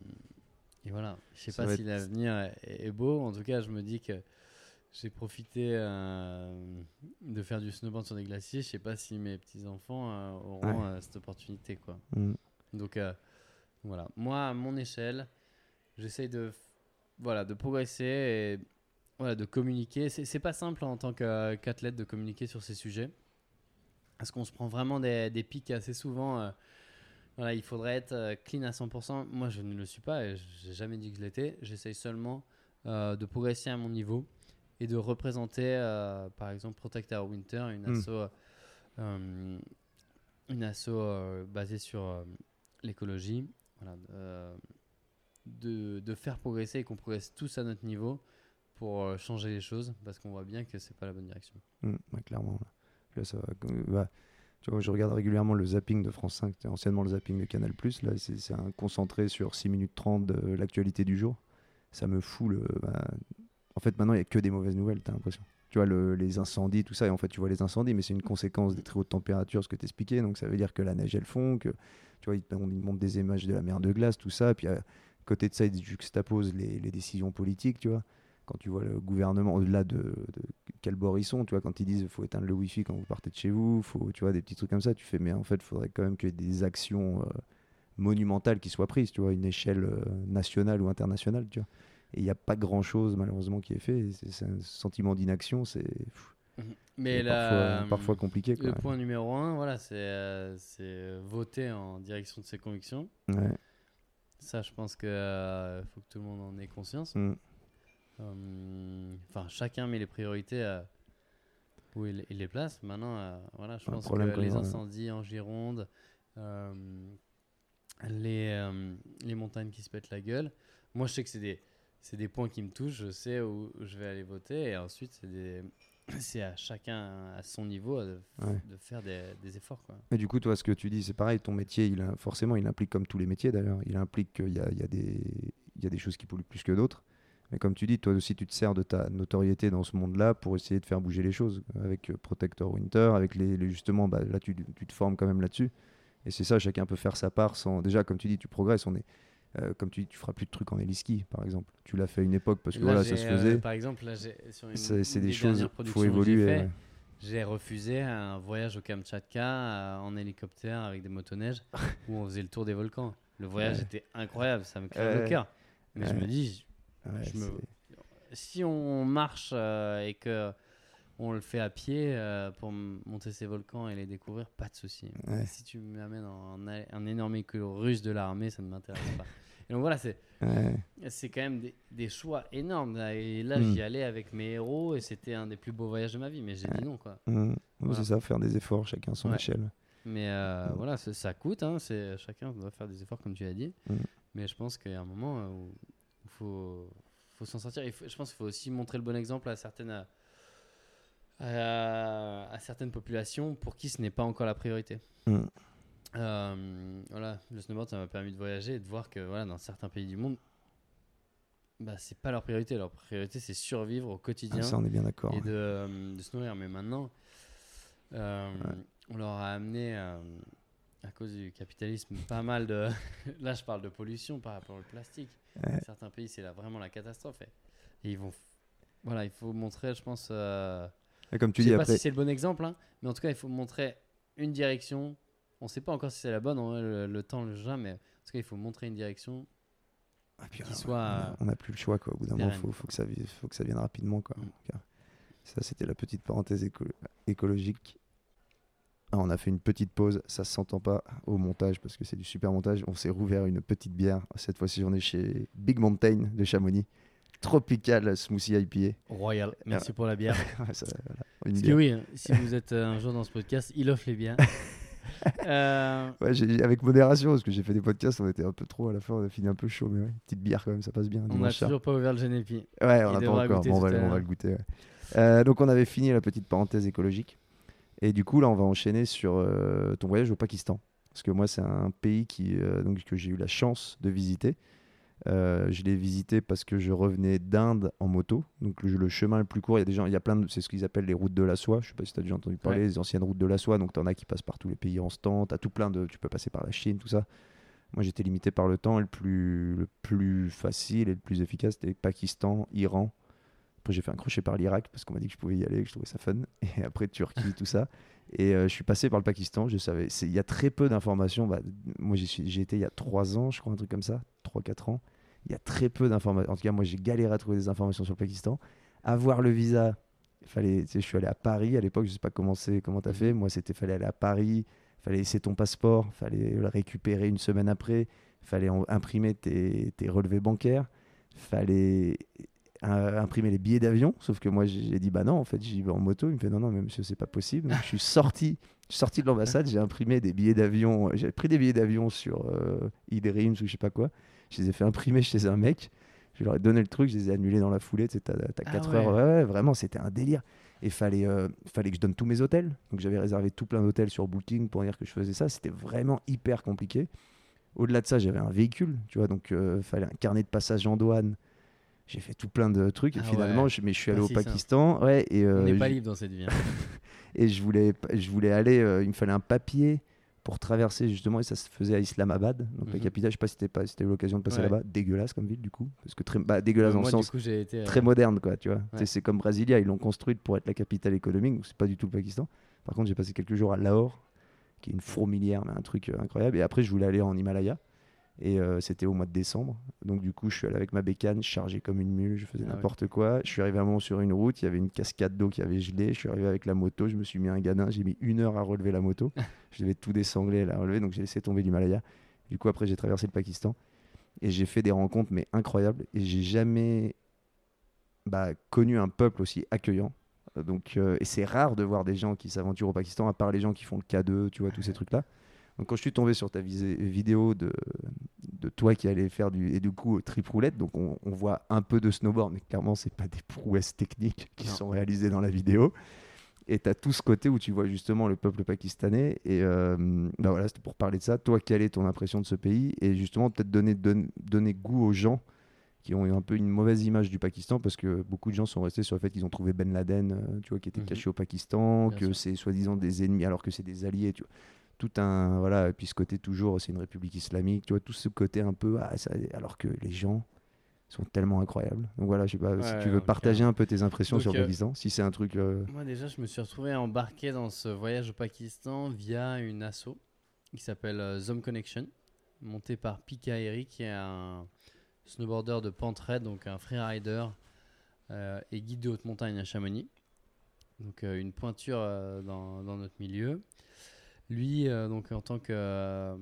S2: et voilà, je sais pas si l'avenir est, est beau. En tout cas, je me dis que j'ai profité euh, de faire du snowboard sur des glaciers. Je sais pas si mes petits enfants euh, auront
S1: Ouais.
S2: euh, cette opportunité, quoi.
S1: Mm.
S2: Donc voilà, moi à mon échelle, j'essaye de voilà de progresser et voilà, de communiquer. C'est pas simple en tant qu'athlète de communiquer sur ces sujets. Parce qu'on se prend vraiment des, des pics assez souvent. voilà, il faudrait être clean à 100%. Moi, je ne le suis pas et j'ai jamais dit que je l'étais. J'essaye seulement de progresser à mon niveau et de représenter, euh, par exemple, Protect Our Winter, une
S1: Mm.
S2: asso, euh, une asso euh, basée sur l'écologie. Voilà, de, de faire progresser et qu'on progresse tous à notre niveau pour changer les choses parce qu'on voit bien que c'est pas la bonne direction.
S1: Mm, ouais, clairement. Là, ça va, bah, tu vois, je regarde régulièrement le zapping de France 5, c'était anciennement le zapping de Canal+. Là, c'est c'est un concentré sur 6 minutes 30 de l'actualité du jour. Ça me fout le... bah, En fait, maintenant, il n'y a que des mauvaises nouvelles, t'as l'impression. Tu vois, le- les incendies, tout ça, et en fait, tu vois les incendies, mais c'est une conséquence des très hautes températures, ce que t'expliquais. Donc, ça veut dire que la neige, elle fond, que, tu vois, ils, on- des images de la mer de glace, tout ça. Puis, à côté de ça, ils juxtaposent les, les décisions politiques, tu vois. Quand tu vois le gouvernement, au-delà de, quel bord ils sont, tu vois, quand ils disent il faut éteindre le wifi quand vous partez de chez vous, faut, tu vois, des petits trucs comme ça, tu fais, mais en fait, il faudrait quand même qu'il y ait des actions euh, monumentales qui soient prises, tu vois, une échelle euh, nationale ou internationale. Et il n'y a pas grand-chose, malheureusement, qui est fait. C'est un sentiment d'inaction, c'est pff,
S2: Mais la-
S1: parfois, parfois compliqué. Quoi.
S2: le point numéro un, voilà, c'est euh, c'est voter en direction de ses convictions.
S1: Ouais.
S2: Ça, je pense que euh, faut que tout le monde en ait conscience.
S1: Mm.
S2: Euh, Enfin, chacun met les priorités euh, où il, les place. Maintenant, euh, voilà, je
S1: Un
S2: pense que les
S1: ouais.
S2: incendies en Gironde, euh, les, euh, les montagnes qui se pètent la gueule. Moi, je sais que c'est des, c'est des points qui me touchent. Je sais où je vais aller voter. Et ensuite, c'est des- *coughs* c'est à chacun à son niveau de,
S1: Ouais.
S2: de faire des, des efforts. Quoi.
S1: Mais du coup, toi, ce que tu dis, c'est pareil, ton métier, il a, forcément, il implique, comme tous les métiers d'ailleurs, il implique qu'il y a, il y, a des- il y a des choses qui polluent plus que d'autres. Mais comme tu dis, toi aussi, tu te sers de ta notoriété dans ce monde-là pour essayer de faire bouger les choses. Avec euh, Protector Winter, avec les, les- justement, bah, là, tu, tu te formes quand même là-dessus. Et c'est ça, chacun peut faire sa part sans. Déjà, comme tu dis, tu progresses. On est, euh, comme tu dis, tu feras plus de trucs en héliski, par exemple. Tu l'as fait à une époque parce que
S2: Là,
S1: voilà, ça se
S2: euh,
S1: faisait.
S2: par exemple, là, sur une,
S1: C'est des choses,
S2: dernières
S1: faut évoluer.
S2: J'ai refusé un voyage au Kamtchatka euh, en hélicoptère avec des motoneiges *laughs* où on faisait le tour des volcans. Le voyage
S1: Ouais.
S2: était incroyable, ça me crève le
S1: Ouais.
S2: cœur. Mais je me dis, je me- si on marche euh, et que on le fait à pied euh, pour monter ces volcans et les découvrir, pas de souci.
S1: Ouais.
S2: Si tu m'amènes en un, un énorme écolo russe de l'armée, ça ne m'intéresse pas. *laughs* Et donc voilà, c'est
S1: ouais.
S2: quand même des, des choix énormes. là. Et là,
S1: Mm.
S2: j'y allais avec mes héros et c'était un des plus beaux voyages de ma vie. Mais j'ai dit non, quoi.
S1: Mm.
S2: Voilà.
S1: C'est ça, faire des efforts, chacun son échelle.
S2: Mais euh,
S1: Mm.
S2: voilà, ça, coûte. Hein, chacun doit faire des efforts, comme tu as dit.
S1: Mm.
S2: Mais je pense qu'il y a un moment euh, où il faut, faut s'en sortir. Je pense qu'il faut aussi montrer le bon exemple à certaines, à, à certaines populations pour qui ce n'est pas encore la priorité.
S1: Mm.
S2: Euh, voilà, le snowboard, ça m'a permis de voyager et de voir que voilà, dans certains pays du monde, bah, c'est pas leur priorité. Leur priorité, c'est survivre au quotidien
S1: Ah, ça, on est bien d'accord.
S2: et de, euh, de se nourrir. Mais maintenant, euh, on leur a amené, euh, à cause du capitalisme, pas mal de. *laughs* Là, je parle de pollution par rapport au plastique.
S1: Ouais.
S2: Certains pays, c'est là vraiment la catastrophe. Et, et ils vont. Voilà, il faut montrer, je pense. Euh,
S1: Et comme tu
S2: je
S1: dis
S2: sais pas
S1: après,
S2: si c'est le bon exemple, hein, mais en tout cas, il faut montrer une direction. On sait pas encore si c'est la bonne, hein, le, le temps le jugera, mais en tout cas, il faut montrer une direction.
S1: Ah, puis,
S2: qui
S1: on-
S2: soit,
S1: on
S2: euh,
S1: n'a plus le choix quoi. Au bout d'un moment,
S2: pérenne.
S1: faut, faut que ça faut que ça vienne rapidement quoi.
S2: Mm.
S1: Euh, ça c'était la petite parenthèse éco- écologique. Ah, on a fait une petite pause, ça se s'entend pas au montage parce que c'est du super montage. On s'est rouvert une petite bière. Cette fois-ci, on est chez Big Mountain de Chamonix. Tropical Smoothie IPA.
S2: Royal. Merci pour la bière. *laughs*
S1: Ça, voilà, une
S2: Parce que oui, si vous êtes euh, un jour dans ce podcast, il offre les bières. *laughs* Euh,
S1: Ouais, j'ai- avec modération parce que j'ai fait des podcasts, on était un peu trop à la fin, on a fini un peu chaud, mais ouais, petite bière quand même, ça passe bien.
S2: on n'a toujours pas ouvert le Genepi.
S1: Ouais, on n'a pas encore. Bon, on, va, on le goûter. ouais. Euh, donc, on avait fini la petite parenthèse écologique. Et du coup, là, on va enchaîner sur euh, ton voyage au Pakistan. Parce que moi, c'est un pays qui, donc, que j'ai eu la chance de visiter. Euh, je l'ai visité parce que je revenais d'Inde en moto. Donc, le, le chemin le plus court, il y a des gens, il y a plein de. C'est ce qu'ils appellent les routes de la soie. Je sais pas si tu as déjà entendu parler,
S2: Ouais.
S1: les anciennes routes de la soie. Donc, tu en as qui passent par tous les pays en stand. Tu as tout plein de. Tu peux passer par la Chine, tout ça. Moi, j'étais limité par le temps. Et le plus, le plus facile et le plus efficace, c'était Pakistan, Iran. Après, j'ai fait un crochet par l'Irak parce qu'on m'a dit que je pouvais y aller, que je trouvais ça fun. *laughs* Et après, Turquie, tout ça. Et euh, je suis passé par le Pakistan. Je savais. Il y a très peu d'informations. Bah, moi, j'ai été il y a 3 ans, je crois, un truc comme ça. 3-4 ans. Il y a très peu d'informations. En tout cas, moi, j'ai galéré à trouver des informations sur le Pakistan. avoir le visa. Fallait, je suis allé à Paris à l'époque, je sais pas comment c'est, comment t'as fait. Moi, c'était fallait aller à Paris, fallait laisser ton passeport, fallait le récupérer une semaine après, fallait en- imprimer tes, tes relevés bancaires, fallait euh, imprimer les billets d'avion. Sauf que moi, j'ai dit bah non, en fait, j'y vais en moto. Il me fait non, non, mais monsieur, c'est pas possible. Donc, je suis sorti, je suis sorti de l'ambassade, j'ai imprimé des billets d'avion. J'ai pris des billets d'avion sur euh, ou je sais pas quoi. Je les ai fait imprimer chez un mec. Je leur ai donné le truc, je les ai annulés dans la foulée. Tu sais, t'as t'as
S2: Ah
S1: 4
S2: ouais.
S1: heures. Ouais, ouais, vraiment, c'était un délire. Et fallait, euh, fallait que je donne tous mes hôtels. Donc j'avais réservé tout plein d'hôtels sur Booking pour dire que je faisais ça. C'était vraiment hyper compliqué. Au-delà de ça, j'avais un véhicule, tu vois, donc euh, fallait un carnet de passage en douane. J'ai fait tout plein de trucs et
S2: Ah
S1: finalement,
S2: ouais.
S1: je, mais je suis
S2: Pas
S1: allé au
S2: si.
S1: Pakistan, ouais, et,
S2: On
S1: euh,
S2: n'est pas libre dans cette vie. hein. *laughs*
S1: et je voulais, je voulais aller, euh, il me fallait un papier pour traverser justement, et ça se faisait à Islamabad, donc la
S2: Mhm.
S1: capitale. Je sais pas si t'es pas, si t'as eu l'occasion de passer
S2: Ouais.
S1: là-bas, dégueulasse comme ville du coup, parce que très, bah, dégueulasse dans
S2: Moi,
S1: le sens
S2: coup, j'ai été. euh,
S1: très moderne, quoi, tu vois.
S2: Ouais.
S1: C'est comme Brasilia, ils l'ont construite pour être la capitale économique, donc c'est pas du tout le Pakistan. Par contre, j'ai passé quelques jours à Lahore, qui est une fourmilière, mais un truc euh, incroyable. Et après, je voulais aller en Himalaya, et euh, c'était au mois de décembre. Donc du coup, je suis allé avec ma bécane, chargée comme une mule, je faisais
S2: Ah
S1: n'importe quoi. Je suis arrivé à un moment sur une route, il y avait une cascade d'eau qui avait gelé. Je suis arrivé avec la moto, je me suis mis un gadin, j'ai mis une heure à relever la moto. *laughs* je devais tout désangler à la relever, donc j'ai laissé tomber l'Himalaya. Du coup, après, j'ai traversé le Pakistan et j'ai fait des rencontres, mais incroyables. Et j'ai jamais bah, connu un peuple aussi accueillant. Euh, Donc, euh, et c'est rare de voir des gens qui s'aventurent au Pakistan, à part les gens qui font le K2, tu vois, tous ces trucs-là. Donc, quand je suis tombé sur ta vidéo de, de toi qui allais faire du. Et du coup, trip roulette, donc on, on voit un peu de snowboard, mais clairement, c'est pas des prouesses techniques qui
S2: Non.
S1: sont réalisées dans la vidéo. Et tu as tout ce côté où tu vois justement le peuple pakistanais. Et euh, bah voilà, c'était pour parler de ça. Toi, quelle est ton impression de ce pays Et justement, peut-être donner, don- donner goût aux gens qui ont eu un peu une mauvaise image du Pakistan parce que beaucoup de gens sont restés sur le fait qu'ils ont trouvé Ben Laden, euh, tu vois, qui était
S2: Mhm.
S1: caché au Pakistan,
S2: Bien
S1: que c'est soi-disant des ennemis alors que c'est des alliés, tu vois. Tout un voilà, et puis ce côté toujours, c'est une république islamique, tu vois, tout ce côté un peu, ah, ça- alors que les gens sont tellement incroyables. Donc voilà, je sais pas si tu veux partager un peu tes impressions
S2: Donc,
S1: sur le
S2: euh,
S1: Pakistan, si c'est un truc. euh,
S2: Moi déjà, je me suis retrouvé embarqué dans ce voyage au Pakistan via une asso qui s'appelle euh, Zom Connection, montée par Pika Eri, qui est un snowboarder de Pentraide, donc un freerider euh, et guide de haute montagne à Chamonix. Donc euh, une pointure dans, dans notre milieu. Lui, euh, donc en tant que, euh,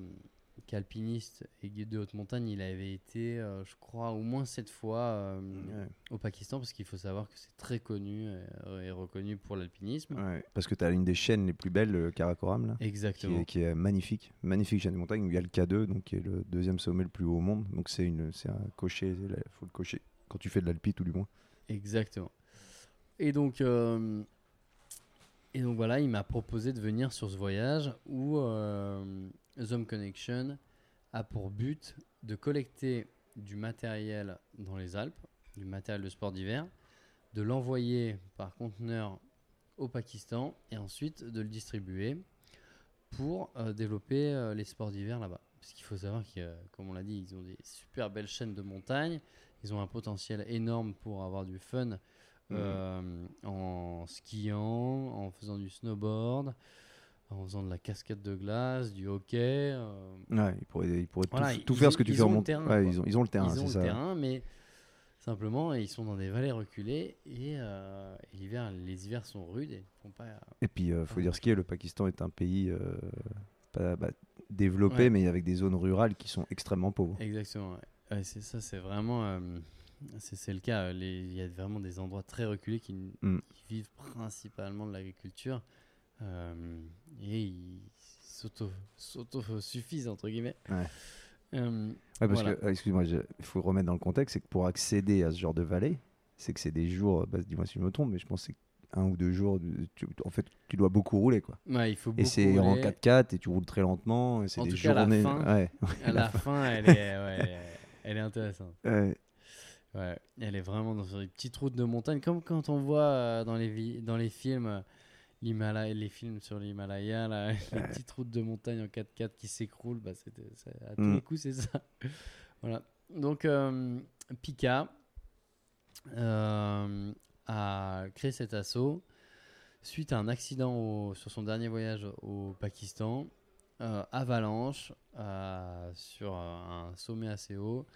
S2: qu'alpiniste et guide de haute montagne, il avait été, euh, je crois, au moins sept fois euh,
S1: ouais.
S2: au Pakistan, parce qu'il faut savoir que c'est très connu et reconnu pour l'alpinisme.
S1: Ouais, parce que tu as une des chaînes les plus belles, le Karakoram, là, qui
S2: Exactement.
S1: est, qui est magnifique. Magnifique chaîne de montagne où il y a le K2, donc qui est le deuxième sommet le plus haut au monde. Donc c'est une, c'est un cocher, il faut le cocher quand tu fais de l'alpi, tout du moins.
S2: Exactement. Et donc, euh, et donc voilà, il m'a proposé de venir sur ce voyage où euh, Zom Connection a pour but de collecter du matériel dans les Alpes, du matériel de sport d'hiver, de l'envoyer par conteneur au Pakistan et ensuite de le distribuer pour euh, développer euh, les sports d'hiver là-bas. Parce qu'il faut savoir que, euh, comme on l'a dit, ils ont des super belles chaînes de montagnes, ils ont un potentiel énorme pour avoir du fun euh, en skiant, en faisant du snowboard, en faisant de la cascade de glace, du hockey. euh,
S1: Ouais, ils pourraient, ils pourraient
S2: Voilà,
S1: tout, tout
S2: ils-
S1: faire ce que tu fais en
S2: ont le
S1: mont-
S2: terrain,
S1: Ouais,
S2: quoi.
S1: ils, ont, ils ont le terrain,
S2: ils ont le
S1: ça.
S2: terrain, mais simplement, ils sont dans des vallées reculées et, euh, et les hivers sont rudes et font pas.
S1: Et puis, il faut
S2: Ah.
S1: dire ce qui est, le Pakistan est un pays euh, pas, bah, développé,
S2: Ouais.
S1: mais avec des zones rurales qui sont extrêmement pauvres.
S2: Exactement. c'est ça, c'est vraiment. C'est le cas. Il y a vraiment des endroits très reculés qui,
S1: Mm.
S2: qui vivent principalement de l'agriculture euh, et ils s'auto- s'auto-suffisent, entre guillemets.
S1: Ouais.
S2: Euh,
S1: Ouais, parce
S2: Voilà.
S1: que, euh, excuse-moi, il faut remettre dans le contexte, c'est que pour accéder à ce genre de vallée, c'est que c'est des jours, bah, dis-moi si je me trompe, mais je pense que c'est un ou deux jours, tu- en fait, tu dois beaucoup rouler, quoi.
S2: ouais, il faut
S1: Et c'est en
S2: rouler.
S1: 4x4 et tu roules très lentement, et c'est
S2: En
S1: des
S2: tout cas, à la
S1: journées.
S2: fin,
S1: ouais. *laughs*
S2: À la fin, elle est, ouais, elle est- elle est intéressante.
S1: Ouais.
S2: Ouais, elle est vraiment dans une petite route de montagne, comme quand on voit euh, dans, les vi- dans les films, euh, l'Himalaya, les films sur l'Himalaya, là, *laughs* les petites routes de montagne en 4x4 qui s'écroulent, bah, à tous
S1: Mm.
S2: les coups, c'est ça. *laughs* voilà. Donc, euh, Pika euh, a créé cet assaut suite à un accident au- sur son dernier voyage au Pakistan, euh, avalanche sur un sommet assez haut.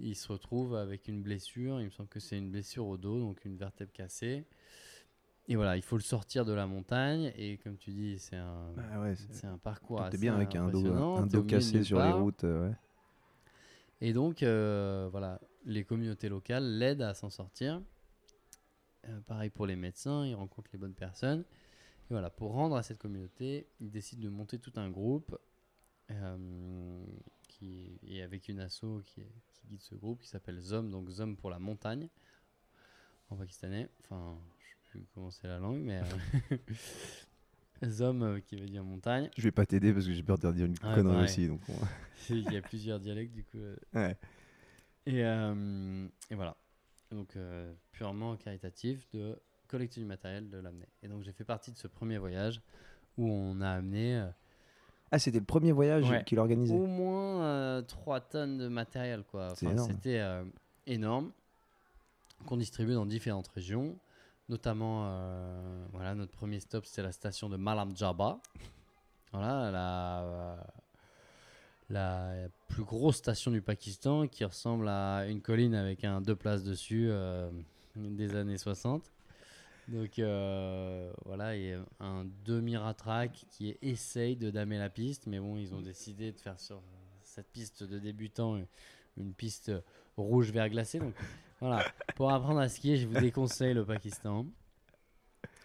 S2: Il se retrouve avec une blessure. Il me semble que c'est une blessure au dos, donc une vertèbre cassée. Et voilà, il faut le sortir de la montagne. Et comme tu dis, c'est un,
S1: Ah ouais, c'est-
S2: un parcours assez
S1: bien avec un dos,
S2: impressionnant.
S1: un dos cassé sur les routes. euh, ouais.
S2: Et donc, euh, voilà, les communautés locales l'aident à s'en sortir. Euh, pareil pour les médecins, ils rencontrent les bonnes personnes. Et voilà, pour rendre à cette communauté, ils décident de monter tout un groupe euh, qui et avec une asso qui, est- qui guide ce groupe qui s'appelle ZOM, donc ZOM pour la montagne en pakistanais. Enfin, je sais plus comment c'est la langue, mais euh, *laughs* ZOM euh, qui veut dire montagne.
S1: Je vais pas t'aider parce que j'ai peur de dire une
S2: Ouais,
S1: connerie
S2: pareil.
S1: aussi. Donc on- *laughs*
S2: Il y a plusieurs dialectes du coup. euh,
S1: ouais.
S2: Et, et voilà. Donc, purement caritatif de collecter du matériel, de l'amener. Et donc, j'ai fait partie de ce premier voyage où on a amené
S1: Ah, c'était le premier voyage
S2: Ouais.
S1: qu'il organisait.
S2: au moins 3 tonnes de matériel. quoi.
S1: C'est
S2: Enfin,
S1: énorme.
S2: C'était euh, énorme. Qu'on distribuait dans différentes régions. Notamment, euh, voilà, notre premier stop, c'était la station de Malam Jaba. Voilà, la, euh, la plus grosse station du Pakistan qui ressemble à une colline avec un deux places dessus euh, des années 60. Donc euh, voilà, il y a un demi-ratrac qui essaye de damer la piste, mais bon, ils ont décidé de faire sur cette piste de débutant une- piste rouge vert glacé. Donc voilà, pour apprendre à skier, je vous déconseille le Pakistan.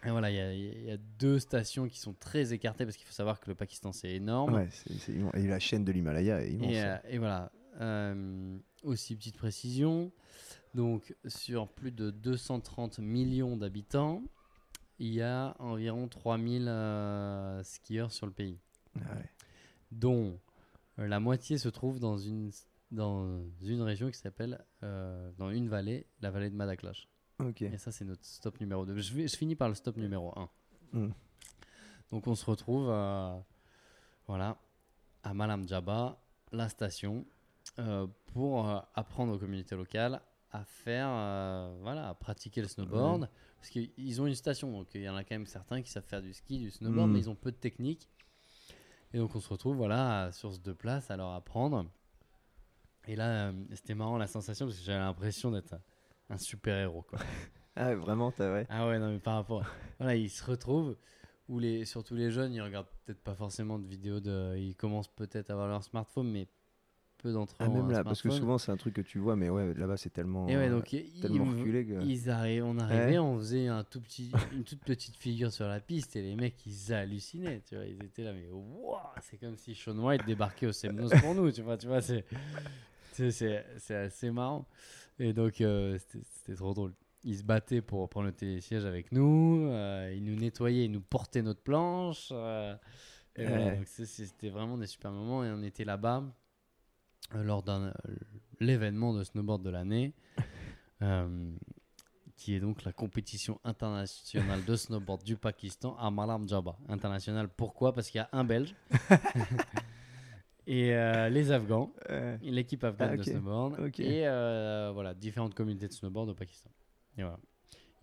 S2: Et voilà, il y a- il y, a deux stations qui sont très écartées parce qu'il faut savoir que le Pakistan c'est énorme.
S1: Ouais. Et la chaîne de l'Himalaya est immense.
S2: Et,
S1: hein.
S2: euh, et voilà. Euh, aussi, petite précision. Donc, sur plus de 230 millions d'habitants, il y a environ 3000 euh, skieurs sur le pays,
S1: Ah ouais.
S2: dont euh, la moitié se trouve dans une, dans une région qui s'appelle, euh, dans une vallée, la vallée de Madaklash.
S1: Ok.
S2: Et ça, c'est notre stop numéro 2. Je, vais- je finis par le stop numéro 1.
S1: Mm.
S2: Donc, on se retrouve euh, voilà, à Malam Jaba, la station, euh, pour apprendre aux communautés locales à faire, euh, voilà, à pratiquer le snowboard. Parce qu'ils ont une station, donc il y en a quand même certains qui savent faire du ski, du snowboard,
S1: Mm.
S2: mais ils ont peu de technique. Et donc, on se retrouve, voilà, sur ce deux places à leur apprendre. Et là, euh, c'était marrant la sensation parce que j'avais l'impression d'être un- un super-héros, quoi. *laughs*
S1: Ah, vraiment, t'as ouais.
S2: Ah ouais, non, mais par rapport. voilà, ils se retrouvent, ou les, surtout les jeunes, ils regardent peut-être pas forcément de vidéos de. Ils commencent peut-être à avoir leur smartphone, mais peu d'entre eux.
S1: Ah, même là, parce que souvent c'est un truc que tu vois, mais ouais, là-bas c'est tellement,
S2: Et ouais,
S1: euh,
S2: donc ils,
S1: tellement reculé que.
S2: ils arrivent, on arrivait, on faisait un tout petit, une toute petite figure sur la piste et les mecs ils hallucinaient, tu vois, ils étaient là, mais waouh, c'est comme si Sean White débarquait au Semnos pour nous, tu vois, tu vois, c'est, c'est, c'est, c'est assez marrant. Et donc euh, c'était, trop drôle. Ils se battaient pour prendre le télésiège avec nous, euh, ils nous nettoyaient, ils nous portaient notre planche. euh, voilà, c'était vraiment des super moments et on était là-bas lors d'un l'événement de snowboard de l'année, *laughs* euh, qui est donc la compétition internationale de snowboard du Pakistan à Malam Jaba. International, pourquoi? Parce qu'il y a un Belge *laughs* *laughs* et euh, les Afghans, l'équipe afghane
S1: Ah,
S2: de snowboard, et euh, voilà, différentes communautés de snowboard au Pakistan. Et voilà.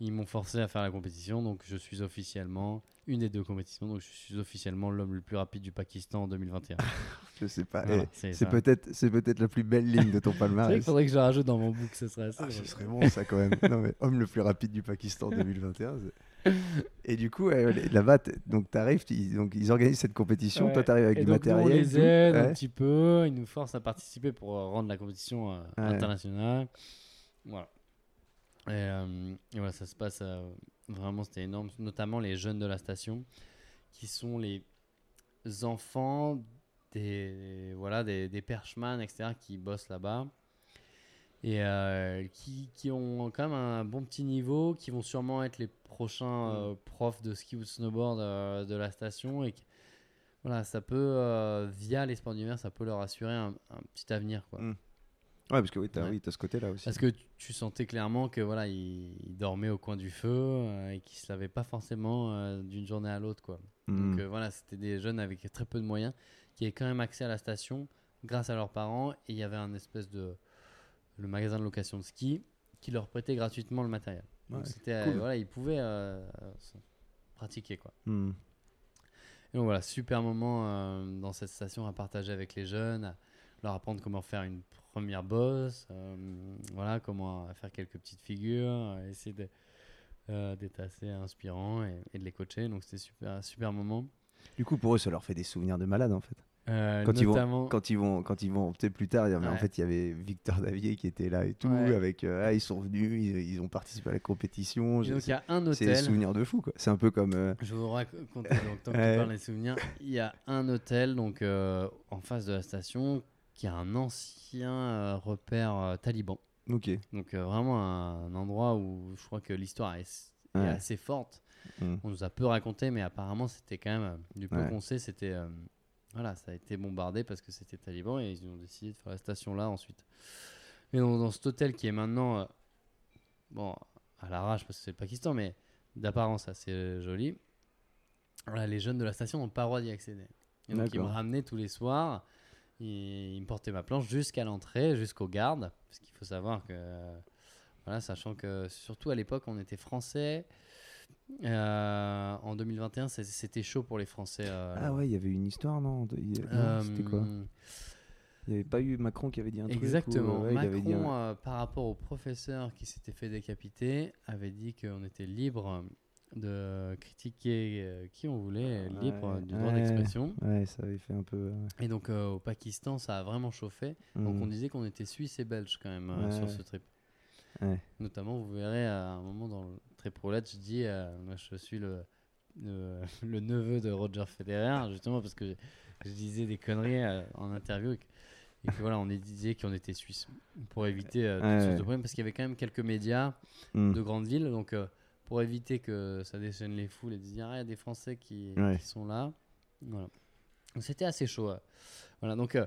S2: Ils m'ont forcé à faire la compétition, donc je suis officiellement une des deux compétitions, donc je suis officiellement l'homme le plus rapide du Pakistan en 2021.
S1: Je sais pas.
S2: Voilà, c'est
S1: peut-être, c'est peut-être la plus belle ligne de ton *laughs* palmarès.
S2: qu'il faudrait que je la rajoute dans mon book, ce serait assez
S1: Ah, ce serait bon ça quand même. non mais homme le plus rapide du Pakistan 2021. c'est- Et du coup, là-bas, donc t'arrives, ils- donc ils organisent cette compétition.
S2: Ouais.
S1: Toi, t'arrives avec
S2: Et
S1: du
S2: donc, nous,
S1: matériel.
S2: on les aide un petit peu, ils nous forcent à participer pour euh, rendre la compétition euh,
S1: Ouais.
S2: internationale. Voilà. Et, euh, et voilà, ça se passe vraiment, c'était énorme. Notamment les jeunes de la station, qui sont les enfants des, voilà, des, des perchemans, etc., qui bossent là-bas. Et euh, qui, qui ont quand même un bon petit niveau, qui vont sûrement être les prochains euh, profs de ski ou de snowboard euh, de la station. Et voilà, ça peut, via les sports d'hiver, ça peut leur assurer un, un petit avenir. Quoi.
S1: Mm. Ouais, parce que oui, t'as
S2: Ouais.
S1: oui, t'as ce côté-là aussi.
S2: Parce que tu, tu sentais clairement que voilà, ils, ils dormaient au coin du feu euh, et qu'ils se lavaient pas forcément euh, d'une journée à l'autre. quoi.
S1: Mm.
S2: Donc euh, voilà, c'était des jeunes avec très peu de moyens qui avaient quand même accès à la station grâce à leurs parents. Et il y avait un espèce de le magasin de location de ski qui leur prêtait gratuitement le matériel. Donc c'était euh, voilà, ils pouvaient euh, pratiquer quoi.
S1: Mm.
S2: Et donc voilà, super moment euh, dans cette station à partager avec les jeunes, à leur apprendre comment faire une première bosse, euh, voilà, comment faire quelques petites figures, essayer de- euh, d'être assez inspirant et, et de les coacher. Donc c'était super, super moment.
S1: Du coup, pour eux, ça leur fait des souvenirs de malade en fait.
S2: Euh,
S1: Quand ils vont- Quand ils vont, quand ils vont peut-être plus tard, dire, mais en
S2: Ouais.
S1: fait, il y avait Victor Davier qui était là et tout,
S2: Ouais.
S1: avec euh, ah, ils sont venus, ils, ils ont participé à la compétition. Je-
S2: donc il y a un
S1: C'est des
S2: hôtel.
S1: souvenirs de fou quoi. C'est un peu comme euh,
S2: Je vais vous raconter, donc, tant que
S1: Ouais.
S2: tu parles des souvenirs, il y a un hôtel donc, euh, en face de la station qui a un ancien repère taliban.
S1: ok.
S2: Donc vraiment un, endroit où je crois que l'histoire est, est
S1: Ouais.
S2: assez forte.
S1: Mm.
S2: On nous a peu raconté, mais apparemment c'était quand même, euh, du peu
S1: Ouais.
S2: qu'on sait, c'était... euh, voilà, ça a été bombardé parce que c'était taliban et ils ont décidé de faire la station là ensuite. Mais donc, dans cet hôtel qui est maintenant, euh, bon, à l'arrache parce que c'est le Pakistan, mais d'apparence assez joli, voilà, les jeunes de la station n'ont pas le droit d'y accéder. Et donc ils me ramenaient tous les soirs, ils, ils me portaient ma planche jusqu'à l'entrée, jusqu'aux gardes, parce qu'il faut savoir que, voilà, sachant que surtout à l'époque on était français. Euh, en 2021, c'est- c'était chaud pour les Français. euh,
S1: Ah ouais, il y avait une histoire non,
S2: euh,
S1: C'était quoi? Il n'y avait pas eu Macron qui avait dit un truc
S2: Exactement.
S1: ouais, il avait dit un-
S2: Macron, par rapport au professeur qui s'était fait décapiter, avait dit qu'on était libre de critiquer qui on voulait, libre
S1: Ouais,
S2: du droit
S1: ouais.
S2: d'expression.
S1: Ouais, ça avait fait un peu.
S2: Et donc euh, au Pakistan, ça a vraiment chauffé. Donc
S1: Mm.
S2: on disait qu'on était suisse et belge quand même euh, sur ce trip.
S1: Ouais.
S2: Notamment, vous verrez à un moment dans le trip roulette, je dis, euh, moi je suis le, le, *laughs* le neveu de Roger Federer, justement parce que je disais des conneries euh, en interview et que, et que voilà, on disait qu'on était suisse pour éviter euh,
S1: Ouais, ouais.
S2: de problèmes parce qu'il y avait quand même quelques médias
S1: Mm.
S2: de grandes villes, donc euh, pour éviter que ça déchaîne les foules et de dire ah, il y a des Français qui, sont là, voilà. Donc c'était assez chaud. Voilà, donc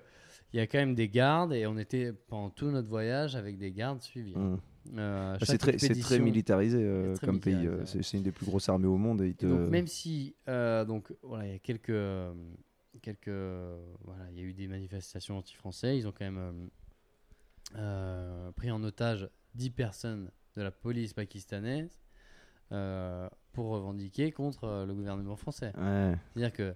S2: il y a quand même des gardes et on était pendant tout notre voyage avec des gardes suivis.
S1: Mm.
S2: Euh, chaque
S1: c'est très, militarisé euh,
S2: très
S1: comme pays. euh, c'est une des plus grosses armées au monde. Et ils
S2: Et
S1: te...
S2: donc même si euh, donc voilà il y a quelques quelques voilà il y a eu des manifestations anti-français ils ont quand même pris en otage 10 personnes de la police pakistanaise pour revendiquer contre le gouvernement français
S1: Ouais.
S2: c'est-à-dire que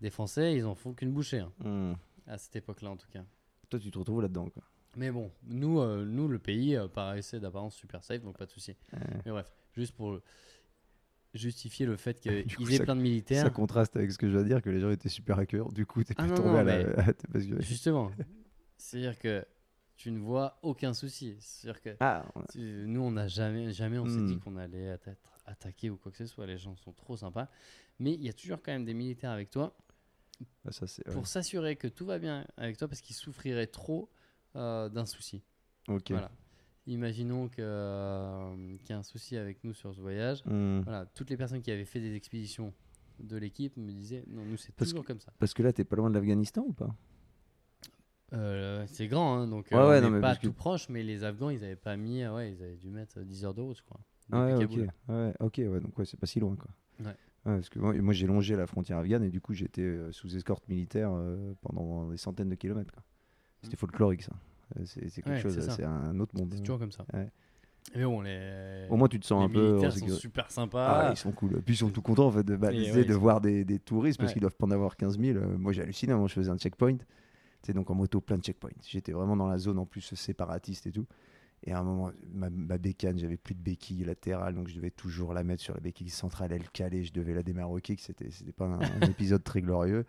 S2: des Français ils en font qu'une bouchée hein,
S1: Mm.
S2: À cette époque-là en tout cas
S1: Toi, tu te retrouves là-dedans. Quoi.
S2: mais bon nous euh, nous le pays euh, paraissait d'apparence super safe donc pas de souci
S1: Ouais.
S2: mais bref juste pour justifier le fait *laughs* qu'ils aient plein de militaires
S1: Ça contraste avec ce que je veux dire, que les gens étaient super accueilleurs. Du coup, t'es
S2: Ah
S1: pas
S2: non,
S1: tombé
S2: non,
S1: à la. que- *laughs*
S2: Justement. C'est-à-dire que tu ne vois aucun souci. C'est-à-dire que
S1: Ah, on a-
S2: tu- nous, on n'a jamais, jamais on s'est
S1: Hmm.
S2: dit qu'on allait être attaqué ou quoi que ce soit. Les gens sont trop sympas. Mais il y a toujours quand même des militaires avec toi
S1: ah, ça c'est.
S2: pour s'assurer que tout va bien avec toi parce qu'ils souffriraient trop euh, d'un souci.
S1: Ok.
S2: Voilà. Imaginons que, euh, qu'il y a un souci avec nous sur ce voyage.
S1: Mm.
S2: Voilà, toutes les personnes qui avaient fait des expéditions de l'équipe me disaient non, nous c'est
S1: Parce
S2: toujours comme ça.
S1: Parce que là, t'es pas loin de l'Afghanistan ou pas?
S2: Euh, c'est grand, hein, donc
S1: Ouais, ouais,
S2: on
S1: non,
S2: n'est
S1: mais
S2: pas
S1: que-
S2: tout proche, mais les Afghans, ils avaient pas mis, ouais, ils avaient dû mettre 10 heures de route, je crois.
S1: Ah. Ouais, ok, ouais, donc ouais, c'est pas si loin quoi.
S2: Ouais.
S1: Parce que moi, moi, j'ai longé la frontière afghane et du coup j'étais euh, sous escorte militaire euh, pendant des centaines de kilomètres. quoi. C'était folklorique ça. Euh, C'est c'est quelque
S2: Mm. Ouais,
S1: chose,
S2: c'est ça.
S1: c'est un autre monde.
S2: C'est toujours comme ça.
S1: Ouais.
S2: Mais bon, les,
S1: Au moins tu te sens
S2: les
S1: un peu. en
S2: militaires sont
S1: sécurité.
S2: super
S1: Ah,
S2: sympas.
S1: ils sont cool. Puis ils sont tout contents en fait de, bah,
S2: Et
S1: l'idée
S2: ouais, ils
S1: de
S2: sont-
S1: voir des, des touristes parce
S2: Ouais.
S1: qu'ils doivent pas en avoir 15 000. Euh, moi j'ai halluciné, moi je faisais un checkpoint. C'est donc en moto plein de checkpoints. J'étais vraiment dans la zone en plus séparatiste et tout. Et à un moment, ma, ma bécane, j'avais plus de béquille latérale, donc je devais toujours la mettre sur la béquille centrale, elle calait, je devais la démarquer, que c'était c'était pas un, un épisode très glorieux.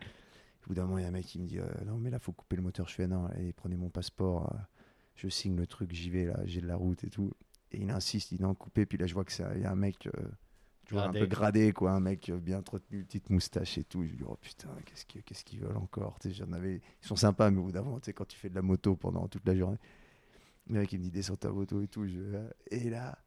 S1: Au bout d'un moment, il y a un mec qui me dit euh, Non, mais là, faut couper le moteur. Je fais Non, allez, prenez mon passeport, euh, je signe le truc, j'y vais, là, j'ai de la route et tout. Et il insiste, il dit Non, coupez. Puis là, je vois que il y a un mec, euh, tu vois, un peu gradé, quoi, un mec euh, bien entretenu, petite moustache et tout. Je lui dis Oh putain, qu'est-ce qu'ils qu'ils veulent encore? Ils sont sympas, mais au bout d'un moment, quand tu fais de la moto pendant toute la journée, le mec, il me dit Descends ta moto et tout. Je... Et là,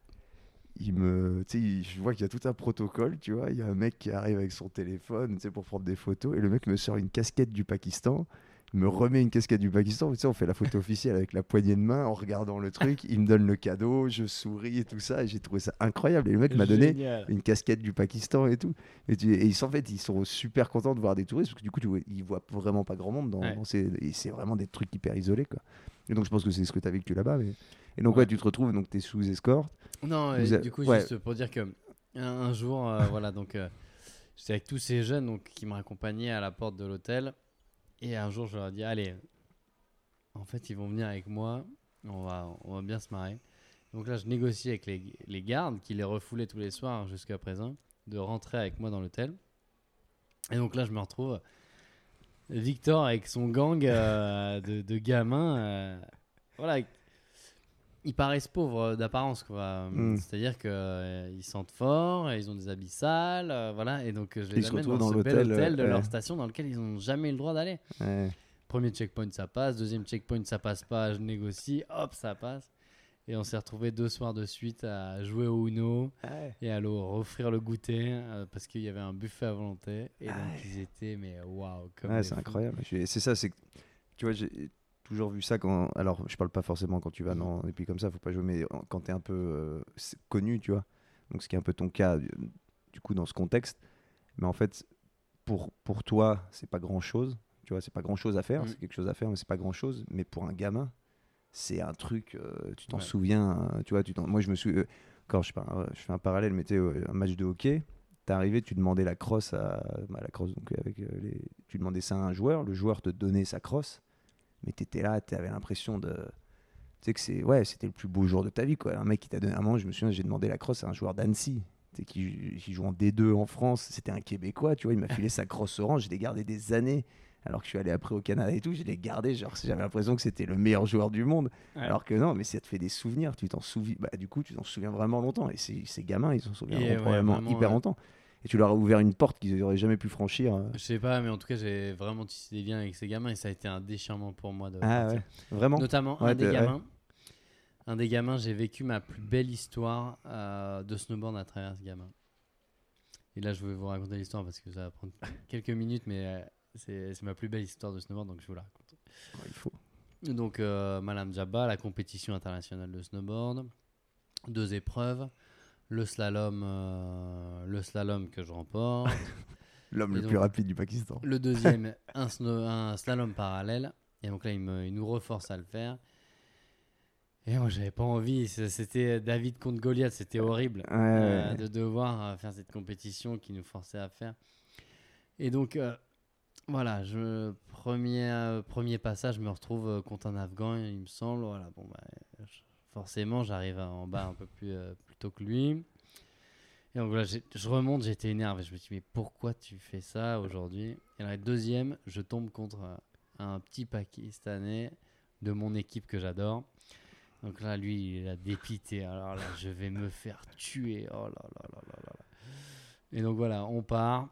S1: je vois qu'il y a tout un protocole, tu vois. Il y a un mec qui arrive avec son téléphone, pour prendre des photos, et le mec me sort une casquette du Pakistan, me remet une casquette du Pakistan. Tu sais, on fait la photo officielle avec la poignée de main en regardant le truc. Il me donne le cadeau, je souris et tout ça, et j'ai trouvé ça incroyable. Et le mec m'a donné une casquette du Pakistan et tout. Et, tu- et ils, en fait, ils sont super contents de voir des touristes parce que du coup, tu vois, ils voient vraiment pas grand monde dans,
S2: Ouais.
S1: dans ces- et c'est vraiment des trucs hyper isolés, quoi. Et donc, je pense que c'est ce que tu as vécu là-bas. Mais... Et donc,
S2: Ouais.
S1: ouais, tu te retrouves, donc tu es sous escorte.
S2: Non,
S1: Vous
S2: et
S1: a-
S2: du coup,
S1: ouais.
S2: juste pour dire que un, un jour, euh, *laughs* voilà, donc euh, j'étais avec tous ces jeunes donc, qui me raccompagnaient à la porte de l'hôtel. Et un jour, je leur ai dit Allez, en fait, ils vont venir avec moi. On va, on va bien se marrer. Donc là, je négocie avec les, les gardes qui les refoulaient tous les soirs jusqu'à présent de rentrer avec moi dans l'hôtel. Et donc là, je me retrouve Victor avec son gang euh, de, gamins. euh, voilà, ils paraissent pauvres d'apparence, quoi.
S1: Mm.
S2: C'est-à-dire qu'ils sentent fort, ils ont des habits sales, euh, voilà. Et donc, euh, je les
S1: Ils
S2: amène dans,
S1: dans
S2: ce bel hôtel de
S1: euh,
S2: leur station dans lequel ils n'ont jamais eu le droit d'aller.
S1: Ouais.
S2: Premier checkpoint, ça passe. Deuxième checkpoint, ça passe pas. Je négocie. Hop, ça passe. Et on s'est retrouvés deux soirs de suite à jouer au Uno et à leur offrir le goûter euh, parce qu'il y avait un buffet à volonté. Et donc,
S1: Ouais.
S2: ils étaient, mais waouh, comme
S1: c'est incroyable. C'est ça, c'est tu vois, toujours vu ça quand. Alors, je parle pas forcément quand tu vas dans et puis comme ça, faut pas jouer, mais quand tu es un peu euh, connu, tu vois. Donc, ce qui est un peu ton cas, du, du coup, dans ce contexte. Mais en fait, pour, pour toi, c'est pas grand chose. Tu vois, c'est pas grand chose à faire.
S2: Mm.
S1: C'est quelque chose à faire, mais c'est pas grand chose. Mais pour un gamin, c'est un truc. euh, tu t'en
S2: Ouais.
S1: souviens. euh, tu vois, tu moi, je me souviens. quand je, fais un- je fais un parallèle, mais tu euh, un match de hockey. T'es arrivé, tu demandais la crosse à bah, la crosse donc avec euh, les, tu demandais ça à un joueur, le joueur te donnait sa crosse, mais t'étais là, t'avais l'impression de, tu sais que c'est ouais, c'était le plus beau jour de ta vie quoi. Un mec qui t'a donné un moment, je me souviens, j'ai demandé la crosse à un joueur d'Annecy, qui, qui joue en D2 en France, c'était un Québécois, tu vois, il m'a filé sa crosse orange, je l'ai gardé des années. Alors que je suis allé après au Canada et tout, je l'ai gardé, genre j'avais l'impression que c'était le meilleur joueur du monde.
S2: Ouais.
S1: Alors que non, mais ça te fait des souvenirs, tu t'en souviens, bah, du coup tu t'en souviens vraiment longtemps. Et ces, ces gamins, ils s'en
S2: ouais,
S1: probablement
S2: vraiment,
S1: hyper
S2: ouais.
S1: longtemps. Et tu leur as ouvert une porte qu'ils n'auraient jamais pu franchir. euh.
S2: Je sais pas, mais en tout cas, j'ai vraiment tissé des liens avec ces gamins et ça a été un déchirement pour moi de
S1: Ah ouais, vraiment
S2: Notamment
S1: Ouais,
S2: un des
S1: ouais.
S2: gamins. Un des gamins, j'ai vécu ma plus belle histoire euh, de snowboard à travers ce gamin. Et là, je vais vous raconter l'histoire parce que ça va prendre quelques minutes, mais euh, c'est ma plus belle histoire de snowboard, donc je vous la raconte.
S1: Ouais, Il faut.
S2: Donc, euh, Malam Jabba, la compétition internationale de snowboard, deux épreuves, le slalom, euh, le slalom que je remporte, *laughs*
S1: L'homme le
S2: donc-
S1: plus rapide du Pakistan.
S2: le deuxième, un, snow- un slalom parallèle. Et donc là, il, me- il nous reforce à le faire. Et moi, j'avais pas envie. C'était David contre Goliath. C'était horrible
S1: Ouais,
S2: euh,
S1: ouais.
S2: de devoir euh, faire cette compétition qui nous forçait à faire. Et donc, euh, voilà, je, premier, euh, premier passage, je me retrouve contre un Afghan, il me semble. Voilà, bon, bah, je- forcément, j'arrive en bas un peu plus tôt que lui. Et donc là, j'ai- je remonte, j'étais énervé. Je me dis, mais pourquoi tu fais ça aujourd'hui? Et la deuxième, je tombe contre un petit Pakistanais de mon équipe que j'adore. Donc là, lui, il a dépité. Alors là, je vais me faire tuer. Oh là là là là là. Et donc voilà, on part.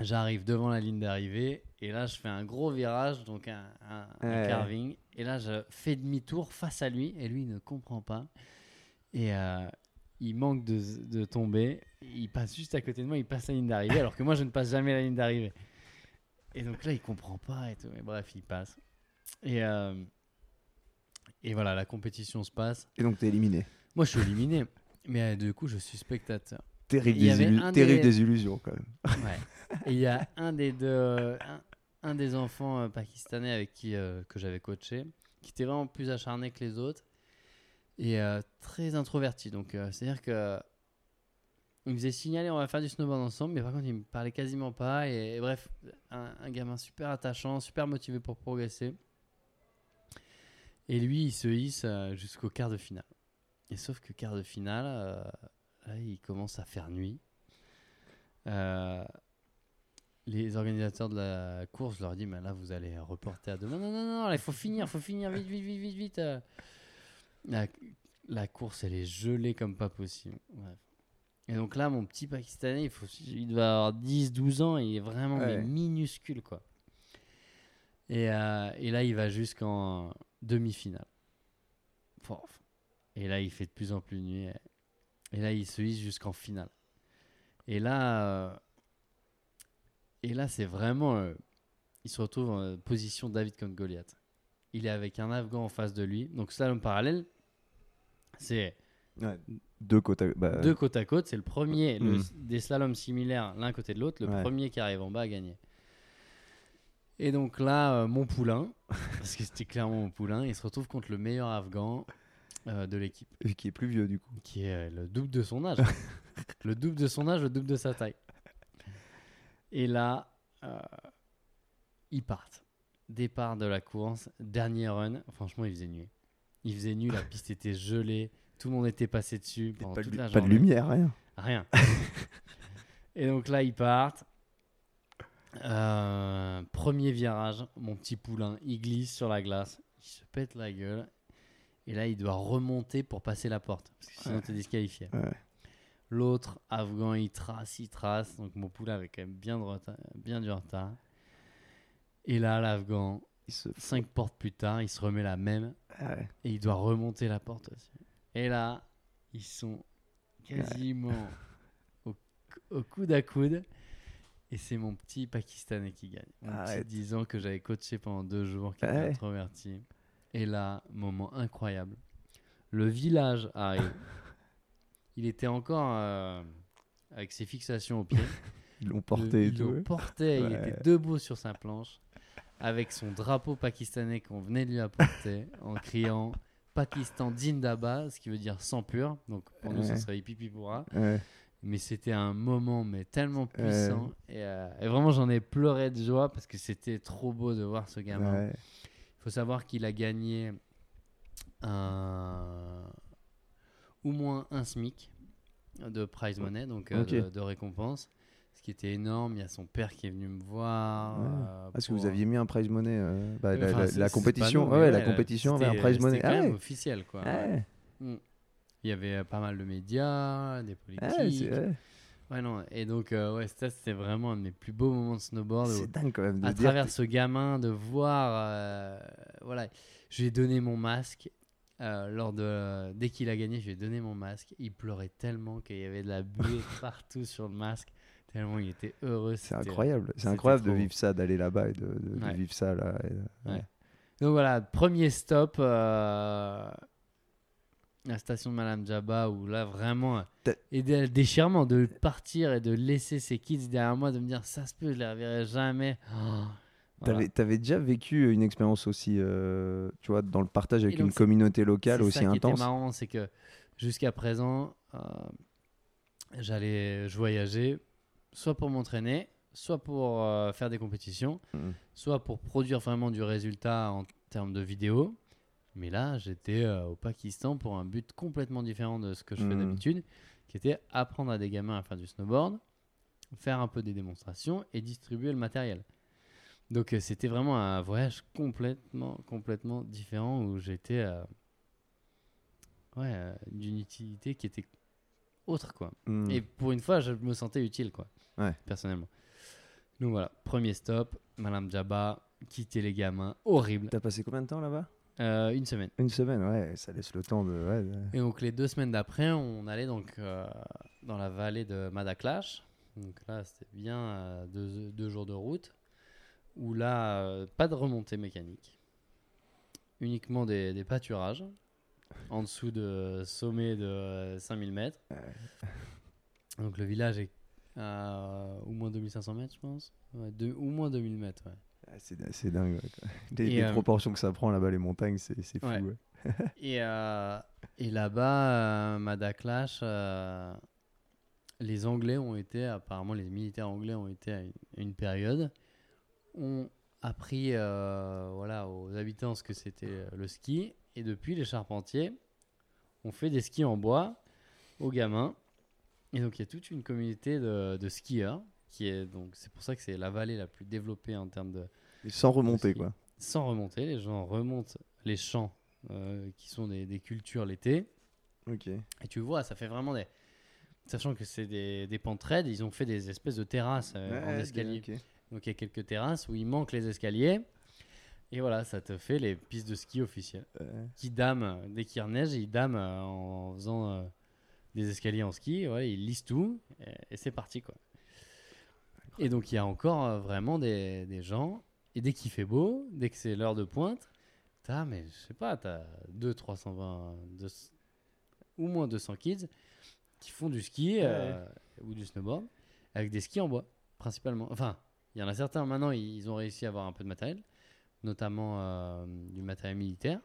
S2: J'arrive devant la ligne d'arrivée. Et là, je fais un gros virage, donc un, un- carving. Et là, je fais demi-tour face à lui. Et lui, il ne comprend pas. Et euh, il manque de, de tomber. Il passe juste à côté de moi. Il passe la ligne d'arrivée. alors que moi, je ne passe jamais la ligne d'arrivée. Et donc là, il comprend pas et tout. Mais bref, il passe. Et, euh, et voilà, la compétition se passe.
S1: Et donc t'es éliminé.
S2: Moi, je suis éliminé. Mais euh, du coup, je suis spectateur.
S1: Terrible,
S2: Il y avait
S1: désillu-
S2: un
S1: terrible
S2: des-
S1: désillusion quand même.
S2: Ouais. Et il y a un des deux, un, un des enfants euh, pakistanais avec qui que j'avais coaché, qui était vraiment plus acharné que les autres et euh, très introverti. Donc, euh, c'est-à-dire que il me faisait signaler on va faire du snowboard ensemble, mais par contre, il me parlait quasiment pas. Et, bref, un, gamin super attachant, super motivé pour progresser. Et lui, il se hisse euh, jusqu'au quart de finale. Et sauf que quart de finale, là, il commence à faire nuit. Les organisateurs de la course leur disent mais là vous allez reporter à demain non non non il faut finir il faut finir vite vite vite vite vite. La, la course elle est gelée comme pas possible Bref. et donc là mon petit pakistanais il, faut, il doit avoir 10 12 ans et il est vraiment mais minuscule quoi et, euh, et là il va jusqu'en demi-finale et là il fait de plus en plus nuit et là il se hisse jusqu'en finale et là euh, et là, c'est vraiment. euh, il se retrouve en position David contre Goliath. Il est avec un Afghan en face de lui. Donc, slalom parallèle, c'est
S1: Deux côtes. à- bah,
S2: deux côte à côte. C'est le premier le-
S1: Mhm.
S2: des slaloms similaires l'un côté de l'autre. Le
S1: Ouais.
S2: premier qui arrive en bas a gagné. Et donc là, euh, mon poulain, *laughs* parce que c'était clairement mon poulain, il se retrouve contre le meilleur Afghan euh, de l'équipe,
S1: Qui est plus vieux du coup.
S2: qui est euh, le double de son âge. *laughs* le double de son âge, le double de sa taille. Et là, euh, ils partent. départ de la course, dernier run. Franchement, il faisait nuit. Il faisait nuit, la piste était gelée, tout le monde était passé dessus pendant
S1: Pas,
S2: toute
S1: de,
S2: la
S1: pas de lumière, rien.
S2: Rien. *laughs* et donc là, ils partent. Euh, premier virage, mon petit poulain, il glisse sur la glace, il se pète la gueule. Et là, il doit remonter pour passer la porte. Parce que sinon,
S1: Ouais.
S2: t'es disqualifié.
S1: Ouais.
S2: L'autre, Afghan, il trace, il trace. Donc mon poulain avait quand même bien, de retard- bien du retard. Et là, l'Afghan,
S1: Il se...
S2: cinq portes plus tard, il se remet la même.
S1: Ah ouais.
S2: Et il doit remonter la porte aussi. Et là, ils sont quasiment au, au coude à coude. Et c'est mon petit Pakistanais qui gagne. Mon
S1: Arrête.
S2: petit 10 ans que j'avais coaché pendant deux jours, qui
S1: Ouais.
S2: était introverti. Et là, moment incroyable. Le village arrive. *laughs* il était encore euh, avec ses fixations au pied.
S1: Ils l'ont porté
S2: le portait, il était debout sur sa planche avec son drapeau pakistanais qu'on venait de lui apporter *laughs* en criant Pakistan Zindabad, ce qui veut dire sang pur. Donc pour nous, ça serait pipi pourra. Mais c'était un moment mais tellement puissant. Et, euh, et vraiment, j'en ai pleuré de joie parce que c'était trop beau de voir ce gamin. Il faut savoir qu'il a gagné un... au moins un SMIC de prize money, donc euh, de, de récompense. Ce qui était énorme. Il y a son père qui est venu me voir.
S1: Ouais.
S2: euh,
S1: Parce que vous aviez mis un prize money. euh, bah, la,
S2: Enfin,
S1: compétition,
S2: nous,
S1: ouais, la
S2: ouais,
S1: compétition avait un prize money. Ah
S2: même officiel, quoi.
S1: Ouais.
S2: Mm. Il y avait euh, pas mal de médias, des politiques.
S1: Ouais,
S2: non. Et donc, euh, ouais, ça, c'était vraiment un de mes plus beaux moments de snowboard.
S1: C'est dingue quand même de
S2: à
S1: dire.
S2: travers ce gamin de voir euh, voilà je lui ai donné mon masque euh, lors de dès qu'il a gagné je lui ai donné mon masque il pleurait tellement qu'il y avait de la buée *laughs* partout sur le masque tellement il était heureux
S1: C'est incroyable. C'est incroyable de vivre ça, d'aller là-bas et de, de- de
S2: Ouais.
S1: vivre ça là. et
S2: Ouais. donc voilà premier stop euh, la station de Madame Jabba où là vraiment
S1: T'as-
S2: et le déchirement de partir et de laisser ses kids derrière moi de me dire ça se peut je les reverrai jamais Oh, voilà.
S1: T'avais avais déjà vécu une expérience aussi, euh, tu vois, dans le partage avec
S2: donc,
S1: une communauté locale aussi
S2: ça qui
S1: intense.
S2: était marrant, c'est que jusqu'à présent, euh, j'allais, je voyageais soit pour m'entraîner, soit pour euh, faire des compétitions,
S1: Mhm.
S2: soit pour produire vraiment du résultat en termes de vidéos. Mais là, j'étais euh, au Pakistan pour un but complètement différent de ce que je fais
S1: Mhm.
S2: d'habitude, qui était apprendre à des gamins à faire du snowboard, faire un peu des démonstrations et distribuer le matériel. Donc euh, c'était vraiment un voyage complètement, complètement différent où j'étais ouais, d'une utilité qui était autre quoi.
S1: Mm.
S2: Et pour une fois, je me sentais utile quoi.
S1: Ouais.
S2: Personnellement. Donc voilà, premier stop, Madame Jabba, quitter les gamins, horrible.
S1: T'as passé combien de temps là-bas?
S2: Euh, une semaine.
S1: Une semaine, ouais, ça laisse le temps de. ouais, de-
S2: Et donc les deux semaines d'après, on allait donc euh, dans la vallée de Madaklash. Donc là, c'était bien euh, deux, deux jours de route. Où là, pas de remontée mécanique. Uniquement des, des pâturages. En dessous de sommet de euh, 5000 mètres. Donc le village est à au moins 2500 mètres, je pense. Ouais, au moins 2000 mètres, ouais.
S1: Ah, C'est dingue. ouais, quoi. Les,
S2: euh,
S1: proportions que ça prend là-bas, les montagnes, c'est fou.
S2: Ouais. *laughs* Et, euh, et là-bas, euh, Madaklash, euh, les Anglais ont été, apparemment les militaires anglais ont été à une, une période, ont appris euh, voilà, aux habitants ce que c'était euh, le ski, et depuis les charpentiers ont fait des skis en bois aux gamins. Et donc il y a toute une communauté de, de skieurs, qui est donc c'est pour ça que c'est la vallée la plus développée en termes de,
S1: Et sans remonter, quoi.
S2: sans remonter. Les gens remontent les champs euh, qui sont des, des cultures l'été.
S1: Ok.
S2: Et tu vois, ça fait vraiment des. Sachant que c'est des, des pentes raides, ils ont fait des espèces de terrasses euh, en escalier. Donc il y a quelques terrasses où il manque les escaliers. Et voilà, ça te fait les pistes de ski officielles. Qui dament, dès qu'il neige, ils dament euh, en faisant des escaliers en ski. Ouais, ils lisent tout et, et c'est parti quoi. Et donc il y a encore euh, vraiment des, des gens. Et dès qu'il fait beau, dès que c'est l'heure de pointe, t'as, mais je sais pas, t'as 2, 320, deux- ou moins 200 kids qui font du ski euh, ou du snowboard avec des skis en bois, principalement. Enfin, il y en a certains maintenant, ils ont réussi à avoir un peu de matériel, notamment euh, du matériel militaire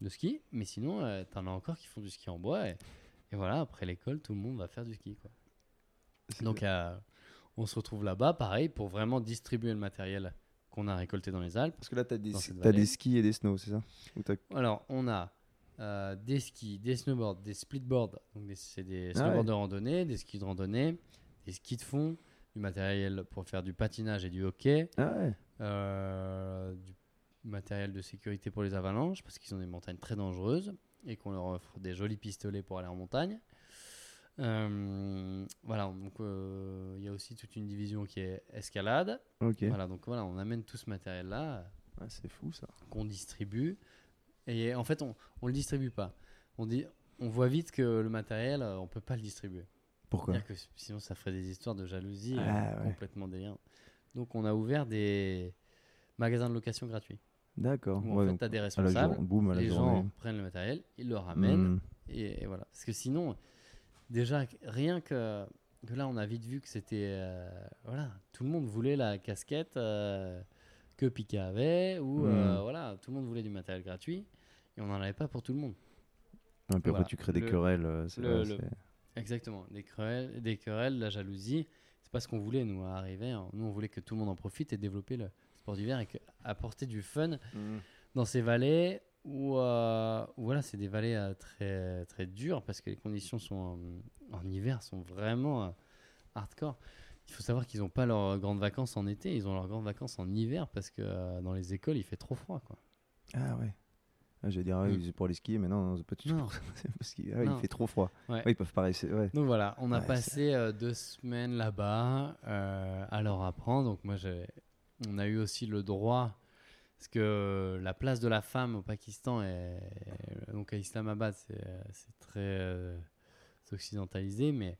S2: de ski, mais sinon, t'en as encore qui font du ski en bois. Et, et voilà, après l'école, tout le monde va faire du ski. Quoi. Donc, euh, on se retrouve là-bas, pareil, pour vraiment distribuer le matériel qu'on a récoltés dans les Alpes.
S1: Parce que là, tu as, des, skis et des snows, c'est ça? Ou
S2: Alors, on a euh, des skis, des snowboards, des splitboards, donc c'est des
S1: Ah
S2: snowboards
S1: ouais.
S2: de randonnée, des skis de randonnée, des skis de fond, du matériel pour faire du patinage et du hockey,
S1: Ah ouais.
S2: euh, du matériel de sécurité pour les avalanches, parce qu'ils ont des montagnes très dangereuses et qu'on leur offre des jolis pistolets pour aller en montagne. Euh, voilà, donc euh, il y a aussi toute une division qui est escalade. Voilà, donc voilà, on amène tout ce matériel-là
S1: Ah, c'est fou ça.
S2: qu'on distribue. Et en fait, on ne le distribue pas. On, dit, on voit vite que le matériel, euh, on peut pas le distribuer.
S1: Pourquoi
S2: que sinon, ça ferait des histoires de jalousie euh,
S1: Ah ouais.
S2: complètement délirantes. Donc, on a ouvert des magasins de location gratuits.
S1: D'accord.
S2: Où en
S1: Ouais,
S2: fait, tu as des responsables,
S1: jour- boum,
S2: les
S1: journée.
S2: gens prennent le matériel, ils le ramènent.
S1: Hmm.
S2: Et, et voilà. Parce que sinon, déjà, rien que, que là, on a vite vu que c'était. euh, voilà, tout le monde voulait la casquette euh, que Pika avait, ou euh,
S1: Mm.
S2: voilà, tout le monde voulait du matériel gratuit, et on n'en avait pas pour tout le monde.
S1: Ouais, puis
S2: Voilà.
S1: après, tu crées des
S2: Le-
S1: querelles. c'est
S2: Exactement. Des querelles, des querelles la jalousie, c'est pas ce qu'on voulait, nous, à arriver. Nous, on voulait que tout le monde en profite et développer le sport d'hiver et que, apporter du fun
S1: Hmm.
S2: dans ces vallées où, euh, où voilà, c'est des vallées euh, très, très dures parce que les conditions sont en, en hiver sont vraiment euh, hardcore. Il faut savoir qu'ils n'ont pas leurs grandes vacances en été, ils ont leurs grandes vacances en hiver parce que euh, dans les écoles il fait trop froid. Quoi.
S1: Ah ouais. Ah, J'allais dire, ouais,
S2: Mm.
S1: c'est pour les skier, mais non, c'est pas du tout *laughs* parce qu'il ah fait trop froid.
S2: Ouais.
S1: Ouais, ils peuvent pas rester. Ouais.
S2: Donc voilà, on a passé euh, deux semaines là-bas euh, à leur apprendre. Donc moi, j'ai- on a eu aussi le droit, parce que la place de la femme au Pakistan, est, donc à Islamabad, c'est c'est très euh, occidentalisé, mais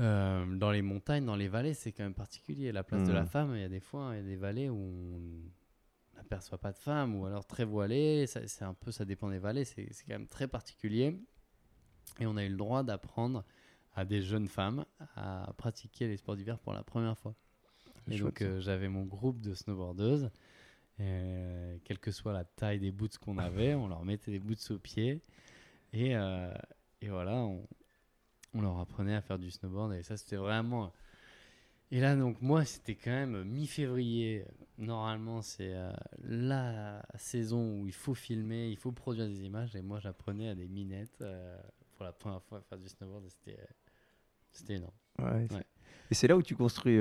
S2: euh, dans les montagnes, dans les vallées, c'est quand même particulier. La place de la
S1: Mhm.
S2: femme, il y a des fois, il y a des vallées où on n'aperçoit pas de femme, ou alors très voilée. Ça- C'est un peu, ça dépend des vallées. C'est quand même très particulier. Et on a eu le droit d'apprendre à des jeunes femmes à pratiquer les sports d'hiver pour la première fois. Et donc euh, j'avais mon groupe de snowboardeuses. euh, quelle que soit la taille des boots qu'on avait, on leur mettait des boots aux pieds. Et, euh, et voilà, on, on leur apprenait à faire du snowboard. Et ça, c'était vraiment. Et là, donc, moi, c'était quand même mi-février. Normalement, c'est euh, la saison où il faut filmer, il faut produire des images. Et moi, j'apprenais à des minettes euh, pour la première fois à faire du snowboard. C'était, c'était énorme.
S1: Ouais, c'est-
S2: Ouais.
S1: Et c'est là où tu construis,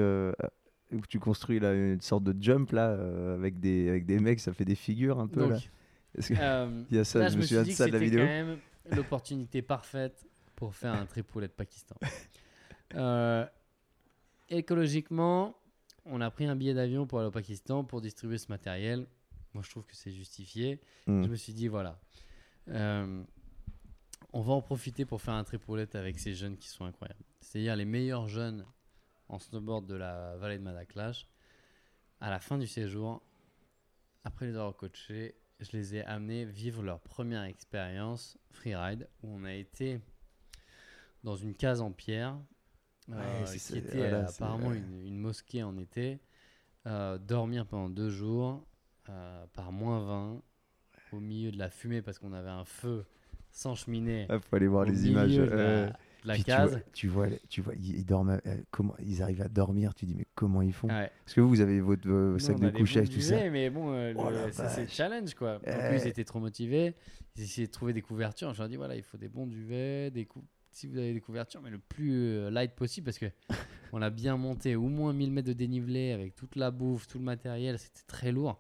S1: où tu construis là, une sorte de jump là, euh, avec, des, avec des mecs, ça fait des figures un peu là. Que-
S2: euh, *laughs*
S1: Il y a ça,
S2: là,
S1: je me
S2: suis dit que
S1: ça de la
S2: c'était
S1: vidéo.
S2: quand même l'opportunité parfaite pour faire un tripoulet de Pakistan. Euh, écologiquement, on a pris un billet d'avion pour aller au Pakistan pour distribuer ce matériel. Moi, je trouve que c'est justifié.
S1: Hmm.
S2: Je me suis dit, voilà, euh, on va en profiter pour faire un tripoulette avec ces jeunes qui sont incroyables. C'est-à-dire les meilleurs jeunes en snowboard de la vallée de Madaklash. À la fin du séjour, après les avoir coachés, je les ai amenés vivre leur première expérience freeride où on a été dans une case en pierre euh,
S1: Ouais, c'est
S2: qui était
S1: voilà,
S2: euh, apparemment une, une mosquée en été. euh, dormir pendant deux jours euh, par moins 20 au milieu de la fumée parce qu'on avait un feu sans cheminée
S1: Ah, faut aller voir les images.
S2: de
S1: euh,
S2: la, de la
S1: puis tu
S2: case.
S1: vois- Tu vois, tu vois, ils, ils dorment. euh, comment ils arrivent à dormir Tu dis mais comment ils font?
S2: Ouais.
S1: Parce que vous, vous avez votre euh, sac de couchage, tout ça.
S2: Mais bon, euh,
S1: Oh
S2: c'est challenge quoi.
S1: Eh.
S2: eux, ils étaient trop motivés. Ils essayaient de trouver des couvertures. Je leur ai dit voilà, il faut des bons duvets, des cou- si vous avez des couvertures, mais le plus light possible parce que *laughs* on a bien monté au moins 1000 mètres de dénivelé avec toute la bouffe, tout le matériel. C'était très lourd.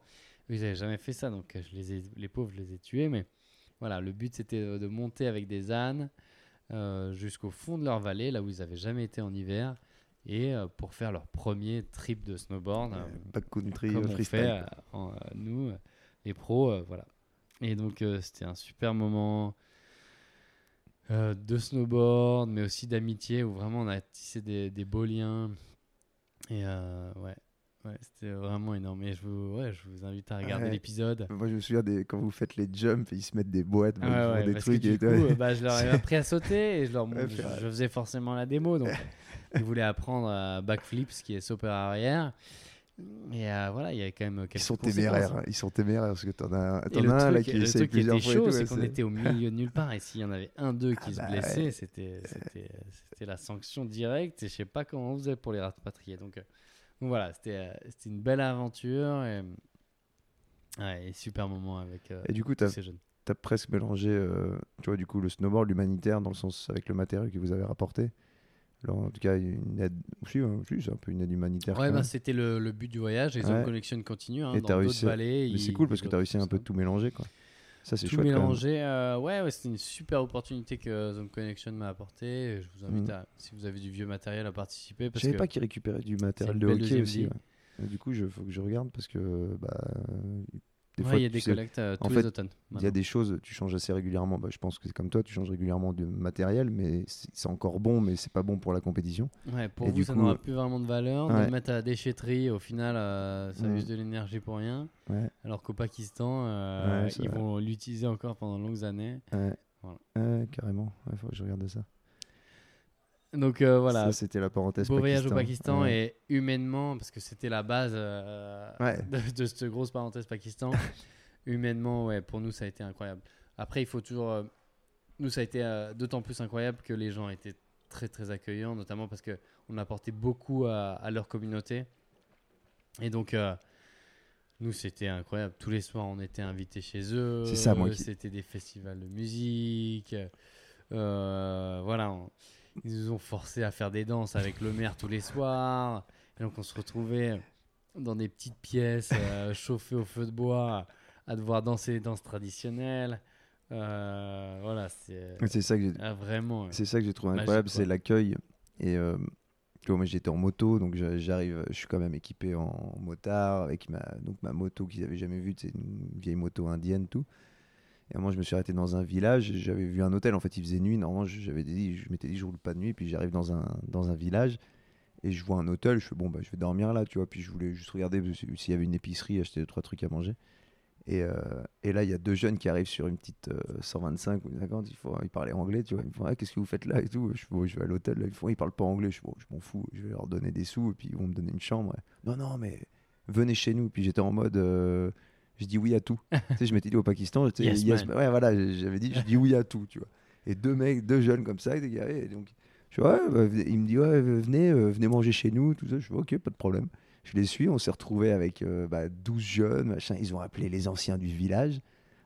S2: Ils n'avaient jamais fait ça, donc je les ai, les pauvres, je les ai tués. Mais voilà, le but c'était de monter avec des ânes euh, jusqu'au fond de leur vallée, là où ils n'avaient jamais été en hiver, et euh, pour faire leur premier trip de snowboard.
S1: Euh,
S2: euh,
S1: Backcountry,
S2: comme on
S1: freestyle.
S2: fait, en- nous, les pros, voilà. Et donc, c'était un super moment de snowboard, mais aussi d'amitié, où vraiment on a tissé des, des beaux liens. Et ouais, ouais c'était vraiment énorme. Et je vous, ouais, je vous invite à regarder
S1: Ouais.
S2: l'épisode.
S1: Moi, je me souviens des, quand vous faites les jumps, ils se mettent des boîtes,
S2: Ah ouais,
S1: font
S2: ouais,
S1: des trucs
S2: que du
S1: et
S2: coup, euh, bah, je leur ai *laughs* appris à sauter et je, leur,
S1: Ouais,
S2: je, faisais forcément la démo. Donc, *laughs* ils voulaient apprendre à backflip, ce qui est saut par arrière. Et euh, voilà, il y a quand même quelques
S1: Ils sont téméraires, hein. ils sont téméraires parce que t'en as,
S2: le
S1: as un là qui
S2: qui était
S1: plusieurs fois
S2: chaud, c'est
S1: ouais,
S2: qu'on était au *laughs* milieu de nulle part. Et s'il y en avait un d'eux qui
S1: Ah
S2: se
S1: bah
S2: blessait, c'était, c'était, c'était la sanction directe. Et je sais pas comment on faisait pour les rapatrier. Donc, euh, Donc voilà, c'était euh, c'était une belle aventure et, ouais, et super moment avec euh,
S1: Et du coup,
S2: tous
S1: t'as
S2: ces jeunes.
S1: as presque mélangé, euh, tu vois, du coup, le snowboard, l'humanitaire, dans le sens avec le matériel que vous avez rapporté. Alors, en tout cas, une aide. Si, hein, c'est un peu une aide humanitaire.
S2: Ouais, bah, c'était le, le but du voyage. Les
S1: Ouais.
S2: Home Connection continuent. Hein,
S1: Et
S2: dans
S1: réussi à-
S2: vallées.
S1: Mais c'est cool parce que tu as réussi un peu tout mélanger, quoi. Ça, c'est chouette.
S2: mélanger. euh, ouais, ouais, c'était une super opportunité que Zone Connection m'a apporté. Je vous invite
S1: Mhm.
S2: à, si vous avez du vieux matériel, à participer.
S1: Je savais
S2: que
S1: pas qu'ils récupéraient du matériel de hockey aussi. ouais. Et du coup, il faut que je regarde parce que bah, des
S2: Ouais,
S1: fois,
S2: il y a des
S1: sais,
S2: collectes euh,
S1: en
S2: tous
S1: fait,
S2: les automnes.
S1: il y a des choses, tu changes assez régulièrement. Bah, je pense que c'est comme toi, tu changes régulièrement de matériel, mais c'est encore bon, mais c'est pas bon pour la compétition.
S2: Ouais, pour
S1: Et
S2: vous,
S1: du
S2: ça n'aura plus vraiment de valeur. De le mettre à la déchetterie, au final, euh, ça use de l'énergie pour rien.
S1: Ouais,
S2: Alors qu'au Pakistan, euh, ils
S1: vrai.
S2: vont l'utiliser encore pendant de longues années.
S1: ouais,
S2: Voilà.
S1: ouais, carrément. Il faut que je regarde ça.
S2: Donc euh, voilà,
S1: Ça, c'était la parenthèse.
S2: beau voyage au Pakistan
S1: Ouais.
S2: et humainement, parce que c'était la base euh,
S1: Ouais. *laughs*
S2: de, de cette grosse parenthèse Pakistan, *laughs* humainement, ouais, pour nous, ça a été incroyable. Après, il faut toujours. euh, nous, ça a été d'autant plus incroyable que les gens étaient très, très accueillants, notamment parce qu'on apportait beaucoup à, à leur communauté. Et donc. nous, c'était incroyable. Tous les soirs, on était invités chez eux.
S1: C'est ça, moi, qui-
S2: C'était des festivals de musique. Euh, voilà. Ils nous ont forcé à faire des danses avec le maire tous les soirs. Et donc, on se retrouvait dans des petites pièces euh, chauffées au feu de bois à devoir danser les danses traditionnelles. Euh, voilà, c'est
S1: C'est ça que j'ai
S2: ah, vraiment. euh,
S1: C'est ça que j'ai trouvé
S2: Magique,
S1: incroyable, c'est l'accueil. Et euh, moi j'étais en moto, donc j'a- j'arrive, je suis quand même équipé en motard avec ma, donc ma moto qu'ils avaient jamais vue, c'est une vieille moto indienne, tout. Et moi je me suis arrêté dans un village, j'avais vu un hôtel, en fait il faisait nuit, normalement j'avais dit, je m'étais dit je roule pas de nuit, puis j'arrive dans un, dans un village et je vois un hôtel, je fais bon bah je vais dormir là, tu vois, puis je voulais juste regarder s'il y avait une épicerie, acheter deux trois trucs à manger. Et, euh, et là, il y a deux jeunes qui arrivent sur une petite euh, 125 ou 50. Ils, font, ils parlaient anglais, tu vois. Ils me font Ah, Qu'est-ce que vous faites là? et tout. Je, Bon, je vais à l'hôtel. Ils font Ils parlent pas anglais. Je, Bon, je m'en fous. Je vais leur donner des sous et puis ils vont me donner une chambre. Non, non, mais venez chez nous. Puis j'étais en mode euh, Je dis oui à tout. *laughs* tu sais, je m'étais dit au Pakistan tu sais,
S2: Yes.
S1: Ouais, voilà, j'avais dit Je dis oui à tout, tu vois. Et deux mecs, deux jeunes comme ça, ils étaient et donc. Je fais, ouais, bah, il me dit ouais, venez, euh, venez manger chez nous, tout ça. Je fais ok, pas de problème. Je les suis, on s'est retrouvés avec euh, bah, 12 jeunes, machin. Ils ont appelé les anciens du village.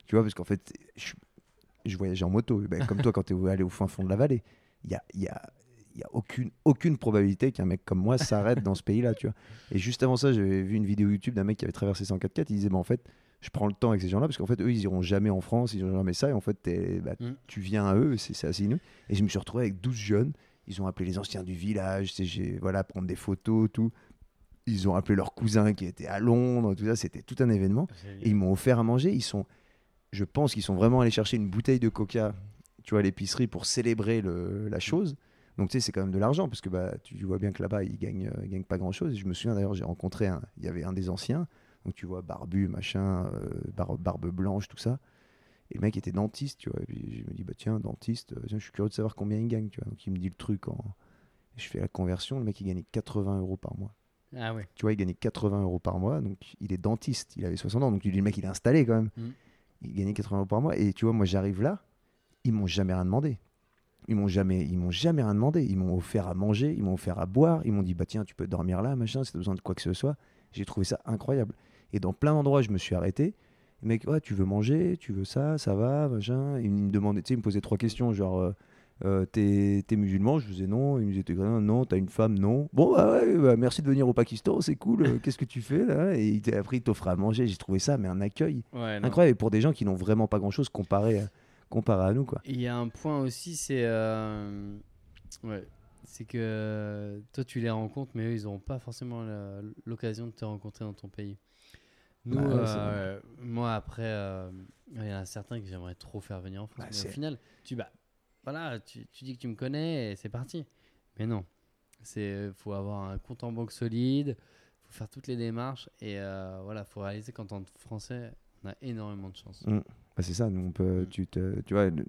S1: Tu vois, parce qu'en fait, je, je voyageais en moto. Ben, comme toi, *laughs* quand tu es allé au fin fond de la vallée, il n'y a, il y a, il y a aucune, aucune probabilité qu'un mec comme moi s'arrête dans ce pays-là. Tu vois. Et juste avant ça, j'avais vu une vidéo YouTube d'un mec qui avait traversé 104.4. Il disait, bah, en fait, je prends le temps avec ces gens-là, parce qu'en fait, eux, ils iront jamais en France, ils iront jamais ça. Et en fait, bah,
S2: Mm.
S1: tu viens à eux, c'est assez inouï. Et je me suis retrouvé avec 12 jeunes. Ils ont appelé les anciens du village, voilà, prendre des photos, tout. Ils ont appelé leur cousin qui était à Londres, tout ça. C'était tout un événement. Et ils m'ont offert à manger. Ils sont, je pense qu'ils sont vraiment allés chercher une bouteille de coca, tu vois, à l'épicerie pour célébrer le- la chose. Donc tu sais, c'est quand même de l'argent parce que bah, tu vois bien que là-bas, ils gagnent, euh, ils gagnent pas grand-chose. Et je me souviens d'ailleurs, j'ai rencontré un, il y avait un des anciens, donc tu vois, barbu, machin, euh, bar- barbe blanche, tout ça. Et le mec était dentiste, tu vois. Et puis je me dis, bah tiens, dentiste, euh, tiens, je suis curieux de savoir combien il gagne, tu vois. Donc il me dit le truc en. Je fais la conversion, le mec il gagnait 80 euros par mois.
S2: Ah ouais.
S1: Tu vois, il gagnait 80 euros par mois, donc il est dentiste, il avait 60 ans, donc tu dis, le mec il est installé quand même.
S2: Mm.
S1: Il gagnait 80 euros par mois, et tu vois, moi j'arrive là, ils m'ont jamais rien demandé. Ils m'ont jamais, ils m'ont jamais rien demandé. Ils m'ont offert à manger, ils m'ont offert à boire, ils m'ont dit, bah tiens, tu peux dormir là, machin, si t'as besoin de quoi que ce soit. J'ai trouvé ça incroyable. Et dans plein d'endroits, je me suis arrêté. Le mec, ouais, tu veux manger, tu veux ça, ça va, machin. Il me demandait, tu sais, il me posait trois questions, genre, euh, euh, t'es t'es musulman? Je faisais non. Il me disait, t'es non. T'as une femme? Non. Bon, bah ouais, bah, merci de venir au Pakistan, c'est cool. euh, Qu'est-ce que tu fais là? Et il t'a- après, il t'offre à manger. J'ai trouvé ça, mais un accueil
S2: Ouais,
S1: incroyable. Et pour des gens qui n'ont vraiment pas grand chose comparé à, comparé à nous, quoi.
S2: Il y a un point aussi, c'est euh, ouais, c'est que toi tu les rencontres, mais eux ils n'auront pas forcément l'occasion de te rencontrer dans ton pays. Nous,
S1: Bah
S2: euh, moi après, euh, il y en a certains que j'aimerais trop faire venir en France.
S1: Bah,
S2: mais au final, tu bah, voilà, tu, tu dis que tu me connais et c'est parti. Mais non, c'est faut avoir un compte en banque solide, faut faire toutes les démarches et euh, voilà, faut réaliser qu'en tant que Français, on a énormément de chance.
S1: Bah, c'est ça, nous, on peut,
S2: Mm.
S1: tu, te, tu vois, le-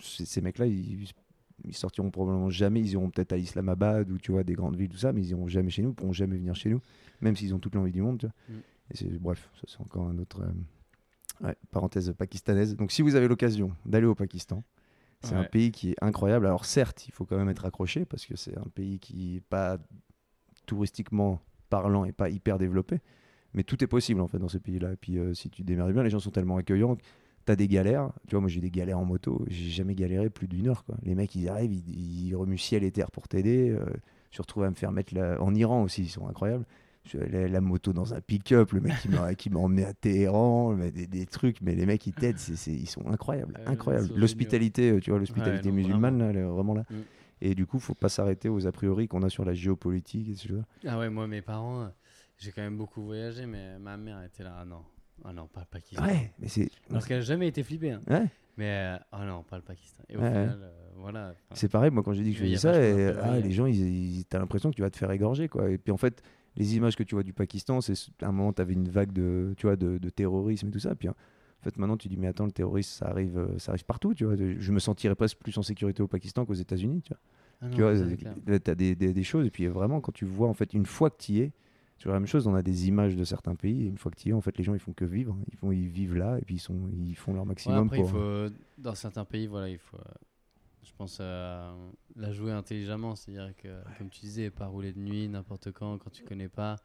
S1: ces, mecs-là, ils, ils sortiront probablement jamais. Ils iront peut-être à Islamabad ou tu vois, des grandes villes, tout ça, mais ils iront jamais chez nous, ils pourront jamais venir chez nous, même s'ils ont toute l'envie du monde. Tu vois.
S2: Mm.
S1: Et bref, ça c'est encore un autre. euh, ouais, parenthèse pakistanaise. Donc si vous avez l'occasion d'aller au Pakistan, c'est un pays qui est incroyable. Alors certes, il faut quand même être accroché parce que c'est un pays qui est pas touristiquement parlant et pas hyper développé. Mais tout est possible en fait dans ce pays-là. Et puis euh, si tu démerdes bien, les gens sont tellement accueillants. T'as des galères, tu vois, moi j'ai des galères en moto, j'ai jamais galéré plus d'une heure. Quoi. Les mecs ils arrivent, ils, ils remuent ciel et terre pour t'aider. euh, je suis retrouvé à me faire mettre la... en Iran aussi, ils sont incroyables. Je- La, la moto dans un pick-up, le mec qui m'a emmené à Téhéran, des, des trucs, mais les mecs ils t'aident, ils sont incroyables, incroyables. L'hospitalité, euh, tu vois, l'hospitalité musulmane, là, vraiment là.
S2: Mm.
S1: Et du coup, faut pas s'arrêter aux a priori qu'on a sur la géopolitique et ce genre.
S2: Ah ouais, moi, mes parents, euh, j'ai quand même beaucoup voyagé, mais ma mère était là. Ah non, ah non, pas le Pakistan.
S1: Ouais, mais c'est
S2: Parce qu'elle n'a jamais été flippée. hein.
S1: ouais,
S2: Mais, euh, ah non, pas le Pakistan. Et au
S1: Ouais,
S2: final, euh, voilà.
S1: c'est pareil. Moi, quand j'ai dit que je faisais ça, et, ah, les gens, ils, ils- t'as l'impression que tu vas te faire égorger, quoi. Et puis en fait, les images que tu vois du Pakistan, c'est à un moment, tu avais une vague de, tu vois, de, de terrorisme et tout ça. Puis en fait, maintenant, tu dis, mais attends, le terrorisme, ça arrive, euh, ça arrive partout, tu vois. Je me sentirais presque plus en sécurité au Pakistan qu'aux États-Unis, tu vois.
S2: ah non,
S1: tu vois, t'as des, des, des choses. Et puis vraiment, quand tu vois, en fait, une fois que tu y es, c'est la même chose. On a des images de certains pays. Et une fois que tu y es, en fait, les gens, ils font que vivre. Ils, font, ils vivent là et puis ils, sont, ils font leur
S2: Ouais,
S1: maximum
S2: après,
S1: pour.
S2: il faut, dans certains pays, voilà, il faut, euh, je pense, euh, la jouer intelligemment. C'est-à-dire que, comme tu disais, pas rouler de nuit, n'importe quand, quand tu connais pas.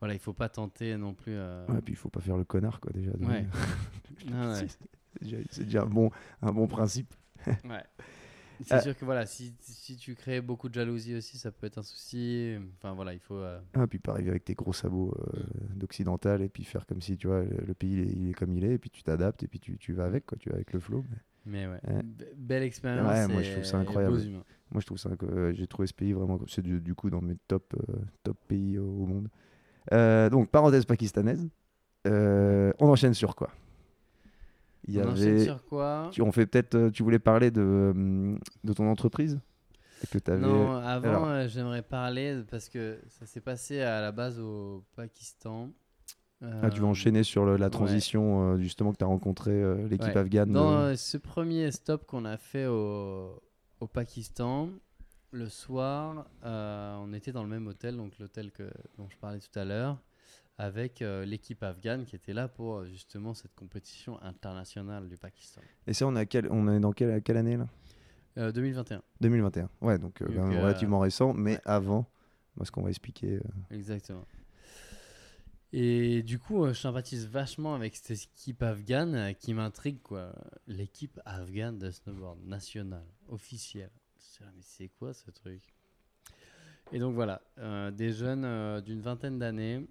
S2: Voilà, il faut pas tenter non plus. euh,
S1: Ouais, puis il faut pas faire le connard, quoi, déjà.
S2: Ouais. *laughs* Ouais.
S1: C'est déjà, c'est déjà un, bon, un bon principe.
S2: Ouais. *laughs* C'est
S1: Euh,
S2: sûr que voilà, si, si tu crées beaucoup de jalousie aussi, ça peut être un souci. Enfin voilà, il faut. euh,
S1: Ah, puis pas arriver avec tes gros sabots euh, d'occidental et puis faire comme si, tu vois, le, pays, il est, il est comme il est, et puis tu t'adaptes et puis tu, tu vas avec, quoi, tu vas avec le flow. mais-
S2: Mais ouais,
S1: Ouais.
S2: be- belle expérience.
S1: Ouais, moi, je trouve ça incroyable. Moi, je trouve ça, que j'ai trouvé ce pays vraiment, c'est du, du coup dans mes top, top pays au, monde. Donc, parenthèse pakistanaise, on enchaîne sur quoi? Il y
S2: On
S1: avait,
S2: sur quoi
S1: tu, on fait peut-être, euh, tu voulais parler de, de ton entreprise que
S2: Non, avant,
S1: alors-
S2: euh, j'aimerais parler parce que ça s'est passé à la base au Pakistan.
S1: Ah, tu vas
S2: Euh,
S1: enchaîner sur le- la
S2: ouais.
S1: transition euh, justement que tu as rencontré l'équipe
S2: Ouais.
S1: afghane.
S2: Dans
S1: de-
S2: ce premier stop qu'on a fait au, au Pakistan, le soir, on était dans le même hôtel, donc l'hôtel dont je parlais tout à l'heure, avec euh, l'équipe afghane qui était là pour euh, justement cette compétition internationale du Pakistan.
S1: Et ça, on, est à quel- on est dans quelle, quelle année là?
S2: Euh, 2021,
S1: 2021. Ouais, donc, euh,
S2: Donc,
S1: quand même
S2: euh,
S1: relativement récent, mais
S2: ouais.
S1: avant, parce qu'on va expliquer.
S2: exactement. Et du coup, je sympathise vachement avec cette équipe afghane qui m'intrigue, quoi. L'équipe afghane de snowboard nationale, officielle. C'est- Mais c'est quoi ce truc? Et donc voilà, euh, des jeunes euh, d'une vingtaine d'années,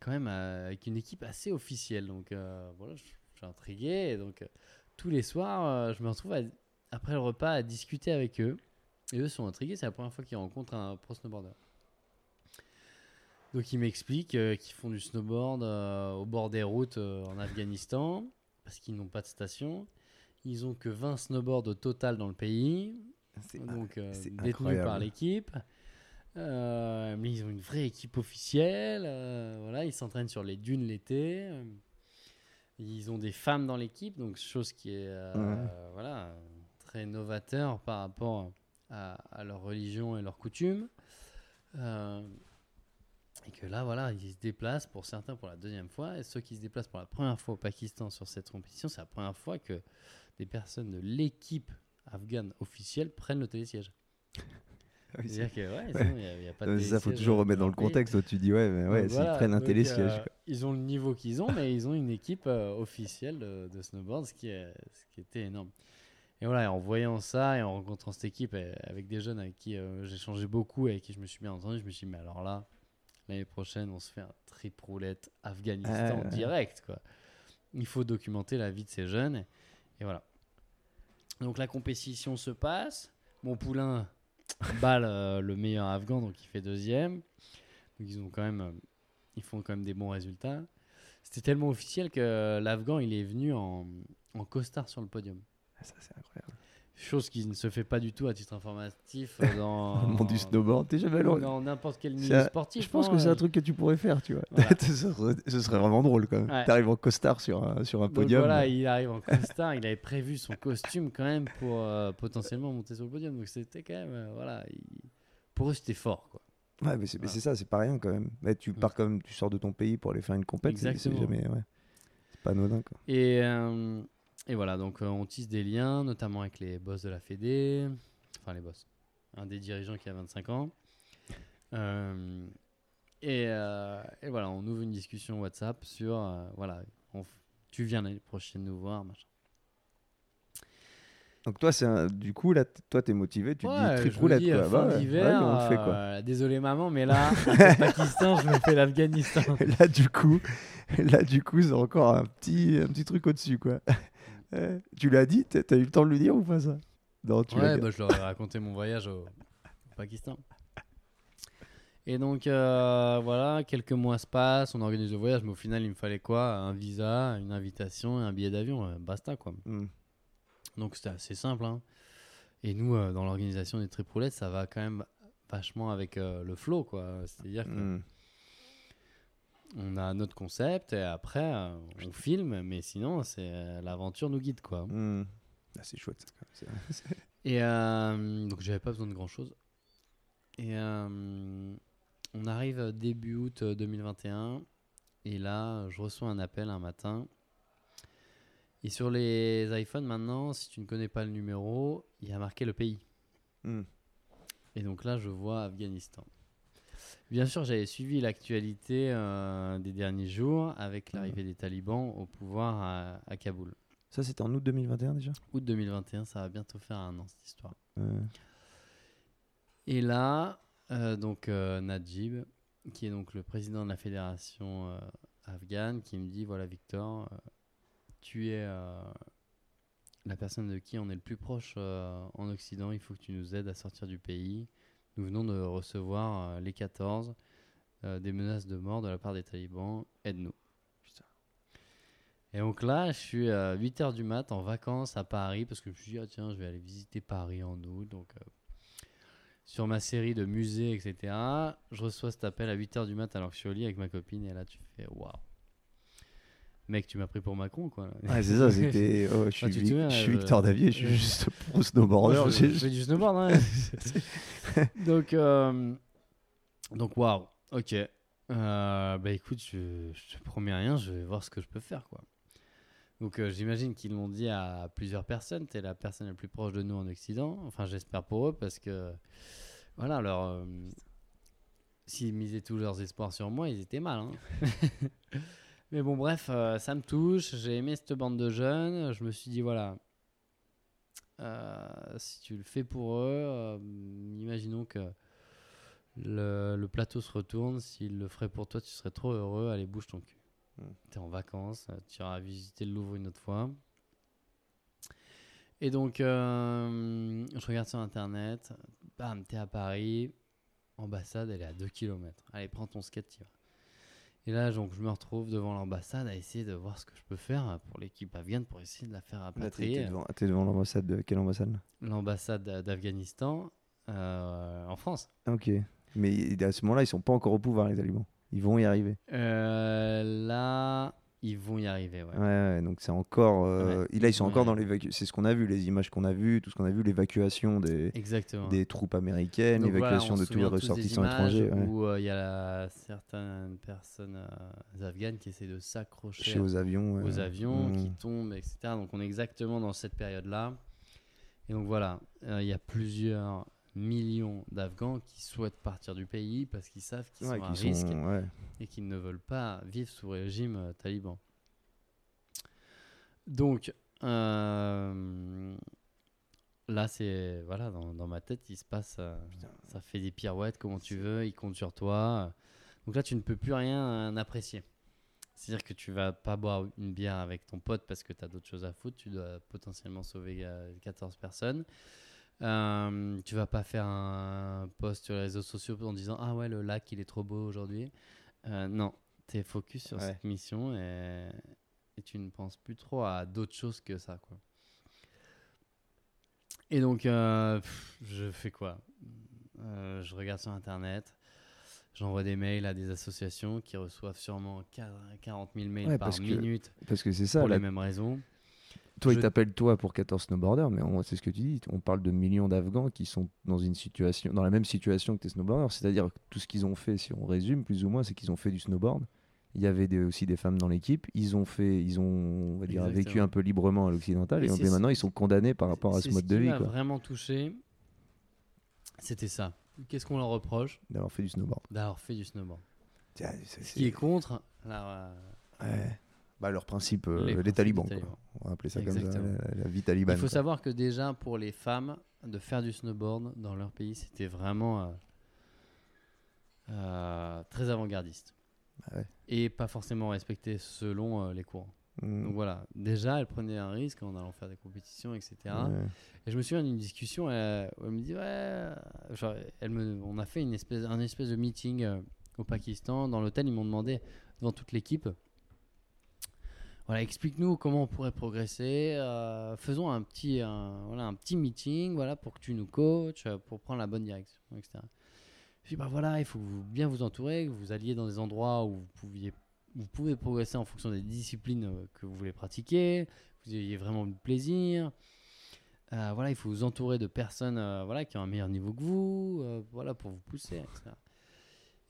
S2: quand même euh, avec une équipe assez officielle. Donc euh, voilà, je suis intrigué. Et donc euh, tous les soirs, euh, je me retrouve à- après le repas à discuter avec eux. Et eux sont intrigués, c'est la première fois qu'ils rencontrent un pro snowboarder. Donc ils m'expliquent euh, qu'ils font du snowboard euh, au bord des routes euh, en Afghanistan, parce qu'ils n'ont pas de station. Ils ont que 20 snowboards au total dans le pays, donc euh, détenus par l'équipe. Euh, mais ils ont une vraie équipe officielle. euh, voilà, ils s'entraînent sur les dunes l'été. Ils ont des femmes dans l'équipe, donc chose qui est euh,
S1: Ouais.
S2: voilà très novateur par rapport à, à leur religion et leurs coutumes. Et que là, voilà, ils se déplacent pour certains pour la deuxième fois. Et ceux qui se déplacent pour la première fois au Pakistan sur cette compétition, c'est la première fois que des personnes de l'équipe afghane officielle prennent le télésiège. *laughs* C'est-à-dire que, ouais, il n'y a, pas de
S1: ça, faut toujours remettre dans le contexte. Toi, tu dis, ouais, mais ouais, s'ils
S2: voilà,
S1: prennent un télésiège.
S2: euh, ils ont le niveau qu'ils ont, mais ils ont une équipe euh, officielle de, de snowboard, ce qui, est, ce qui était énorme. Et voilà, en voyant ça et en rencontrant cette équipe euh, avec des jeunes avec qui euh, j'ai changé beaucoup et avec qui je me suis bien entendu, je me suis dit, mais alors là, l'année prochaine, on se fait un trip roulette Afghanistan
S1: Ah,
S2: direct. Quoi. Il faut documenter la vie de ces jeunes. Et voilà. Donc la compétition se passe. Mon poulain balle euh, le meilleur afghan, donc il fait deuxième. Donc ils ont quand même, euh, ils font quand même des bons résultats. C'était tellement officiel que l'afghan il est venu en, en costard sur le podium.
S1: Ah, Ça, c'est incroyable.
S2: Chose qui ne se fait pas du tout à titre informatif euh, *laughs* dans,
S1: le monde du snowboard, t'es jamais allé-
S2: dans n'importe quel milieu
S1: un-
S2: sportif.
S1: Je pense
S2: hein,
S1: que c'est un truc que tu pourrais faire, tu vois.
S2: Voilà. *laughs*
S1: ce, serait, ce serait vraiment drôle quand même.
S2: Ouais.
S1: T'arrives en costard sur un, sur un
S2: Donc
S1: podium.
S2: voilà, il arrive en costard, il avait prévu son costume quand même pour euh, potentiellement monter sur le podium. Donc c'était quand même, euh, voilà, il- pour eux c'était fort quoi.
S1: Ouais, mais c'est
S2: Voilà.
S1: ça, c'est pas rien quand même. Mais tu pars comme tu sors de ton pays pour aller faire une compète, c'est jamais. Ouais. C'est pas anodin quoi.
S2: Et, euh, et voilà, donc euh, on tisse des liens, notamment avec les boss de la Fédé, enfin les boss, un des dirigeants qui a 25 ans. Euh, et, euh, et voilà, on ouvre une discussion WhatsApp sur voilà, on tu viens l'année prochaine nous voir, machin.
S1: Donc toi, c'est un- du coup, là, toi, t'es motivé, tu te dis
S2: je
S1: trip
S2: me
S1: roulette,
S2: dis,
S1: quoi. Bah ouais, ouais, on le fait, quoi.
S2: euh, désolé maman, mais là, *laughs* le Pakistan, je me fais l'Afghanistan. *laughs*
S1: Là, du coup, *laughs* là, du coup, c'est encore un petit, un petit truc au-dessus, quoi. Euh, tu l'as dit T'as eu le temps de le dire ou pas ça? Non, tu
S2: Ouais, bah, je leur ai raconté mon voyage au, au Pakistan. Et donc, euh, voilà, quelques mois se passent, on organise le voyage, mais au final, il me fallait quoi? Un visa, une invitation et un billet d'avion, euh, basta quoi.
S1: Hmm.
S2: Donc, c'était assez simple. hein. Et nous, euh, dans l'organisation des trip roulettes, ça va quand même vachement avec le flow quoi. C'est-à-dire
S1: Hmm.
S2: Qu'on a notre concept et après, euh, on filme, mais sinon, c'est euh, l'aventure nous guide quoi.
S1: Hmm. Ah, c'est chouette, ça, *laughs*
S2: Et euh, donc j'avais pas besoin de grand chose. Et euh, on arrive début août euh, 2021. Et là, je reçois un appel un matin. Et sur les iPhones maintenant, si tu ne connais pas le numéro, il y a marqué le pays.
S1: Hmm.
S2: Et donc là, je vois Afghanistan. Bien sûr, j'avais suivi l'actualité euh, des derniers jours avec l'arrivée des talibans au pouvoir à, à Kaboul.
S1: Ça, c'était en août 2021 déjà?
S2: Août 2021, ça va bientôt faire un an cette histoire. Et là, euh, donc euh, Najib, qui est donc le président de la fédération euh, afghane, qui me dit voilà Victor, tu es la personne de qui on est le plus proche en Occident. Il faut que tu nous aides à sortir du pays. Nous venons de recevoir euh, les 14 euh, des menaces de mort de la part des talibans. Aide-nous. Et donc là, je suis à 8h du mat en vacances à Paris parce que je me suis dit, ah, tiens, je vais aller visiter Paris en août. Donc, euh, sur ma série de musées, etc., je reçois cet appel à 8h du mat alors que je suis au lit avec ma copine. Et là, tu fais, waouh. Mec, tu m'as pris pour Macron, quoi. *laughs*
S1: Ouais, c'est ça, c'était. *laughs* oh, je suis,
S2: Ah, tu te
S1: je suis
S2: euh,
S1: Victor Davier, je suis
S2: euh,
S1: juste pro snowboarder.
S2: Moi, je, fais du snowboard. hein. *laughs* donc, euh, donc, waouh. Ok. Euh, bah écoute, je, je te promets rien, je vais voir ce que je peux faire, quoi. Donc, euh, j'imagine qu'ils l'ont dit à plusieurs personnes. Tu es la personne la plus proche de nous en Occident. Enfin, j'espère pour eux parce que, voilà, alors, euh, s'ils misaient tous leurs espoirs sur moi, ils étaient mal. hein. Mais bon, bref, euh, ça me touche. J'ai aimé cette bande de jeunes. Je me suis dit, voilà, euh, si tu le fais pour eux, euh, imaginons que le, le plateau se retourne. S'il le ferait pour toi, tu serais trop heureux. Allez, bouge ton cul.
S1: Mm.
S2: T'es en vacances, tu iras visiter le Louvre une autre fois. Et donc, je regarde sur internet. Bam, t'es à Paris. Ambassade, elle est à 2 km. Allez, prends ton skate, tu vas. Et là, donc, je me retrouve devant l'ambassade à essayer de voir ce que je peux faire pour l'équipe afghane pour essayer de la faire rapatrier.
S1: t'es devant, t'es devant l'ambassade de quelle ambassade?
S2: L'ambassade d'Afghanistan euh, en France.
S1: Ok. Mais à ce moment-là, ils sont pas encore au pouvoir, les talibans. Ils vont y arriver.
S2: Euh, là, ils vont y arriver. Ouais.
S1: Ouais, ouais, donc c'est encore. euh, là, ils sont encore dans l'évacuation. C'est ce qu'on a vu, les images qu'on a vues, tout ce qu'on a vu, l'évacuation des,
S2: Exactement.
S1: des troupes américaines,
S2: voilà,
S1: l'évacuation
S2: on
S1: de tous les ressortissants étrangers.
S2: Où euh, il y a la- certaines personnes euh, afghanes qui essaient de s'accrocher
S1: aux avions.
S2: aux avions, qui
S1: Mm.
S2: tombent, etc. Donc on est exactement dans cette période-là. Et donc voilà, euh, il y a plusieurs millions d'Afghans qui souhaitent partir du pays parce qu'ils savent qu'ils
S1: Ouais,
S2: sont à
S1: qui
S2: risque
S1: sont- ouais.
S2: et qu'ils ne veulent pas vivre sous régime euh, taliban. Donc, euh, là, c'est. Voilà, dans, dans ma tête, il se passe. euh, ça fait des pirouettes, comment tu veux, il compte sur toi. Donc là, tu ne peux plus rien apprécier. C'est-à-dire que tu vas pas boire une bière avec ton pote parce que tu as d'autres choses à foutre. Tu dois potentiellement sauver euh, 14 personnes. Euh, tu vas pas faire un post sur les réseaux sociaux en disant Ah ouais, le lac, il est trop beau aujourd'hui. Euh, non, tu es focus sur
S1: Ouais.
S2: cette mission et, et tu ne penses plus trop à d'autres choses que ça. Quoi. Et donc, euh, pff, je fais quoi? Euh, Je regarde sur Internet. J'envoie des mails à des associations qui reçoivent sûrement 40 000 mails
S1: Ouais,
S2: par
S1: que
S2: minute
S1: Parce que c'est ça.
S2: pour
S1: là,
S2: les mêmes raisons.
S1: Toi,
S2: Je-
S1: ils t'appellent toi pour 14 snowboarders, mais c'est ce que tu dis. On parle de millions d'Afghans qui sont dans une situation, dans la même situation que tes snowboarders. C'est-à-dire que tout ce qu'ils ont fait, si on résume plus ou moins, c'est qu'ils ont fait du snowboard. Il y avait des- aussi des femmes dans l'équipe. Ils ont fait, ils ont, on va dire, vécu un peu librement à l'occidental,
S2: Et
S1: maintenant ils sont condamnés par rapport à ce mode de
S2: qui
S1: vie.
S2: m'a
S1: quoi.
S2: vraiment touché, c'était ça. Qu'est-ce qu'on leur reproche
S1: d'avoir fait du snowboard.
S2: D'avoir fait du snowboard.
S1: Tiens,
S2: Ce qui est contre, euh,
S1: ouais. Bah, leur principe, euh,
S2: Les
S1: talibans, quoi. On va appeler ça comme ça, la, la vie talibane.
S2: il faut
S1: quoi.
S2: savoir que déjà pour les femmes, de faire du snowboard dans leur pays, c'était vraiment euh, euh, très avant-gardiste.
S1: Ah ouais.
S2: Et pas forcément respecté selon les courants.
S1: Mm.
S2: Donc voilà, déjà, elle prenait un risque en allant faire des compétitions, etc.
S1: Ouais.
S2: Et je me souviens d'une discussion où elle me dit ouais, genre, elle me, on a fait une espèce, un espèce de meeting au Pakistan. Dans l'hôtel, ils m'ont demandé devant toute l'équipe, voilà, explique-nous comment on pourrait progresser. euh, faisons un petit, un, voilà, un petit meeting, voilà, pour que tu nous coaches, euh, pour prendre la bonne direction, etc. Je dis bah voilà, il faut vous- bien vous entourer, que vous alliez dans des endroits où vous pouviez, vous pouvez progresser en fonction des disciplines euh, que vous voulez pratiquer, que vous ayez vraiment du plaisir. Euh, voilà, il faut vous entourer de personnes euh, voilà, qui ont un meilleur niveau que vous, euh, voilà, pour vous pousser, etc.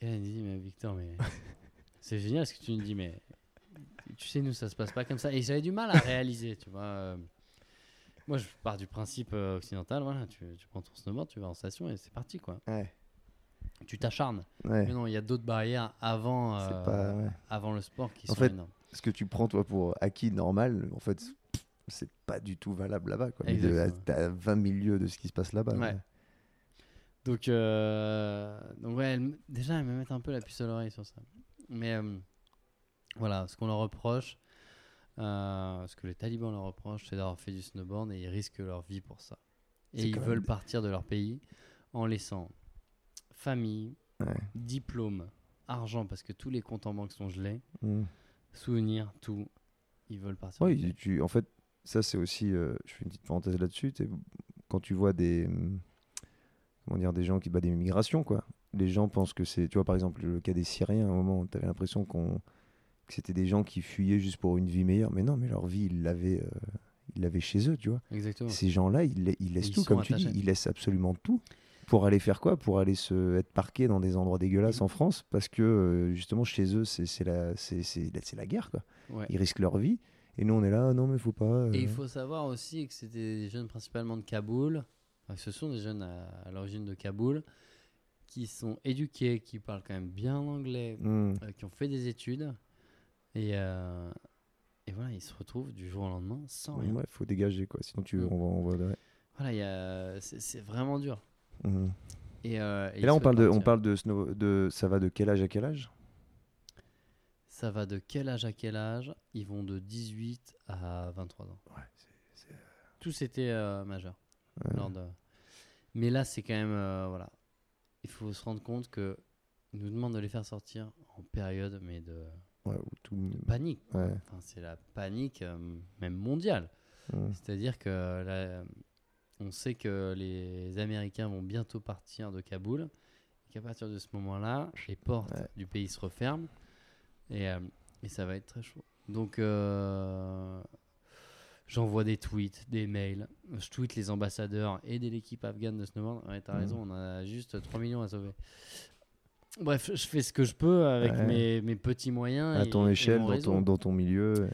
S2: Et elle me dit, mais Victor, mais *laughs* c'est génial ce que tu nous dis, mais tu sais, nous, ça se passe pas comme ça. Et j'avais du mal à réaliser, tu vois. euh. moi, je pars du principe euh, occidental, voilà, tu, tu prends ton snowboard, tu vas en station et c'est parti, quoi.
S1: Ouais.
S2: Tu t'acharnes.
S1: Ouais.
S2: Mais non, il y a d'autres barrières avant, euh,
S1: pas- ouais.
S2: avant le sport qui
S1: En
S2: sont
S1: fait,
S2: énormes.
S1: Ce que tu prends, toi, pour acquis normal, en fait, c'est pas du tout valable là-bas. T'as 20 000 lieues de ce qui se passe là-bas.
S2: Ouais. Donc, euh, donc ouais, elle me- déjà, elles me mettent un peu la puce à l'oreille sur ça. Mais euh, voilà, ce qu'on leur reproche, euh, ce que les talibans leur reprochent, c'est d'avoir fait du snowboard et ils risquent leur vie pour ça. Et ils
S1: même
S2: veulent partir de leur pays en laissant famille,
S1: Ouais.
S2: diplôme, argent, parce que tous les comptes en banque sont gelés,
S1: Mm.
S2: souvenirs, tout. Ils veulent partir.
S1: Il- tu, en fait, ça c'est aussi, euh, je fais une petite parenthèse là-dessus, quand tu vois des, hum, comment dire, des gens qui, bah, des migrations, quoi. Les gens pensent que c'est, tu vois, par exemple, le cas des Syriens, à un moment, tu avais l'impression qu'on, que c'était des gens qui fuyaient juste pour une vie meilleure, mais non, mais leur vie, ils l'avaient, euh, ils l'avaient chez eux, tu vois.
S2: Exactement.
S1: Ces gens-là, ils, ils laissent
S2: Ils
S1: tout, comme tu dis, ils laissent absolument tout. Pour aller faire quoi? Pour aller se être parqués dans des endroits dégueulasses en France, parce que euh, justement chez eux, c'est c'est la, c'est- c'est c'est la guerre, quoi.
S2: Ouais.
S1: Ils risquent leur vie. Et nous, on est là, non, mais faut pas. euh.
S2: Et il faut savoir aussi que c'était des jeunes principalement de Kaboul. Enfin, ce sont des jeunes à, à l'origine de Kaboul qui sont éduqués, qui parlent quand même bien l'anglais,
S1: Hmm.
S2: euh, qui ont fait des études. Et, euh, et voilà, ils se retrouvent du jour au lendemain sans rien.
S1: Ouais, faut dégager, quoi. Sinon, tu,
S2: Mm.
S1: on va. On va ouais.
S2: Voilà, il y a- c'est c'est vraiment dur. Et, euh,
S1: Et, là, on parle, de, on parle de, snow, de. Ça va de quel âge à quel âge?
S2: Ça va de quel âge à quel âge? Ils vont de 18 à 23 ans.
S1: Ouais,
S2: Tous étaient euh, majeurs.
S1: Ouais.
S2: lors de- Mais là, c'est quand même. euh, voilà. Il faut se rendre compte que ils nous demandent de les faire sortir en période, mais de
S1: Ouais, ou tout.
S2: panique.
S1: Ouais.
S2: Enfin, c'est la panique, euh, même mondiale.
S1: Mhm.
S2: C'est-à-dire que là, on sait que les Américains vont bientôt partir de Kaboul. Et qu'à partir de ce moment-là, les portes
S1: Ouais.
S2: du pays se referment. Et, euh, et ça va être très chaud. Donc, euh, j'envoie des tweets, des mails. Je tweete les ambassadeurs et de l'équipe afghane de snowboard. Ouais, t'as
S1: Mhm.
S2: raison, on a juste 3 millions à sauver. Bref, je fais ce que je peux avec
S1: Ouais.
S2: mes, mes petits moyens.
S1: À ton
S2: et
S1: échelle, dans ton, dans ton milieu.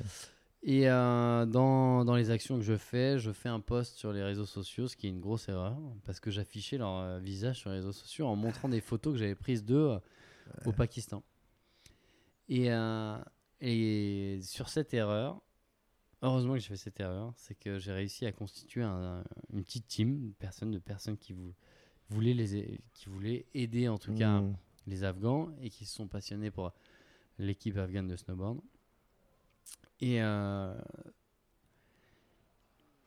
S2: Et euh, dans, dans les actions que je fais, je fais un post sur les réseaux sociaux, ce qui est une grosse erreur, parce que j'affichais leur euh, visage sur les réseaux sociaux en montrant des photos que j'avais prises d'eux euh, au Pakistan. Et, euh, et sur cette erreur, heureusement que j'ai fait cette erreur, c'est que j'ai réussi à constituer un- une petite team de personnes, de personnes qui, vou- voulaient, les, a- qui voulaient aider en tout cas
S1: Mhm.
S2: Les Afghans et qui se sont passionnés pour l'équipe afghane de snowboard. Et, euh,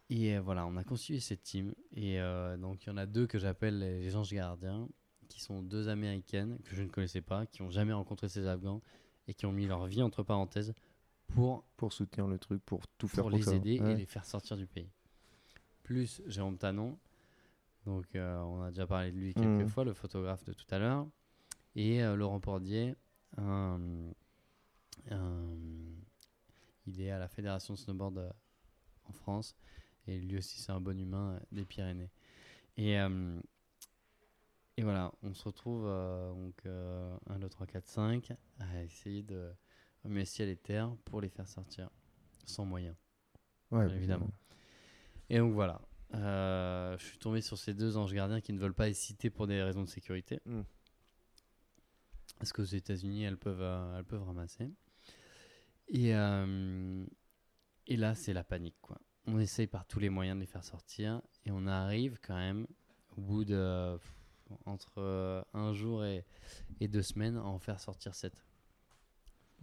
S2: et euh, voilà, on a constitué cette team. Et euh, donc, il y en a deux que j'appelle les, anges gardiens, qui sont deux américaines que je ne connaissais pas, qui n'ont jamais rencontré ces Afghans et qui ont mis leur vie entre parenthèses pour,
S1: Pour soutenir le truc, pour tout faire
S2: pour
S1: pour
S2: les
S1: ça.
S2: aider et les faire sortir du pays. Plus Jérôme Tanon, donc euh, on a déjà parlé de lui quelques
S1: Mhm.
S2: fois, le photographe de tout à l'heure, et euh, Laurent Pordier, un- un- il est à la fédération de snowboard euh, en France, et lui aussi c'est un bon humain euh, des Pyrénées. Et, euh, et voilà, on se retrouve euh, donc 1, 2, 3, 4, 5 à essayer de remuer ciel et terre pour les faire sortir sans moyens
S1: Ouais,
S2: bien évidemment. Et donc voilà. euh, je suis tombé sur ces deux anges gardiens qui ne veulent pas être cités pour des raisons de sécurité.
S1: Mm.
S2: Parce qu'aux États-Unis, elles peuvent, euh, elles peuvent ramasser. Et, euh, et là, c'est la panique. Quoi. On essaye par tous les moyens de les faire sortir. Et on arrive quand même, au bout de entre euh, un jour et, et deux semaines, à en faire sortir sept.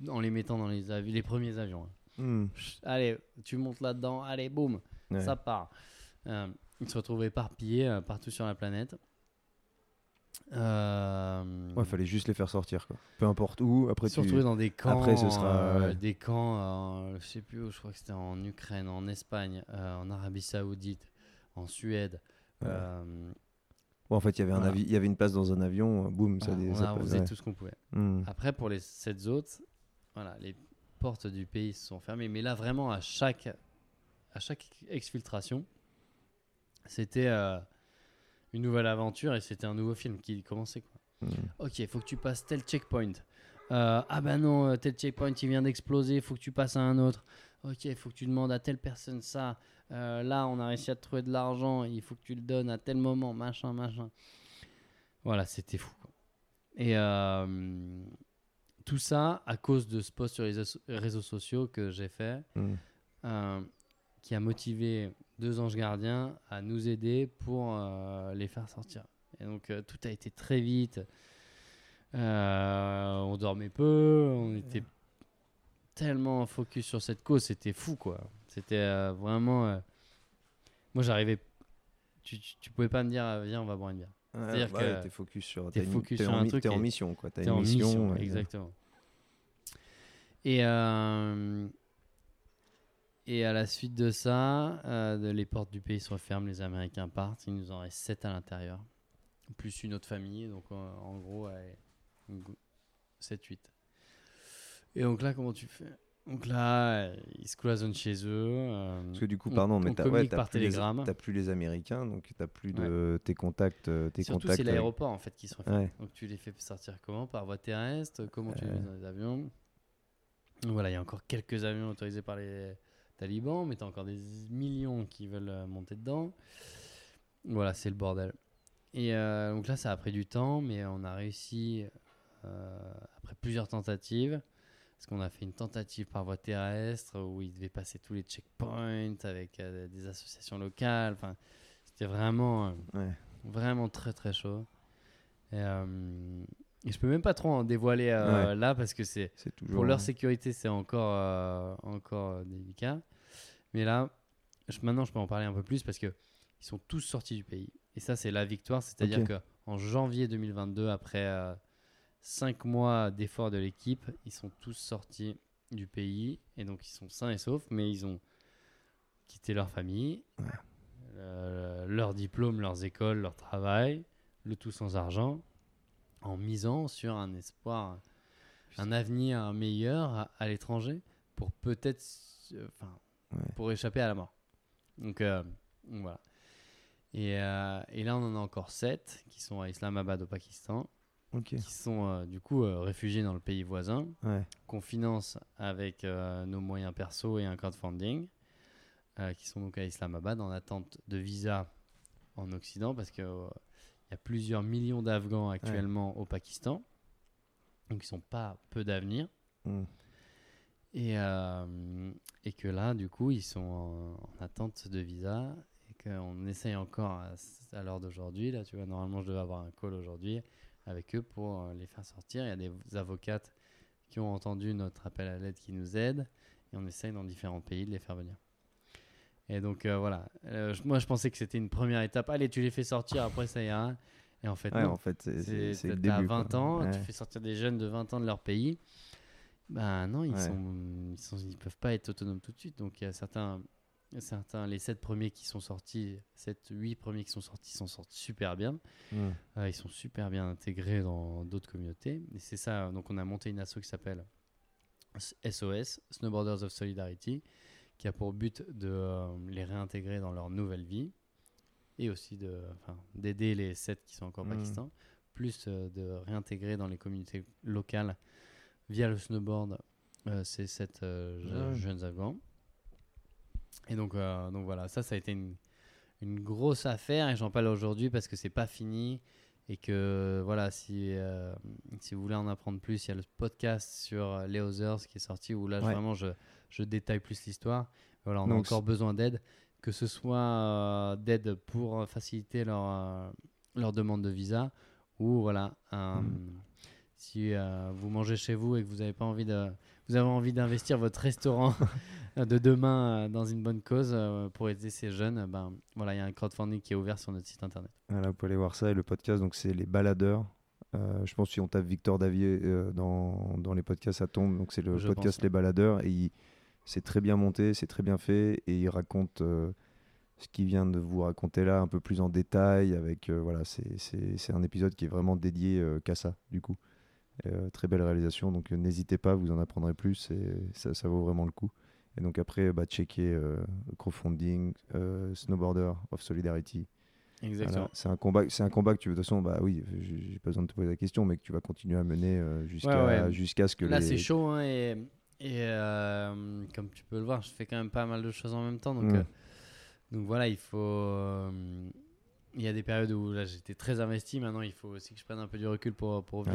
S2: En les mettant dans les, avi- les premiers avions. hein.
S1: Hmm.
S2: Allez, tu montes là-dedans, allez, boum,
S1: Ouais.
S2: ça part. Euh, ils se retrouvent éparpillés partout sur la planète. Euh,
S1: Ouais, fallait juste les faire sortir, quoi. Peu importe où. Après,
S2: se
S1: tu...
S2: dans des camps.
S1: Après, ce sera,
S2: euh,
S1: ouais.
S2: Des camps, euh, je sais plus où, je crois que c'était en Ukraine, en Espagne, euh, en Arabie Saoudite, en Suède.
S1: Ouais.
S2: Euh,
S1: en fait, il y avait un
S2: Voilà.
S1: y avait une place dans un avion. euh, Boum, ça.
S2: voilà, on,
S1: ça
S2: a- on faisait tout ce qu'on pouvait.
S1: Hmm.
S2: Après, pour les sept autres, voilà, les portes du pays se sont fermées. Mais là, vraiment, à chaque, à chaque exfiltration, c'était une nouvelle aventure et c'était un nouveau film qui commençait. Quoi.
S1: Hmm.
S2: Ok, il faut que tu passes tel checkpoint. Euh, ah bah non, euh, tel checkpoint il vient d'exploser, il faut que tu passes à un autre. Ok, il faut que tu demandes à telle personne ça. Euh, là, on a réussi à te trouver de l'argent, il faut que tu le donnes à tel moment, machin, machin. Voilà, c'était fou. quoi. Et euh, tout ça à cause de ce post sur les réseaux sociaux que j'ai fait,
S1: Hmm.
S2: qui a motivé deux anges gardiens à nous aider pour euh, les faire sortir. Et donc euh, tout a été très vite. Euh, on dormait peu, on était tellement focus sur cette cause, c'était fou quoi. C'était vraiment. Moi j'arrivais. Tu, tu, tu pouvais pas me dire, viens, on va boire une bière.
S1: Ouais,
S2: C'est-à-dire
S1: bah
S2: que
S1: t'es focus sur.
S2: t'es focus
S1: t'es
S2: sur un
S1: mi-
S2: truc
S1: T'es en mission, quoi.
S2: T'es
S1: une
S2: en
S1: mission.
S2: exactement. Et, et à la suite de ça, euh, les portes du pays se referment, les Américains partent, il nous en reste 7 à l'intérieur, plus une autre famille, donc euh, en gros, 7-8. Et donc là, comment tu fais? Donc là, euh, ils se cloisonnent chez eux. euh,
S1: Parce que du coup,
S2: on-
S1: pardon, mais t'as ouais, plus, les- plus les Américains, donc t'as plus de tes contacts. euh, Tes
S2: Surtout, c'est
S1: avec-
S2: l'aéroport en fait qui se referme.
S1: Ouais.
S2: Donc tu les fais sortir comment? Par voie terrestre? Comment tu les
S1: Euh.
S2: mets dans les avions? Donc Voilà, il y a encore quelques avions autorisés par les talibans, mais tu as encore des millions qui veulent euh, monter dedans. Voilà, c'est le bordel. Et euh, donc là, ça a pris du temps, mais on a réussi, euh, après plusieurs tentatives, parce qu'on a fait une tentative par voie terrestre où ils devaient passer tous les checkpoints avec euh, des associations locales. Enfin, c'était vraiment.
S1: Ouais.
S2: Vraiment très très chaud. Et, et je peux même pas trop en dévoiler là parce que c'est
S1: toujours.
S2: pour leur sécurité c'est encore encore délicat. Mais là, je- maintenant je peux en parler un peu plus parce que ils sont tous sortis du pays. Et ça c'est la victoire, c'est-à-dire
S1: Ok.
S2: que en janvier 2022 après 5 mois d'efforts de l'équipe, ils sont tous sortis du pays et donc ils sont sains et saufs mais ils ont quitté leur famille,
S1: Ouais.
S2: euh, leur diplôme, leurs écoles, leur travail, le tout sans argent, en misant sur un espoir, un avenir meilleur à, à l'étranger pour peut-être, euh, enfin,
S1: Ouais.
S2: pour échapper à la mort. Donc, euh, donc voilà. Et, euh, et là, on en a encore 7 qui sont à Islamabad au Pakistan, qui sont euh, du coup réfugiés dans le pays voisin
S1: Ouais.
S2: qu'on finance avec nos moyens perso et un crowdfunding, qui sont donc à Islamabad en attente de visa en Occident, parce qu'il y a plusieurs millions d'Afghans actuellement au Pakistan, donc ils sont pas peu d'avenir,
S1: Hmm.
S2: Et, euh, et que là, du coup, ils sont en, en attente de visa, et qu'on essaye encore à, à l'heure d'aujourd'hui, là, tu vois, normalement, je devais avoir un call aujourd'hui avec eux pour euh, les faire sortir. Il y a des avocates qui ont entendu notre appel à l'aide qui nous aident et on essaye dans différents pays de les faire venir. Et donc euh, voilà, Euh, moi je pensais que c'était une première étape. Allez, tu les fais sortir, après ça ira. Et en fait,
S1: Ouais,
S2: non.
S1: en fait, c'est- le début.
S2: 20
S1: quoi.
S2: ans,
S1: Ouais.
S2: tu fais sortir des jeunes de 20 ans de leur pays. Ben non, ils
S1: Ouais.
S2: sont, ils sont, ils peuvent pas être autonomes tout de suite. Donc il y a certains, certains, les 7 premiers qui sont sortis, 7, 8 premiers qui sont sortis, s'en sortent super bien.
S1: Hmm.
S2: Euh, ils sont super bien intégrés dans d'autres communautés. Et c'est ça, donc on a monté une asso qui s'appelle SOS, Snowboarders of Solidarity, qui a pour but de euh, les réintégrer dans leur nouvelle vie et aussi d'aider les 7 qui sont encore au
S1: Mhm.
S2: Pakistan, plus euh, de réintégrer dans les communautés locales via le snowboard euh, ces 7
S1: Ouais.
S2: jeunes Afghans. Et donc, euh, donc voilà, ça, ça a été une, une grosse affaire et j'en parle aujourd'hui parce que c'est pas fini et que voilà, si, euh, si vous voulez en apprendre plus, il y a le podcast sur les Others qui est sorti où là
S1: Ouais.
S2: vraiment je, je détaille plus l'histoire. Voilà, on a encore besoin d'aide, que ce soit euh, d'aide pour faciliter leur, euh, leur demande de visa ou voilà, un-
S1: Mm.
S2: Si euh, vous mangez chez vous et que vous n'avez pas envie de, vous avez envie d'investir votre restaurant *laughs* de demain euh, dans une bonne cause euh, pour aider ces jeunes, ben voilà, il y a un crowdfunding qui est ouvert sur notre site internet.
S1: Voilà, vous pouvez aller voir ça. Et le podcast, donc c'est Les Baladeurs. Euh, je pense que si on tape Victor Davier euh, dans, dans les podcasts, ça tombe. Donc c'est le
S2: Je
S1: podcast
S2: pense,
S1: Les Baladeurs. Et c'est très bien monté, c'est très bien fait. Et il raconte euh, ce qu'il vient de vous raconter là un peu plus en détail. Avec, voilà, c'est- c'est c'est un épisode qui est vraiment dédié qu'à ça, du coup. Euh, très belle réalisation. Donc euh, n'hésitez pas, vous en apprendrez plus. Et ça, ça vaut vraiment le coup. Et donc après, bah, checker euh, crowdfunding, Snowboarder of Solidarity.
S2: Exactement.
S1: Voilà, c'est un combat, c'est un combat que tu veux de toute façon, bah oui, j'ai pas besoin de te poser la question, mais que tu vas continuer à mener euh, jusqu'à
S2: Ouais, ouais.
S1: jusqu'à ce que
S2: Là,
S1: les.
S2: c'est chaud hein, et, et euh, comme tu peux le voir, je fais quand même pas mal de choses en même temps. Donc,
S1: Mm.
S2: euh, donc voilà, il faut. il y a des périodes où là j'étais très investi. Maintenant, il faut aussi que je prenne un peu du recul pour, pour
S1: Ouais.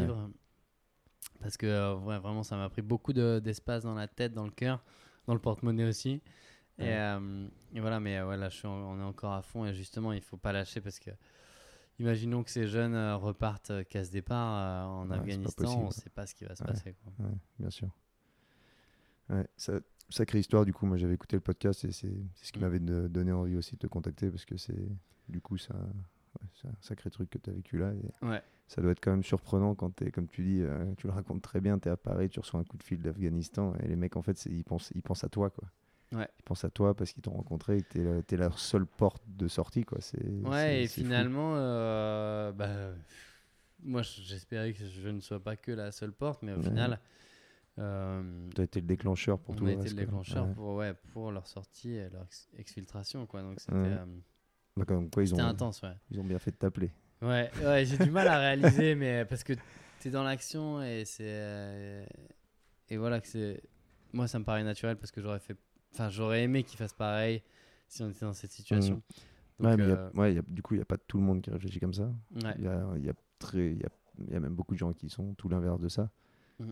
S2: Parce que euh, ouais, vraiment, ça m'a pris beaucoup de- d'espace dans la tête, dans le cœur, dans le porte-monnaie aussi. Et,
S1: Ouais.
S2: euh, et voilà, mais euh, ouais, là, je suis en- on est encore à fond. Et justement, il faut pas lâcher parce que. Imaginons que ces jeunes repartent casse départ en
S1: Ouais,
S2: Afghanistan, on sait pas ce qui va se passer. Quoi.
S1: Bien sûr. Ça- sacrée histoire, du coup, moi j'avais écouté le podcast et c'est ce qui
S2: Mm.
S1: m'avait donné envie aussi de te contacter parce que c'est du coup ça, c'est un sacré truc que tu as vécu là.
S2: Ouais.
S1: Ça doit être quand même surprenant quand tu es, comme tu dis, euh, tu le racontes très bien, tu es à Paris, tu reçois un coup de fil d'Afghanistan et les mecs en fait ils pensent, ils pensent à toi quoi.
S2: Ouais.
S1: Ils pensent à toi parce qu'ils t'ont rencontré et que tu es, leur seule porte de sortie quoi. C'est,
S2: Ouais, et finalement, euh, bah, moi j'espérais que je ne sois pas que la seule porte, mais au
S1: Ouais.
S2: final, euh,
S1: Tu as été le déclencheur pour
S2: on
S1: tout
S2: a
S1: le
S2: été
S1: reste,
S2: le déclencheur
S1: Ouais.
S2: pour, ouais, pour leur sortie et leur ex- exfiltration. Quoi. Donc c'était euh,
S1: Bah, comme quoi ils ont,
S2: intense. Ouais,
S1: ils ont bien fait de t'appeler.
S2: ouais, ouais j'ai du mal à réaliser, mais parce que tu es dans l'action et c'est. euh, et voilà, que c'est. Moi, ça me paraît naturel parce que j'aurais fait. Enfin, j'aurais aimé qu'ils fassent pareil si on était dans cette situation. Donc,
S1: ouais, mais il y a-
S2: euh,
S1: ouais, il y a- du coup, il n'y a pas tout le monde qui réfléchit comme ça.
S2: ouais.
S1: Il y a, y, a très- y, y a même beaucoup de gens qui sont tout l'inverse de ça.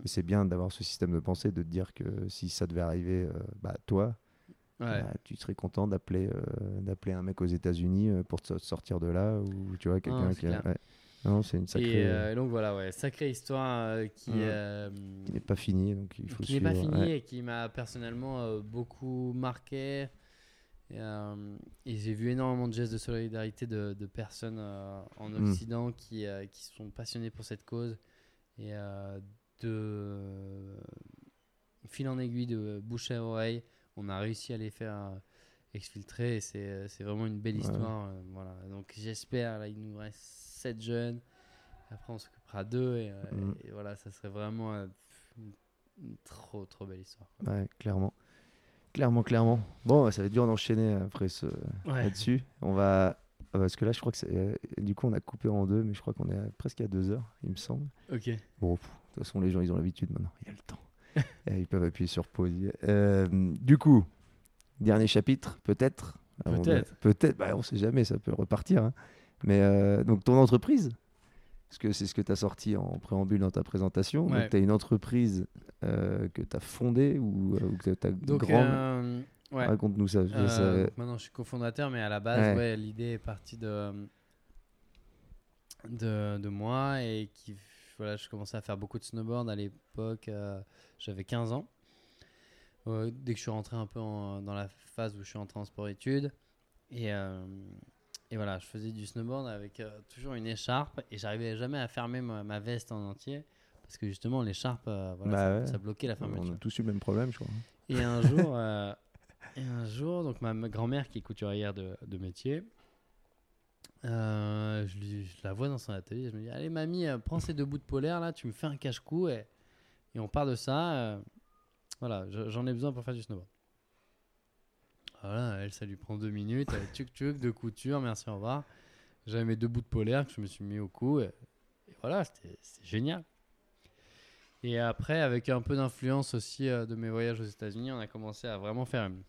S1: Et c'est bien d'avoir ce système de pensée, de te dire que si ça devait arriver, euh, bah, toi,
S2: Ouais.
S1: bah, tu serais content d'appeler euh, d'appeler un mec aux États-Unis euh, pour te sortir de là, ou tu vois, quelqu'un qui a-
S2: clair.
S1: ouais. Non, c'est une sacrée.
S2: Et euh, donc voilà, ouais, sacrée histoire euh, qui,
S1: qui n'est pas finie, donc il faut
S2: qui n'est pas finie et qui m'a personnellement beaucoup marqué. Et, et j'ai vu énormément de gestes de solidarité de, de personnes en
S1: Mm.
S2: Occident qui, qui sont passionnées pour cette cause. Et de fil en aiguille, de bouche à oreille, on a réussi à les faire euh, exfiltrer. Et c'est c'est vraiment une belle
S1: Ouais.
S2: histoire. euh, voilà. Donc j'espère, là, il nous reste 7 jeunes. Après, on s'occupera d'eux. Et, euh,
S1: Mm.
S2: et voilà, ça serait vraiment euh, une, une trop, trop belle histoire. quoi.
S1: Ouais, clairement. Clairement, clairement. Bon, ça va être dur d'enchaîner après ce,
S2: Ouais.
S1: là-dessus. On va. Parce que là, je crois que c'est. euh, Du coup, on a coupé en deux, mais je crois qu'on est à- presque à deux heures, il me semble.
S2: Ok.
S1: Bon, de toute façon, les gens, ils ont l'habitude maintenant. Il y a le temps. *laughs* Ils peuvent appuyer sur pause. Euh, du coup, dernier chapitre, peut-être.
S2: Peut-être.
S1: Peut-être. Bah, on sait jamais, ça peut repartir. hein. Mais euh, donc, ton entreprise, parce que c'est ce que tu as sorti en préambule dans ta présentation.
S2: Ouais.
S1: Donc, tu as une entreprise euh, que tu as fondée ou, ou que tu as
S2: Donc,
S1: grande.
S2: ouais.
S1: Raconte-nous ça. ça-
S2: maintenant, je suis cofondateur, mais à la base,
S1: ouais,
S2: l'idée est partie de, de, de moi et qui, voilà, je commençais à faire beaucoup de snowboard à l'époque. euh, J'avais 15 ans. Euh, dès que je suis rentré un peu en- dans la phase où je suis entré en sport-études. Et, euh, et voilà, je faisais du snowboard avec toujours une écharpe et j'arrivais jamais à fermer ma, ma veste en entier parce que justement, l'écharpe, voilà,
S1: Bah
S2: ça,
S1: ouais.
S2: ça bloquait la
S1: on
S2: fermeture.
S1: a tous eu le même problème, je crois.
S2: Et un jour, et un jour, donc ma, ma grand-mère qui est couturière de, de métier, euh, je, la vois dans son atelier. Je me dis, allez mamie, euh, prends ces deux bouts de polaire là, tu me fais un cache-cou et, on part de ça. euh, voilà, je- j'en ai besoin pour faire du snowboard. Voilà, elle, ça lui prend deux minutes. Tchuc de couture, merci, au revoir. J'avais mes deux bouts de polaire que je me suis mis au cou. Et, et voilà, c'était génial. Et après, avec un peu d'influence aussi de mes voyages aux États-Unis, on a commencé à vraiment faire une,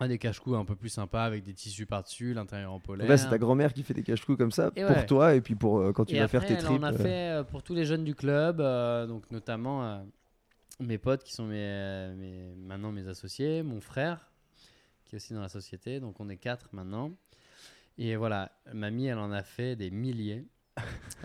S2: Ah, des cache-cou un peu plus sympas avec des tissus par-dessus, l'intérieur en polaire.
S1: Là, c'est ta grand-mère qui fait des cache-coups comme ça
S2: Et
S1: pour
S2: ouais.
S1: toi et puis pour euh, quand tu
S2: Et
S1: vas
S2: après,
S1: faire tes
S2: elle
S1: trips.
S2: en a
S1: euh,
S2: fait euh, pour tous les jeunes du club, euh, donc notamment euh, mes potes qui sont mes, mes- maintenant mes associés, mon frère qui est aussi dans la société, donc on est quatre maintenant. Et voilà, mamie, elle en a fait des milliers. *laughs*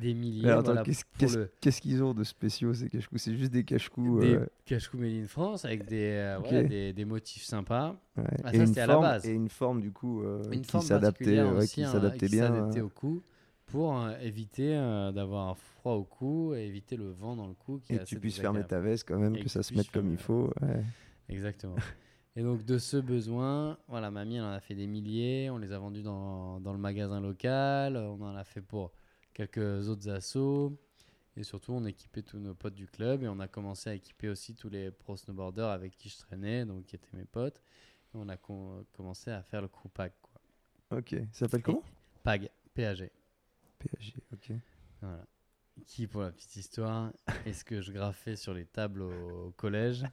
S2: Des milliers.
S1: Alors, attends,
S2: voilà,
S1: qu'est-ce
S2: pour
S1: qu'est-ce-
S2: le-
S1: qu'est-ce qu'ils ont de spéciaux ces cache-coups C'est juste des cache-coups.
S2: des
S1: euh,
S2: cache-cou made in France avec des, euh,
S1: Ok.
S2: voilà, des, des motifs sympas.
S1: ouais.
S2: Ah,
S1: et
S2: ça,
S1: une
S2: c'était à la
S1: forme
S2: base.
S1: et une forme du coup euh,
S2: Une
S1: qui
S2: forme
S1: s'adaptait
S2: aussi,
S1: qui
S2: hein,
S1: s'adaptait
S2: qui
S1: bien.
S2: s'adaptait
S1: euh,
S2: au cou pour éviter d'avoir un froid au cou et éviter le vent dans le cou qui
S1: et que tu puisses fermer ta veste quand même,
S2: Et
S1: que
S2: que
S1: ça se mette comme il faut. ouais.
S2: Exactement. Et donc de ce besoin, voilà, mamie elle en a fait des milliers, on les a vendus dans, dans le magasin local, on en a fait pour quelques autres assos, et surtout on équipait tous nos potes du club, et on a commencé à équiper aussi tous les pro snowboarders avec qui je traînais, donc qui étaient mes potes, et on a com- commencé à faire le crew PAG. Quoi.
S1: Ok. Ça s'appelle comment?
S2: PAG, PAG.
S1: PAG. Ok.
S2: Voilà. Qui, pour la petite histoire, est ce que je graffais sur les tables au, au collège?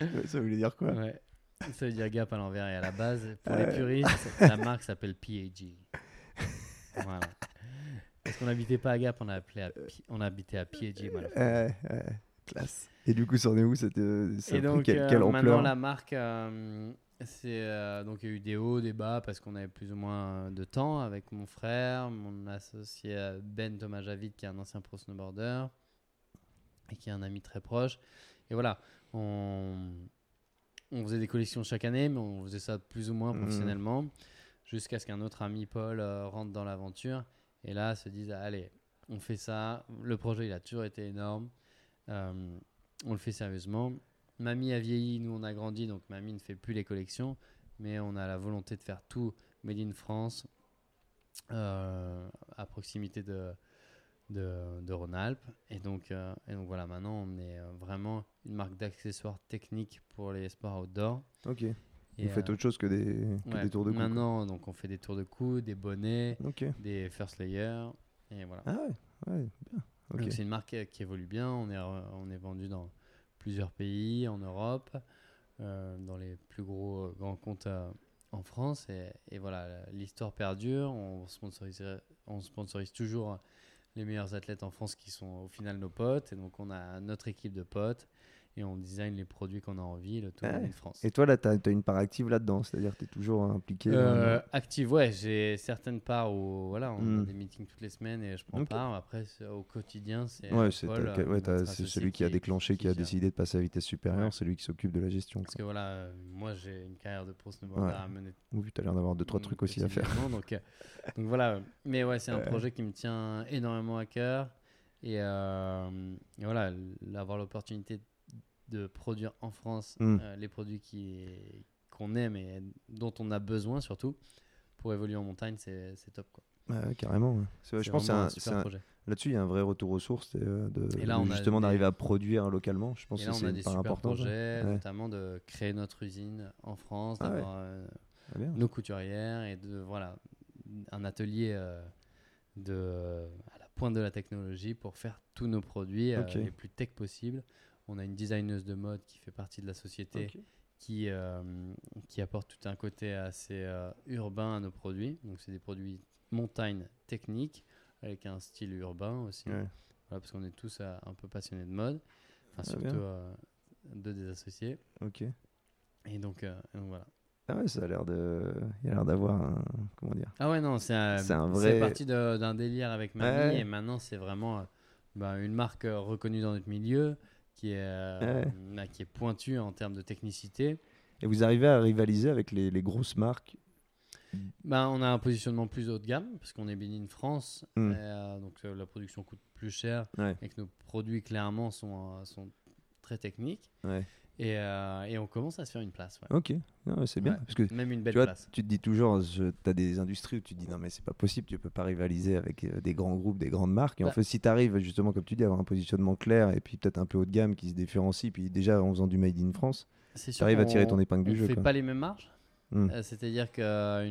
S2: *laughs*
S1: Ça voulait dire quoi?
S2: Ouais. Ça veut dire gap à l'envers et à la base. Pour
S1: Ouais.
S2: les puristes, la marque s'appelle PAG. *laughs* Voilà. Parce qu'on n'habitait pas à Gap, on, a appelé à Pi- on habitait à voilà.
S1: Ouais, ouais, classe. Et du coup, c'en est où cette, euh, ça a
S2: Et
S1: pris
S2: donc,
S1: quelle,
S2: euh,
S1: quelle
S2: maintenant,
S1: ampleur
S2: la marque, euh, c'est euh, donc il y a eu des hauts, des bas parce qu'on avait plus ou moins de temps avec mon frère, mon associé euh, Ben Thomas Javid, qui est un ancien pro snowboarder et qui est un ami très proche. Et voilà, on, on faisait des collections chaque année, mais on faisait ça plus ou moins
S1: Mhm.
S2: professionnellement jusqu'à ce qu'un autre ami, Paul, euh, rentre dans l'aventure et là se dise allez, on fait ça. Le projet, il a toujours été énorme. Euh, on le fait sérieusement. Mamie a vieilli, nous on a grandi, donc mamie ne fait plus les collections, mais on a la volonté de faire tout Made in France, euh, à proximité de, de, de Rhône-Alpes. Et donc, euh, et donc voilà, maintenant on est vraiment une marque d'accessoires techniques pour les sports outdoor.
S1: Ok. Vous faites
S2: euh,
S1: autre chose que des, que
S2: ouais,
S1: des tours de cou. quoi.
S2: Maintenant, donc on fait des tours de cou, des bonnets, des first layers, et voilà.
S1: Ah ouais, ouais, bien.
S2: Donc c'est une marque euh, qui évolue bien. On est, re- on est vendu dans plusieurs pays en Europe, euh, dans les plus gros euh, grands comptes euh, en France. Et, et voilà, l'histoire perdure. On sponsorise, on sponsorise toujours euh, les meilleurs athlètes en France qui sont au final nos potes. Et donc on a notre équipe de potes et on design les produits qu'on a envie, le tout
S1: ouais.
S2: in France.
S1: Et toi, là, tu as, une part active là-dedans, c'est-à-dire que tu es toujours impliqué dans-
S2: Euh, active, ouais, j'ai certaines parts où voilà, on
S1: Hmm.
S2: a des meetings toutes les semaines et je prends part. Après, c'est- au quotidien, c'est
S1: Ouais, c'est ouais, c'est celui qui a déclenché, qui, a décidé de passer à vitesse supérieure,
S2: Ouais.
S1: celui qui s'occupe de la gestion.
S2: Parce
S1: quoi.
S2: que voilà, euh, moi j'ai une carrière de pro snowboarder à mener.
S1: Oui, tu as l'air d'avoir deux, trois trucs aussi à faire.
S2: Donc, euh, donc voilà, mais ouais, c'est un projet qui me tient énormément à cœur. Et, euh, et voilà, avoir l'opportunité de produire en France
S1: Mm.
S2: euh, les produits qui qu'on aime et dont on a besoin surtout pour évoluer en montagne, c'est top. Quoi.
S1: Ouais, carrément. ouais. Je pense que là-dessus, il y a un vrai retour aux sources euh, de,
S2: Et là,
S1: de justement
S2: des-
S1: d'arriver à produire localement. Je pense
S2: Et
S1: que
S2: là,
S1: c'est
S2: des
S1: part
S2: super projets,
S1: Ouais.
S2: notamment de créer notre usine en France,
S1: Ah
S2: d'avoir euh,
S1: Ah,
S2: nos couturières et de voilà un atelier euh, de à la pointe de la technologie pour faire tous nos produits euh, les plus tech possibles. On a une designeuse de mode qui fait partie de la société qui euh, qui apporte tout un côté assez euh, urbain à nos produits. Donc c'est des produits montagne techniques avec un style urbain aussi.
S1: Ouais.
S2: Voilà, parce qu'on est tous euh, un peu passionnés de mode. Enfin,
S1: Ah,
S2: surtout euh, deux des associés.
S1: Ok.
S2: Et donc, et donc voilà.
S1: Ah ouais, ça a l'air de. Il a l'air d'avoir un. Comment dire?
S2: Ah ouais, non, c'est un,
S1: C'est vrai-
S2: parti d'un délire avec mamie
S1: Ouais.
S2: et maintenant c'est vraiment bah, une marque reconnue dans notre milieu qui est, euh,
S1: Ouais.
S2: bah, qui est pointue en termes de technicité.
S1: Et vous arrivez à rivaliser avec les, les grosses marques
S2: Bah, on a un positionnement plus haut de gamme parce qu'on est Bénin France,
S1: Mm.
S2: et, euh, donc euh, la production coûte plus cher
S1: Ouais.
S2: et que nos produits clairement sont, sont très techniques
S1: Ouais.
S2: Et, euh, et on commence à se faire une place. ouais.
S1: Ok. C'est bien.
S2: Ouais.
S1: Parce que
S2: Même une belle
S1: tu vois,
S2: place.
S1: tu te dis toujours, tu as des industries où tu te dis non, mais c'est pas possible, tu peux pas rivaliser avec euh, des grands groupes, des grandes marques. Et en
S2: Bah.
S1: fait, si tu arrives justement, comme tu dis, à avoir un positionnement clair et puis peut-être un peu haut de gamme qui se différencie, puis déjà en faisant du Made in France, tu arrives à tirer ton épingle du jeu.
S2: fait
S1: quoi.
S2: pas les mêmes marges.
S1: Mm.
S2: Euh, C'est-à-dire qu'un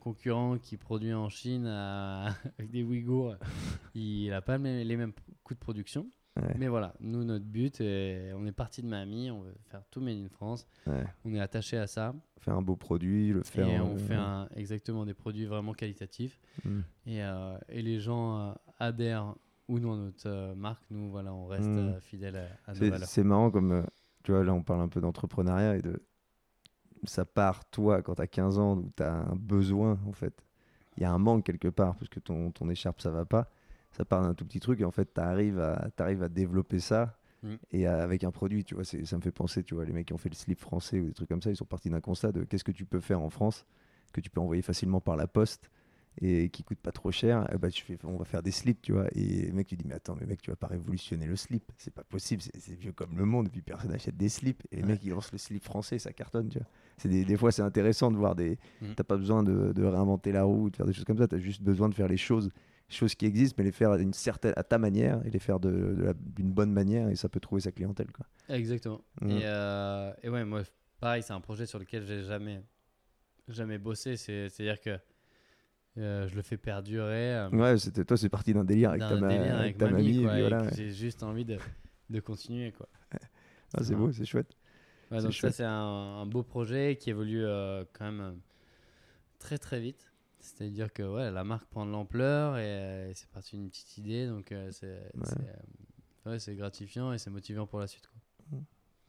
S2: concurrent qui produit en Chine *laughs* avec des Ouïghours, il n'a pas les mêmes coûts de production.
S1: Ouais.
S2: Mais voilà, nous, notre but, est, on est parti de Miami, on veut faire tout Made in France.
S1: Ouais.
S2: On est attaché à ça.
S1: Faire un beau produit, le faire.
S2: et on
S1: euh,
S2: fait un- exactement des produits vraiment qualitatifs.
S1: mm.
S2: Et, euh, et les gens euh, adhèrent ou non à notre euh, marque. Nous, voilà, on reste
S1: Mm.
S2: fidèles à, à nos valeurs.
S1: c'est marrant comme, tu vois, là on parle un peu d'entrepreneuriat et de... Ça part, toi, quand tu as 15 ans, où tu as un besoin, en fait. Il y a un manque quelque part, parce que ton, ton écharpe, ça va pas. Ça part d'un tout petit truc et en fait, tu arrives à, à développer ça
S2: Mm.
S1: et à- avec un produit, tu vois. Ça me fait penser, tu vois, les mecs qui ont fait le slip français ou des trucs comme ça, ils sont partis d'un constat de qu'est-ce que tu peux faire en France, que tu peux envoyer facilement par la poste et qui coûte pas trop cher, eh ben, tu fais, on va faire des slips, tu vois. Et le mec, tu dis, mais attends, mais mec, tu vas pas révolutionner le slip, c'est pas possible, c'est vieux comme le monde, et puis personne n'achète des slips. Et les
S2: Ouais.
S1: mecs, ils lancent le slip français, ça cartonne, tu vois. C'est des, des fois, c'est intéressant de voir des.
S2: Mm.
S1: T'as pas besoin de, de réinventer la roue, de faire des choses comme ça, t'as juste besoin de faire les choses, choses qui existent, mais les faire d'une certaine, à ta manière et les faire de- de d'une bonne manière, et ça peut trouver sa clientèle, quoi.
S2: Exactement. Et, euh, et ouais, moi, pareil, c'est un projet sur lequel j'ai jamais, jamais bossé. C'est- C'est-à-dire que euh, je le fais perdurer. euh,
S1: Ouais, c'était toi, c'est parti d'un délire avec ta, ma-
S2: délire
S1: avec
S2: avec
S1: ta
S2: mamie,
S1: voilà. ouais.
S2: J'ai juste envie de, de continuer, quoi. *laughs*
S1: Ah, c'est beau, c'est chouette.
S2: Ouais, ça, c'est un, un beau projet qui évolue euh, quand même très très vite. C'est-à-dire que ouais, la marque prend de l'ampleur et, euh, c'est parti d'une petite idée, donc euh, c'est euh, ouais, c'est gratifiant et c'est motivant pour la suite. Quoi.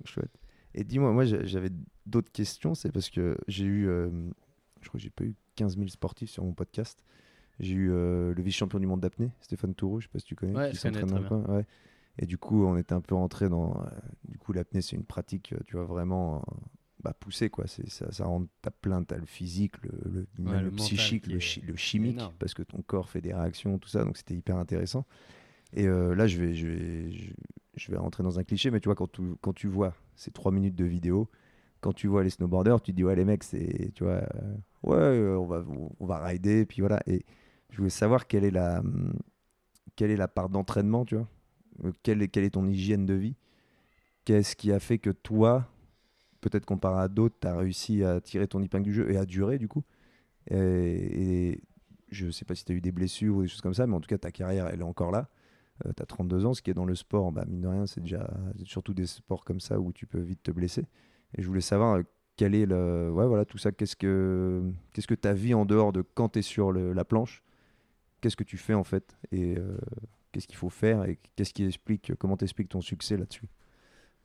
S1: Chouette. Et dis-moi, moi j'a- j'avais d'autres questions, c'est parce que j'ai eu, euh, je crois que j'ai pas eu 15 000 sportifs sur mon podcast. J'ai eu euh, le vice-champion du monde d'apnée, Stéphane Toureau, je sais pas si tu connais,
S2: Ouais,
S1: qui s'entraîne coin, ouais. Et du coup, on était un peu rentré dans. euh, du coup, l'apnée, c'est une pratique, euh, tu vois, vraiment euh, bah, poussée, quoi. C'est, ça, ça rend ta plainte, le physique, le, le, même
S2: Ouais,
S1: le
S2: le mental
S1: psychique, le,
S2: est
S1: chi- le chimique,
S2: énorme.
S1: parce que ton corps fait des réactions, tout ça. Donc, c'était hyper intéressant. Et euh, là, je vais, je, vais, je, je vais rentrer dans un cliché, mais tu vois, quand tu, quand tu vois ces trois minutes de vidéo, quand tu vois les snowboarders, tu te dis, ouais, les mecs, c'est, tu vois, euh, ouais, euh, on va, on va rider, puis voilà. Et je voulais savoir quelle est la, hum, quelle est la part d'entraînement, tu vois, quelle est, quelle est ton hygiène de vie, qu'est-ce qui a fait que toi, peut-être comparé à d'autres, tu as réussi à tirer ton épingle du jeu et à durer, du coup. Et, et je sais pas si tu as eu des blessures ou des choses comme ça, mais en tout cas, ta carrière, elle est encore là. tu as 32 ans, ce qui est dans le sport, bah, mine de rien, c'est déjà surtout des sports comme ça où tu peux vite te blesser. Et je voulais savoir euh, quel est le. Ouais, voilà, tout ça, qu'est-ce que qu'est-ce que ta vie en dehors de quand tu es sur la planche Qu'est-ce que tu fais en fait Et euh, qu'est-ce qu'il faut faire Et qu'est-ce qui explique, comment t'expliques ton succès là-dessus?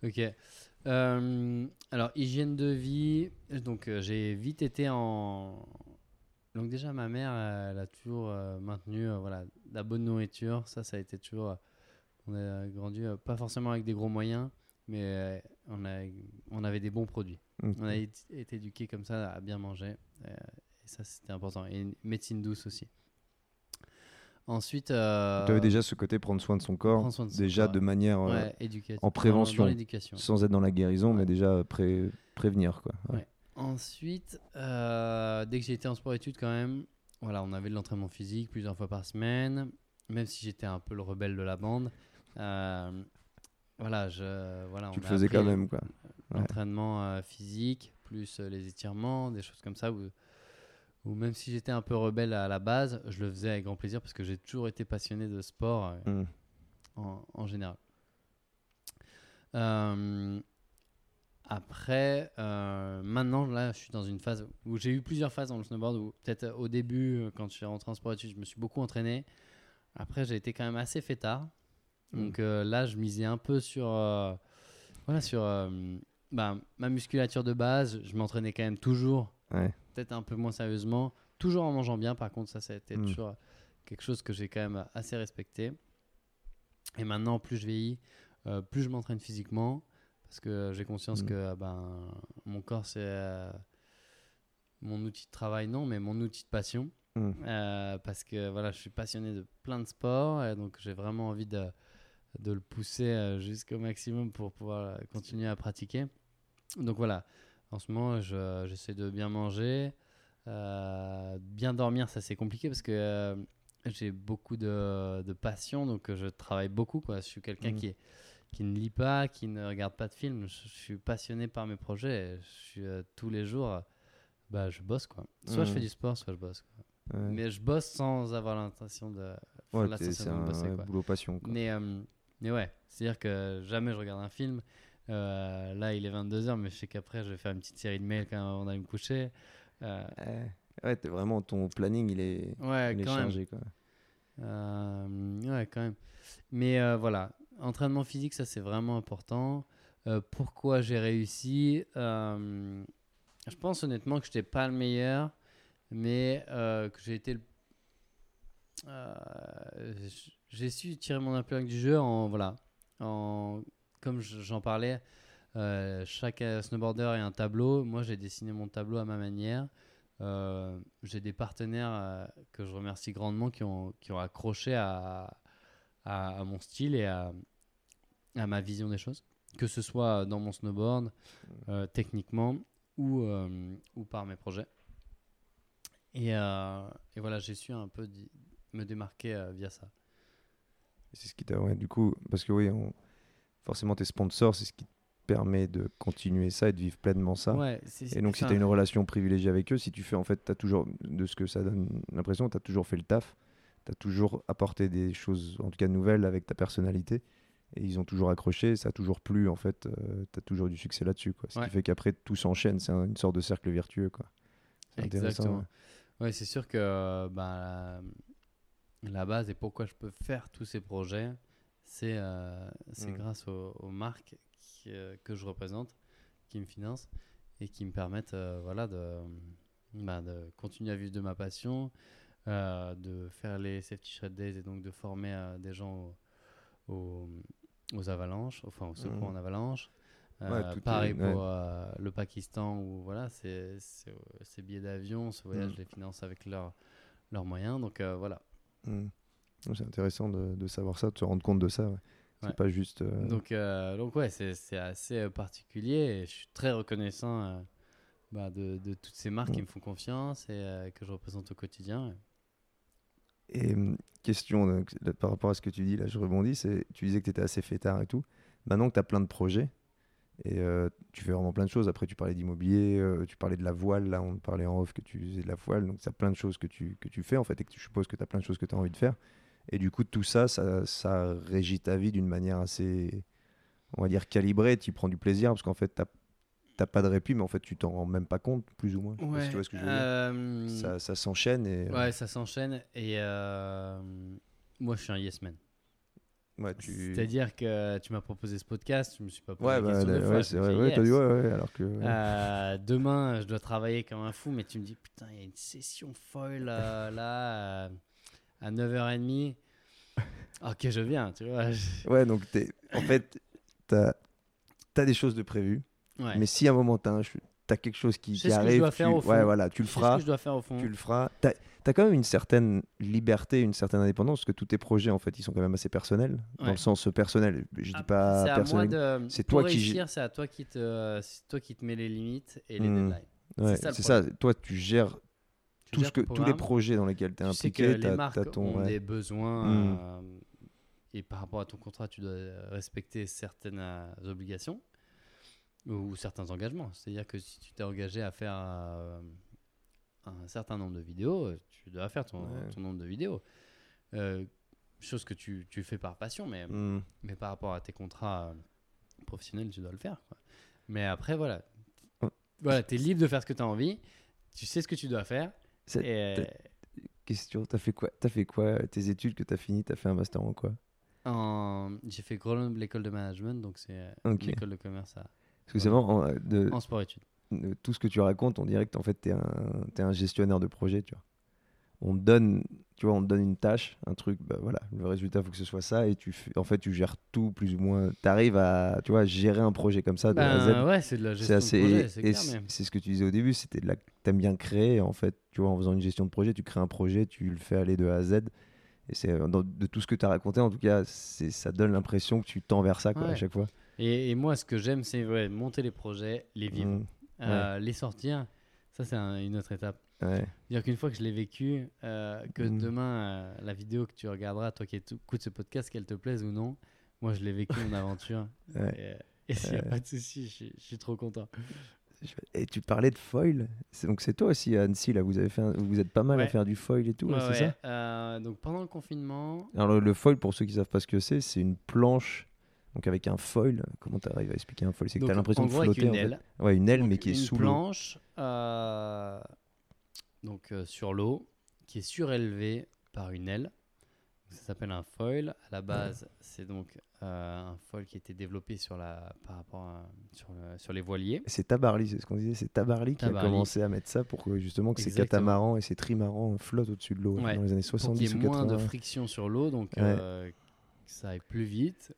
S2: Ok. Euh, alors, hygiène de vie. Donc, euh, j'ai vite été en. Donc, déjà, ma mère, elle a toujours euh, maintenu euh, voilà, de la bonne nourriture. Ça, ça a été toujours. on a grandi pas forcément avec des gros moyens, mais on, a, on avait des bons produits. On a été éduqués comme ça à bien manger. et ça, c'était important. Et une médecine douce aussi. Ensuite. euh,
S1: Tu avais déjà ce côté prendre soin de son corps,
S2: de son
S1: déjà
S2: corps,
S1: de manière euh,
S2: ouais,
S1: en prévention.
S2: Dans,
S1: sans être dans la guérison, mais déjà pré- prévenir quoi. Ouais.
S2: Ensuite, euh, dès que été en sport-études, quand même, voilà, on avait de l'entraînement physique plusieurs fois par semaine, même si j'étais un peu le rebelle de la bande. euh, voilà, je, voilà,
S1: Tu
S2: on
S1: le faisais quand même quoi.
S2: L'entraînement euh, physique, plus euh, les étirements, des choses comme ça, où, où même si j'étais un peu rebelle à la base, je le faisais avec grand plaisir parce que j'ai toujours été passionné de sport euh,
S1: Mm.
S2: en, en général. Euh, après, euh, maintenant, là, je suis dans une phase où j'ai eu plusieurs phases dans le snowboard. Où peut-être au début, quand je suis rentré en sport études, je me suis beaucoup entraîné. Après, j'ai été quand même assez fêtard.
S1: Mm.
S2: Donc là, je misais un peu sur, voilà, sur bah, ma musculature de base. Je m'entraînais quand même toujours,
S1: Ouais.
S2: peut-être un peu moins sérieusement. Toujours en mangeant bien, par contre, ça, ça a été
S1: Mm.
S2: toujours quelque chose que j'ai quand même assez respecté. Et maintenant, plus je vieillis, euh, plus je m'entraîne physiquement, parce que j'ai conscience
S1: Mm.
S2: que euh, ben, mon corps, c'est euh, mon outil de travail, non, mais mon outil de passion.
S1: Mm.
S2: Euh, parce que voilà, je suis passionné de plein de sports, et donc j'ai vraiment envie de, de le pousser jusqu'au maximum pour pouvoir continuer à pratiquer. Donc voilà, en ce moment, je- j'essaie de bien manger. Euh, bien dormir, ça c'est compliqué parce que euh, j'ai beaucoup de, de passion, donc euh, je travaille beaucoup. Quoi. Je suis quelqu'un
S1: Mhm.
S2: qui, est- qui ne lit pas, qui ne regarde pas de films. Je, je suis passionné par mes projets. et Je suis euh, tous les jours, bah, je bosse. Quoi. Soit je
S1: Mhm.
S2: fais du sport, soit je bosse. quoi.
S1: Ouais.
S2: Mais je bosse sans avoir l'intention de
S1: Ouais, c'est
S2: de
S1: un
S2: bosser.
S1: ouais,
S2: quoi.
S1: boulot passion. quoi.
S2: Mais, mais ouais, c'est-à-dire que jamais je regarde un film. Euh, là, il est 22h, mais je sais qu'après, je vais faire une petite série de mails quand on va me coucher. Euh,
S1: Ouais, vraiment ton planning, il est,
S2: ouais,
S1: il est chargé. Quoi.
S2: Euh, ouais, quand même. Mais voilà, entraînement physique, ça c'est vraiment important. Pourquoi j'ai réussi? Je pense honnêtement que je n'étais pas le meilleur, mais que j'ai été le. Euh, j'ai su tirer mon épingle du jeu en. Voilà. En, comme je- j'en parlais, euh, chaque euh, snowboarder a un tableau. Moi, j'ai dessiné mon tableau à ma manière. Euh, j'ai des partenaires que je remercie grandement qui ont, qui ont accroché à, à, mon style et à, à ma vision des choses, que ce soit dans mon snowboard, techniquement, ou, ou par mes projets. Et, et voilà, j'ai su un peu me démarquer via ça.
S1: C'est ce qui t'a. Ouais, du coup, parce que oui, on- forcément, tes sponsors, c'est ce qui te permet de continuer ça et de vivre pleinement ça.
S2: Ouais,
S1: Et donc, si tu as une relation privilégiée avec eux, si tu fais, en fait, tu as toujours, de ce que ça donne l'impression, tu as toujours fait le taf, tu as toujours apporté des choses, en tout cas nouvelles, avec ta personnalité, et ils ont toujours accroché, ça a toujours plu, en fait, tu as toujours du succès là-dessus, quoi. Ce
S2: Ouais.
S1: qui fait qu'après, tout s'enchaîne, c'est un- une sorte de cercle vertueux, quoi.
S2: Exactement.
S1: ouais.
S2: C'est sûr que euh, bah, la, la base et pourquoi je peux faire tous ces projets, c'est euh,
S1: Mm.
S2: grâce aux, aux marques qui, euh, que je représente, qui me financent et qui me permettent euh, voilà, de, bah, de continuer à vivre de ma passion, euh, de faire les Safety Shred Days et donc de former des gens au- au- aux avalanches, enfin au secours
S1: Mhm.
S2: en avalanche.
S1: Ouais, est-
S2: pareil
S1: ouais.
S2: pour le Pakistan où voilà, ces billets d'avion, ce voyage, je les finance avec leurs leurs moyens. Donc voilà.
S1: C'est intéressant de, de savoir ça, de se rendre compte de ça. ouais. C'est
S2: Ouais.
S1: pas juste. euh,
S2: Donc, euh, donc ouais, c'est assez euh, particulier et je suis très reconnaissant euh, bah, de, de toutes ces marques qui me font confiance et que je représente au quotidien.
S1: Et hum, question donc, là, par rapport à ce que tu dis, là je rebondis, c'est tu disais que tu étais assez fêtard et tout. Maintenant que tu as plein de projets et tu fais vraiment plein de choses, après tu parlais d'immobilier, tu parlais de la voile, là on parlait en off que tu faisais de la voile, donc tu as plein de choses que tu, que tu fais en fait et que tu supposes que tu as plein de choses que tu as envie de faire. Et du coup, tout ça, ça, ça régit ta vie d'une manière assez, on va dire, calibrée, tu prends du plaisir parce qu'en fait, tu n'as pas de répit, mais en fait, tu t'en rends même pas compte, plus ou moins. Si tu vois ce que je veux dire.
S2: Euh,
S1: Ça, ça s'enchaîne et
S2: ouais, ça s'enchaîne et euh, moi je suis un yes man.
S1: ouais, tu...
S2: C'est-à-dire que tu m'as proposé ce podcast, je me suis pas posé
S1: Ouais,
S2: la
S1: bah,
S2: question deux
S1: ouais,
S2: fois,
S1: c'est vrai. Ouais,
S2: dit
S1: t'as dit ouais, ouais, alors que.
S2: Euh, demain, je dois travailler comme un fou, mais tu me dis, putain, il y a une session folle là, à 9h30. *laughs* Ok, je viens, tu vois. *laughs*
S1: Ouais, donc t'es- en fait, t'as as des choses de prévues,
S2: Ouais.
S1: mais si à un moment t'as ch- t'as quelque chose qui, arrive,
S2: dois faire
S1: tu,
S2: au fond.
S1: ouais, voilà, tu le feras,
S2: je dois faire au fond.
S1: tu le feras. T'as as quand même une certaine liberté, une certaine indépendance, parce que tous tes projets, en fait, ils sont quand même assez personnels, dans le sens personnel. Je dis
S2: Après,
S1: pas
S2: c'est
S1: personnel. c'est toi qui
S2: réussir, c'est à toi qui te, euh, c'est toi qui te mets les limites et les
S1: Hmm.
S2: deadlines.
S1: Ouais,
S2: ça,
S1: c'est ça. Toi, tu gères
S2: Tu
S1: tout ce que, tous les projets dans lesquels tu es
S2: Tu
S1: impliqué.
S2: marques
S1: t'as ton.
S2: ont
S1: ouais.
S2: des besoins
S1: Mm.
S2: euh, et par rapport à ton contrat, tu dois respecter certaines euh, obligations ou certains engagements. C'est-à-dire que si tu t'es engagé à faire euh, un certain nombre de vidéos, tu dois faire ton,
S1: Ouais.
S2: ton nombre de vidéos. Chose que tu, tu fais par passion, mais,
S1: Hmm.
S2: mais par rapport à tes contrats professionnels, tu dois le faire. quoi. Mais après, voilà. Voilà, tu es libre de faire ce que tu as envie. Tu sais ce que tu dois faire. Euh,
S1: Question, t'as fait quoi T'as fait quoi Tes études que t'as fini T'as fait un master en quoi?
S2: En- J'ai fait Grenoble l'école de management, donc c'est euh,
S1: Ok.
S2: une école de commerce à-
S1: Parce que c'est vraiment en- de,
S2: en sport-études.
S1: de tout ce que tu racontes, on dirait que en fait, tu es, es un gestionnaire de projet. Tu vois. On, te donne, tu vois, on te donne une tâche, un truc, bah voilà, le résultat, il faut que ce soit ça, et tu en fait, tu gères tout plus ou moins. Tu arrives à tu vois, gérer un projet comme ça de A à Z.
S2: Ben, ouais, c'est de la gestion
S1: assez.
S2: de projet, c'est mais-
S1: ce que tu disais au début, c'était de la. T'aimes bien créer, en fait, tu vois, en faisant une gestion de projet, tu crées un projet, tu le fais aller de A à Z. Et c'est euh, de tout ce que tu as raconté, en tout cas, c'est ça donne l'impression que tu tends vers ça quoi, à chaque fois.
S2: Et, et moi, ce que j'aime, c'est ouais, monter les projets, les vivre,
S1: Mm,
S2: Euh, les sortir. Ça, c'est un- une autre étape.
S1: ouais.
S2: dire qu'une fois que je l'ai vécu, euh, que
S1: Mm.
S2: demain, euh, la vidéo que tu regarderas, toi qui écoutes ce podcast, qu'elle te plaise ou non, moi, je l'ai vécu, mon aventure. *laughs*
S1: Ouais.
S2: Et, *laughs* et s'il n'y a pas de souci, je, suis- je suis trop content.
S1: Et tu parlais de foil. Donc c'est toi aussi à Annecy là. Vous avez fait, un- vous êtes pas mal à faire du foil et tout.
S2: Ouais,
S1: c'est
S2: ouais,
S1: ça?
S2: Euh, donc pendant le confinement,
S1: Alors le, le foil, pour ceux qui savent pas ce que c'est, c'est une planche. Donc avec un foil, comment tu arrives à expliquer un foil? C'est que tu as l'impression de
S2: avec
S1: flotter.
S2: une
S1: en fait. Ouais, une aile,
S2: Donc,
S1: mais qui est
S2: une
S1: sous l'eau.
S2: planche euh, donc euh, sur l'eau qui est surélevée par une aile. Ça s'appelle un foil. À la base, c'est donc euh, un foil qui a été développé sur la par rapport à- sur, le- sur les voiliers.
S1: C'est Tabarly, c'est ce qu'on disait. C'est Tabarly qui a commencé à mettre ça pour que justement que ces catamarans et ces trimarans flottent au-dessus de l'eau
S2: Ouais,
S1: dans les années
S2: pour qu'il
S1: 70
S2: y ait
S1: ou
S2: moins
S1: 80.
S2: de friction sur l'eau, donc
S1: Ouais.
S2: euh, que ça aille plus vite.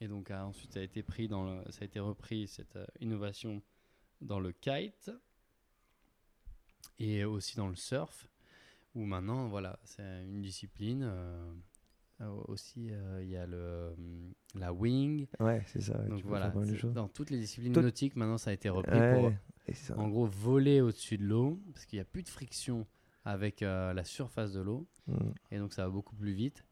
S2: Et donc ensuite, ça a été pris dans le, ça a été repris cette euh, innovation dans le kite et aussi dans le surf, où maintenant, voilà, c'est une discipline. euh, euh, aussi, euh, il y a le la wing.
S1: Ouais, c'est ça.
S2: donc voilà, dans toutes les disciplines nautiques, maintenant, ça a été repris pour
S1: Ouais, et ça-
S2: en gros voler au-dessus de l'eau, parce qu'il n'y a plus de friction avec la surface de l'eau.
S1: Mm.
S2: Et donc ça va beaucoup plus vite.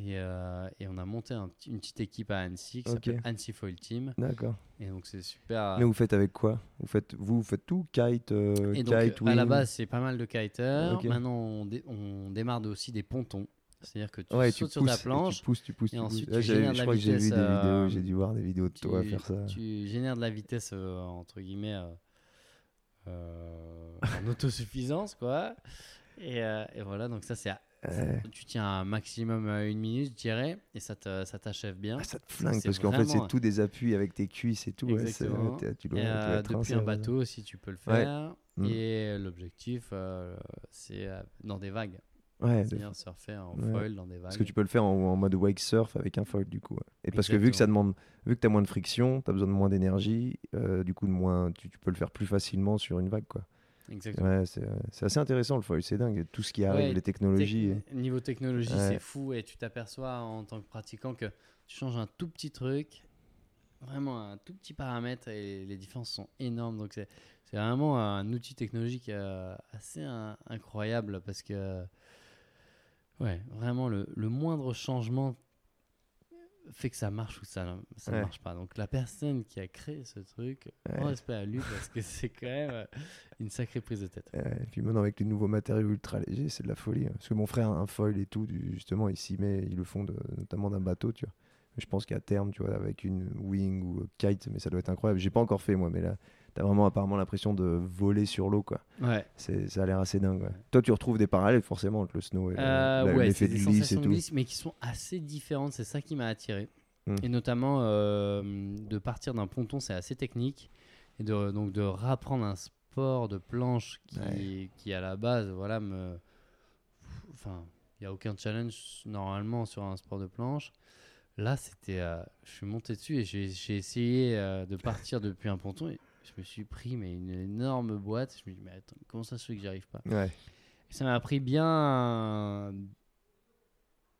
S2: Et, euh, et on a monté un une petite équipe à Annecy qui s'appelle Annecy Foil Team.
S1: D'accord.
S2: Et donc c'est super.
S1: Mais vous faites avec quoi? Vous faites, vous, faites tout? Kite, euh,
S2: et donc
S1: kite,
S2: à la base c'est pas mal de kiters.
S1: Ok.
S2: Maintenant on, dé- on démarre aussi des pontons. C'est-à-dire que tu
S1: Ouais, tu
S2: sautes
S1: pousses,
S2: sur ta
S1: et
S2: planche,
S1: tu pousses, tu pousses,
S2: et ensuite tu génères de
S1: je
S2: la
S1: crois que j'ai vu
S2: vitesse,
S1: des vidéos,
S2: euh,
S1: j'ai dû voir des vidéos de
S2: tu,
S1: toi faire ça.
S2: tu génères de la vitesse euh, entre guillemets euh, euh, en *laughs* autosuffisance quoi. Et, euh, et voilà donc ça c'est à-. Tu tiens un maximum euh, une minute je dirais et ça te- ça t'achève bien.
S1: Ah, ça te flingue parce qu'en fait c'est tout des appuis avec tes cuisses et tout.
S2: Exactement.
S1: tu dois,
S2: Et,
S1: tu
S2: euh, depuis un bateau aussi tu peux le faire.
S1: Mm.
S2: Et l'objectif euh, c'est euh, dans des vagues.
S1: Ouais,
S2: C'est-à-dire surfer en
S1: Ouais.
S2: foil dans des vagues.
S1: parce que tu peux le faire en, en mode wake surf avec un foil du coup. Et parce que vu que ça demande, vu que tu as moins de friction, tu as besoin de moins d'énergie, euh, du coup de moins, tu, tu peux le faire plus facilement sur une vague quoi.
S2: Exactement.
S1: Ouais, c'est euh, c'est assez intéressant le foil, c'est dingue. Tout ce qui arrive,
S2: Ouais,
S1: les technologies.
S2: Techn- Niveau technologie,
S1: Ouais.
S2: c'est fou et tu t'aperçois en tant que pratiquant que tu changes un tout petit truc, vraiment un tout petit paramètre et les différences sont énormes. Donc c'est c'est vraiment un outil technologique euh, assez in- incroyable parce que ouais, vraiment le, le moindre changement fait que ça marche ou ça ça ne
S1: Ouais.
S2: marche pas. Donc la personne qui a créé ce truc,
S1: Ouais.
S2: grand respect à lui parce que *laughs* c'est quand même euh, une sacrée prise de tête.
S1: Euh, et puis maintenant avec les nouveaux matériaux ultra légers, c'est de la folie. hein. Parce que mon frère a un foil et tout, du- justement, il s'y met, ils le font de- notamment d'un bateau, tu vois. Mais je pense qu'à terme, tu vois, avec une wing ou kite, mais ça doit être incroyable. J'ai pas encore fait moi, mais là, t'as vraiment apparemment l'impression de voler sur l'eau, quoi.
S2: Ouais.
S1: C'est, ça a l'air assez dingue. ouais. Toi, tu retrouves des parallèles forcément entre le snow et
S2: Euh,
S1: la-
S2: ouais,
S1: l'effet
S2: c'est
S1: de
S2: des
S1: glisse et tout.
S2: glisse, mais qui sont assez différentes. C'est ça qui m'a attiré.
S1: Mm.
S2: Et notamment euh, de partir d'un ponton, c'est assez technique. Et de, donc de rapprendre un sport de planche qui, à la base, voilà, me. Enfin, il n'y a aucun challenge normalement sur un sport de planche. Là, c'était. euh, je suis monté dessus et j'ai j'ai essayé euh, de partir depuis un ponton. Et je me suis pris mais une énorme boîte. Je me dis, mais attends, comment ça se fait que j'y arrive pas
S1: Ouais.
S2: et ça m'a pris bien euh,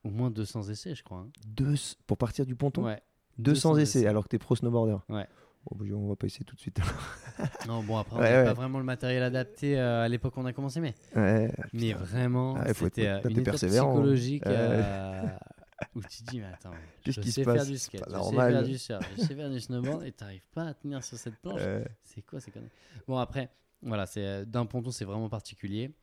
S2: au moins 200 essais, je crois. hein.
S1: Deux, pour partir du ponton
S2: Ouais.
S1: 200,
S2: 200
S1: essais,
S2: essais.
S1: alors que t'es pro snowboarder.
S2: Ouais.
S1: Oh, bah, on va pas essayer tout de suite. *laughs*
S2: Non, bon, après, on
S1: Ouais, ouais.
S2: pas vraiment le matériel adapté euh, à l'époque où on a commencé, mais,
S1: ouais.
S2: mais vraiment,
S1: Ah, il faut être-
S2: c'était euh,
S1: t'es
S2: une étape
S1: persévérant, hein.
S2: psychologique
S1: Ouais.
S2: euh, *laughs* où tu te dis, mais attends,
S1: Qu'est-ce
S2: je
S1: qui se
S2: sais
S1: passe?
S2: faire du skate, je sais faire du surf, je sais faire du snowboard, et t'arrives pas à tenir sur cette planche.
S1: Euh,
S2: C'est quoi ces conneries? Bon, après, voilà, c'est euh, d'un ponton, c'est vraiment particulier.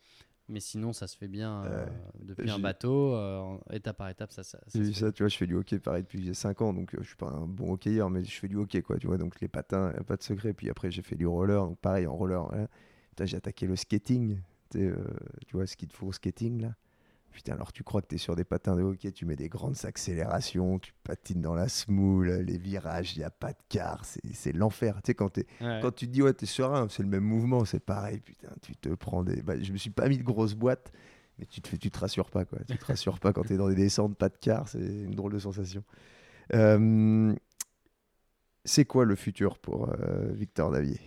S2: Mais sinon, ça se fait bien euh, depuis un bateau, euh, étape par étape, ça, ça, ça
S1: vu ça, tu vois, je fais du hockey pareil depuis que j'ai 5 ans, donc euh, je suis pas un bon hockeyeur, mais je fais du hockey, quoi, tu vois, donc les patins, y a pas de secret. Puis après, j'ai fait du roller, donc pareil, en roller, voilà. Putain, j'ai attaqué le skating, tu euh, vois, ski de faux skating, là. Putain, alors tu crois que tu es sur des patins de hockey, tu mets des grandes accélérations, tu patines dans la smoule, les virages, il n'y a pas de quart, c'est l'enfer. Tu sais, quand,
S2: Ouais.
S1: quand tu te dis, ouais, t'es serein, c'est le même mouvement, c'est pareil, putain, tu te prends des. Bah, je me suis pas mis de grosses boîtes, mais tu te, tu te rassures pas, quoi. Tu te rassures pas quand t'es dans des descentes, pas de quart, c'est une drôle de sensation. Euh, c'est quoi le futur pour euh, Victor Davier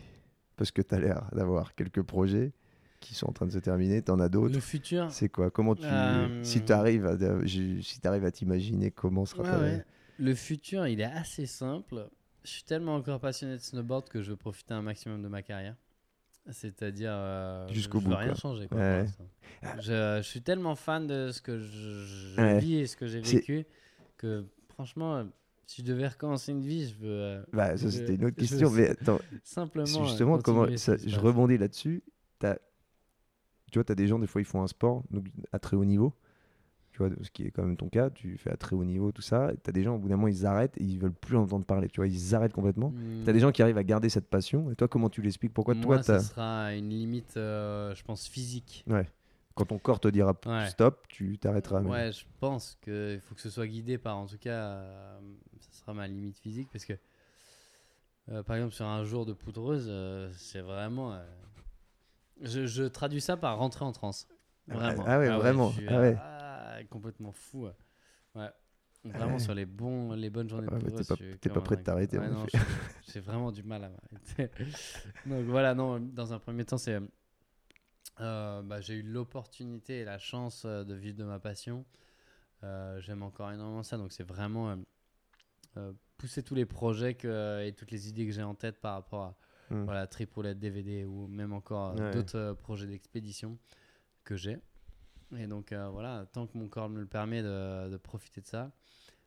S1: Parce que tu as l'air d'avoir quelques projets qui sont en train de se terminer, tu en as d'autres.
S2: Le futur,
S1: C'est quoi? Comment tu
S2: Euh,
S1: si tu arrives à si t'arrives à t'imaginer comment sera
S2: Ouais,
S1: ta
S2: ouais. Le futur, il est assez simple. Je suis tellement encore passionné de snowboard que je veux profiter un maximum de ma carrière. C'est-à-dire. euh,
S1: Jusqu'au
S2: je
S1: bout,
S2: veux rien
S1: quoi.
S2: changer. Quoi,
S1: Ouais.
S2: je, je suis tellement fan de ce que je, je vis et ce que j'ai vécu que franchement, euh, si je devais recommencer une vie, je veux.
S1: Bah, ça,
S2: je-
S1: c'était une autre
S2: je
S1: question.
S2: veux *laughs*
S1: Mais attends,
S2: Simplement.
S1: justement, comment ça- je rebondis là-dessus. T'as- Tu vois, tu as des gens, des fois, ils font un sport donc, à très haut niveau. Tu vois, ce qui est quand même ton cas. Tu fais à très haut niveau, tout ça. Tu as des gens, au bout d'un moment, ils arrêtent et ils veulent plus en entendre parler. Tu vois, ils arrêtent complètement.
S2: Hmm,
S1: Tu as des gens qui arrivent à garder cette passion. Et toi, comment tu l'expliques? Pourquoi
S2: Moi,
S1: toi,
S2: ça sera une limite, euh, je pense, physique.
S1: quand ton corps te dira
S2: Ouais.
S1: stop, tu t'arrêteras.
S2: Ouais, je pense qu'il faut que ce soit guidé par, en tout cas, euh, ça sera ma limite physique parce que, euh, par exemple, sur un jour de poudreuse, euh, c'est vraiment. Je, je traduis ça par rentrer en transe.
S1: Ah,
S2: Vraiment.
S1: ah ouais, vraiment.
S2: je suis,
S1: Ah ouais.
S2: ah, complètement fou. ouais. Ouais. Vraiment
S1: ouais.
S2: sur les, bons, les bonnes journées
S1: Ouais,
S2: de
S1: t'es pas- prêt de t'arrêter,
S2: Ouais,
S1: effet. *laughs*
S2: j'ai- vraiment du mal à m'arrêter. *laughs* Donc voilà, non, dans un premier temps, c'est. euh, bah, j'ai eu l'opportunité et la chance euh, de vivre de ma passion. Euh, J'aime encore énormément ça, donc c'est vraiment euh, pousser tous les projets que, et toutes les idées que j'ai en tête par rapport à
S1: Hmm.
S2: voilà, trip roulette DVD ou même encore euh,
S1: Ouais.
S2: d'autres euh, projets d'expédition que j'ai. Et donc euh, voilà, tant que mon corps me le permet de, de profiter de ça,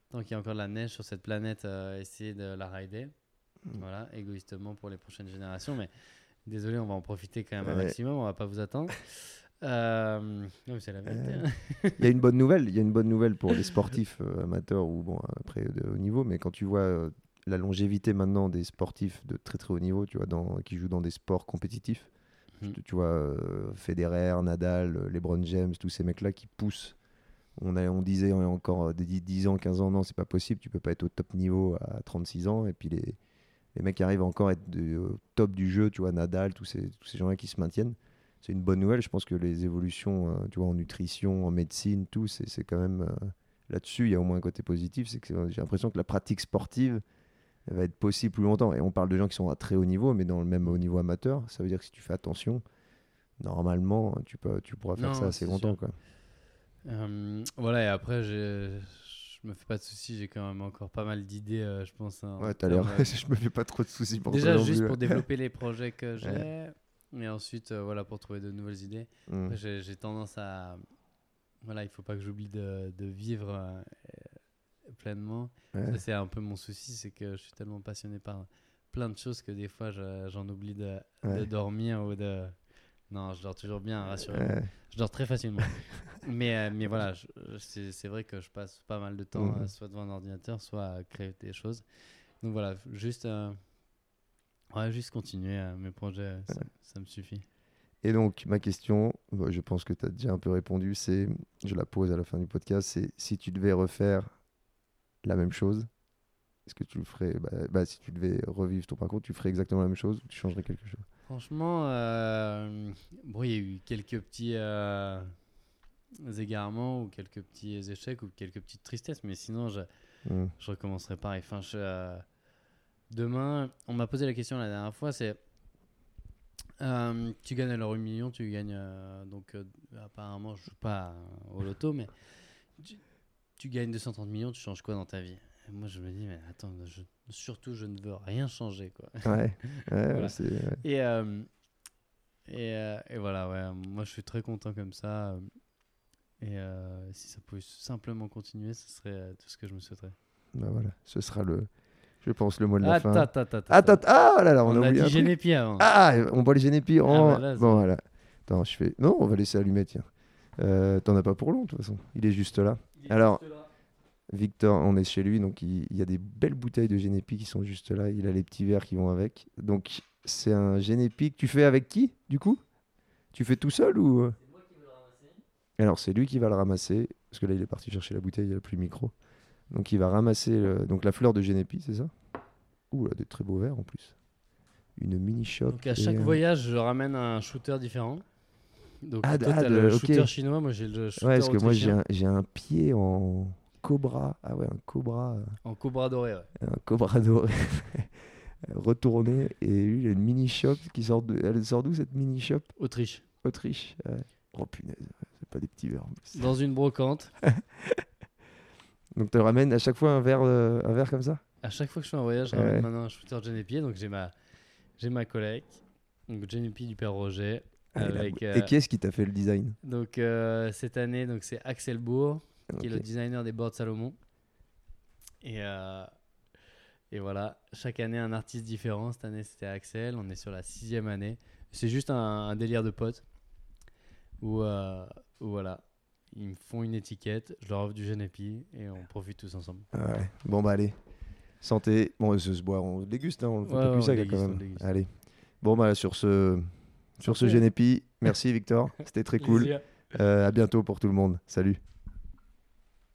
S2: tant qu'il y a encore de la neige sur cette planète, essayer de la rider.
S1: Mm.
S2: Voilà, égoïstement pour les prochaines générations, mais désolé, on va en profiter quand même un
S1: Ouais.
S2: maximum, on va pas vous attendre. *laughs* Euh, non, mais c'est la vérité.
S1: Euh. Il y a une bonne nouvelle, il y a une bonne nouvelle pour les sportifs euh, amateurs ou bon après de haut niveau, mais quand tu vois la longévité maintenant des sportifs de très très haut niveau, tu vois, dans, qui jouent dans des sports compétitifs,
S2: Mhm.
S1: tu, tu vois euh, Federer, Nadal, euh, LeBron James, tous ces mecs-là qui poussent. On, a, on disait y a encore euh, des 10, 10 ans, 15 ans, non, c'est pas possible, tu peux pas être au top niveau à 36 ans, et puis les, les mecs qui arrivent encore à être de- au top du jeu, tu vois, Nadal, tous ces, tous ces gens-là qui se maintiennent c'est une bonne nouvelle. Je pense que les évolutions, euh, tu vois, en nutrition, en médecine, tout, c'est quand même euh, là-dessus. Il y a au moins un côté positif. C'est que j'ai l'impression que la pratique sportive va être possible plus longtemps. Et on parle de gens qui sont à très haut niveau, mais dans le même haut niveau amateur, ça veut dire que si tu fais attention, normalement, tu peux, tu pourras faire
S2: Non,
S1: ça assez longtemps,
S2: sûr.
S1: quoi.
S2: Euh, voilà, et après, je me fais pas de soucis, j'ai quand même encore pas mal d'idées, euh, je pense. en
S1: Ouais, t'as l'air.
S2: euh, *laughs*
S1: je me fais pas trop de soucis pour
S2: Déjà, juste
S1: plus.
S2: pour *laughs* développer les projets que j'ai,
S1: Ouais.
S2: et ensuite, euh, voilà, pour trouver de nouvelles idées.
S1: Mm.
S2: Après, J'ai tendance à. Voilà, il faut pas que j'oublie de, de vivre pleinement.
S1: Ouais.
S2: C'est un peu mon souci, c'est que je suis tellement passionné par plein de choses que des fois, je- j'en oublie de, dormir ou de. Non, je dors toujours bien, rassurez-vous.
S1: Ouais.
S2: Je dors très facilement. *laughs* mais, euh, mais voilà, c'est vrai que je passe pas mal de temps euh, soit devant un ordinateur, soit à créer des choses. Donc voilà, juste, euh, ouais, juste continuer euh, mes projets, ça, ça me suffit.
S1: Et donc, ma question, bah, je pense que tu as déjà un peu répondu, c'est, je la pose à la fin du podcast, c'est si tu devais refaire la même chose, est-ce que tu le ferais bah, bah, Si tu devais revivre ton parcours, tu ferais exactement la même chose ou tu changerais quelque chose?
S2: Franchement, euh, bon, il y a eu quelques petits euh, égarements ou quelques petits échecs ou quelques petites tristesses, mais sinon, je,
S1: Mm.
S2: je recommencerai pareil. Enfin, je, euh, demain, on m'a posé la question la dernière fois, c'est euh, tu gagnes alors 1 million, tu gagnes euh, donc euh, apparemment je joue pas au loto, mais tu, tu gagnes 230 millions, tu changes quoi dans ta vie? Et Moi je me dis mais attends, je- surtout je ne veux rien changer quoi.
S1: Ouais, ouais, *laughs*
S2: Voilà.
S1: ouais.
S2: Et, euh, et, euh, et voilà, ouais, moi je suis très content comme ça. Et euh, si ça pouvait simplement continuer, ce serait euh, tout ce que je me souhaiterais.
S1: Bah voilà, ce sera le, je pense, le mot de la fin.
S2: Attends, attends, attends.
S1: Attends, ah là là, on,
S2: on,
S1: a
S2: a
S1: oublié
S2: dit
S1: un truc.
S2: Génépi avant.
S1: Ah, on boit les génépi. Oh,
S2: bah là, c'est
S1: bon,
S2: bon.
S1: voilà. Attends, je fais. Non, on va laisser allumer, tiens. Euh, T'en as pas pour long, de toute façon. Il est juste là. Alors- Victor, on est chez lui, donc il, il y a des belles bouteilles de Génépi qui sont juste là. Il a les petits verres qui vont avec. Donc c'est un Génépi que tu fais avec qui, du coup? Tu fais tout seul ou euh? Alors c'est lui qui va le ramasser, parce que là il est parti chercher la bouteille, il a plus le micro. Donc il va ramasser le- donc la fleur de Génépi, c'est ça? Ouh, là, des très beaux verres en plus. Une mini shop.
S2: Donc à chaque
S1: un-
S2: voyage, je ramène un shooter différent. Donc
S1: Ah,
S2: toi, le
S1: ok.
S2: shooter chinois, moi j'ai le shooter
S1: Ouais, parce que moi j'ai un, pied en cobra. Ah ouais, un cobra. euh,
S2: En cobra doré, ouais.
S1: un cobra doré *laughs* retourné et lui il a une mini shop qui sort de elle sort d'où cette mini shop?
S2: Autriche.
S1: Autriche ouais. oh punaise c'est pas des petits verres.
S2: Dans une brocante. *laughs*
S1: donc tu ramènes à chaque fois un verre euh, un verre comme ça?
S2: À chaque fois que je fais un voyage, je
S1: Ouais.
S2: ramène maintenant un shooter Genepi. Donc j'ai ma, j'ai ma collègue. Donc Genepi du père Roger.
S1: Ah, et la-
S2: Avec,
S1: et
S2: euh,
S1: qui est-ce qui t'a fait le design?
S2: Donc euh, cette année, donc c'est Axel Bourg, qui est le designer des boards Salomon. Et, euh, Et voilà, chaque année un artiste différent. Cette année c'était Axel, on est sur la sixième année. C'est juste un, un délire de potes où, euh, où voilà, ils me font une étiquette, je leur offre du Genepi et on profite tous ensemble.
S1: Ouais. Bon, bah allez. Santé. Bon, se boit, on déguste, hein, on fait
S2: Ouais,
S1: plus
S2: on
S1: ça
S2: déguste,
S1: quand même. Allez. Bon, bah sur ce, sur ce. Genepi, merci *laughs* Victor. C'était très cool. Euh, à bientôt pour tout le monde. Salut.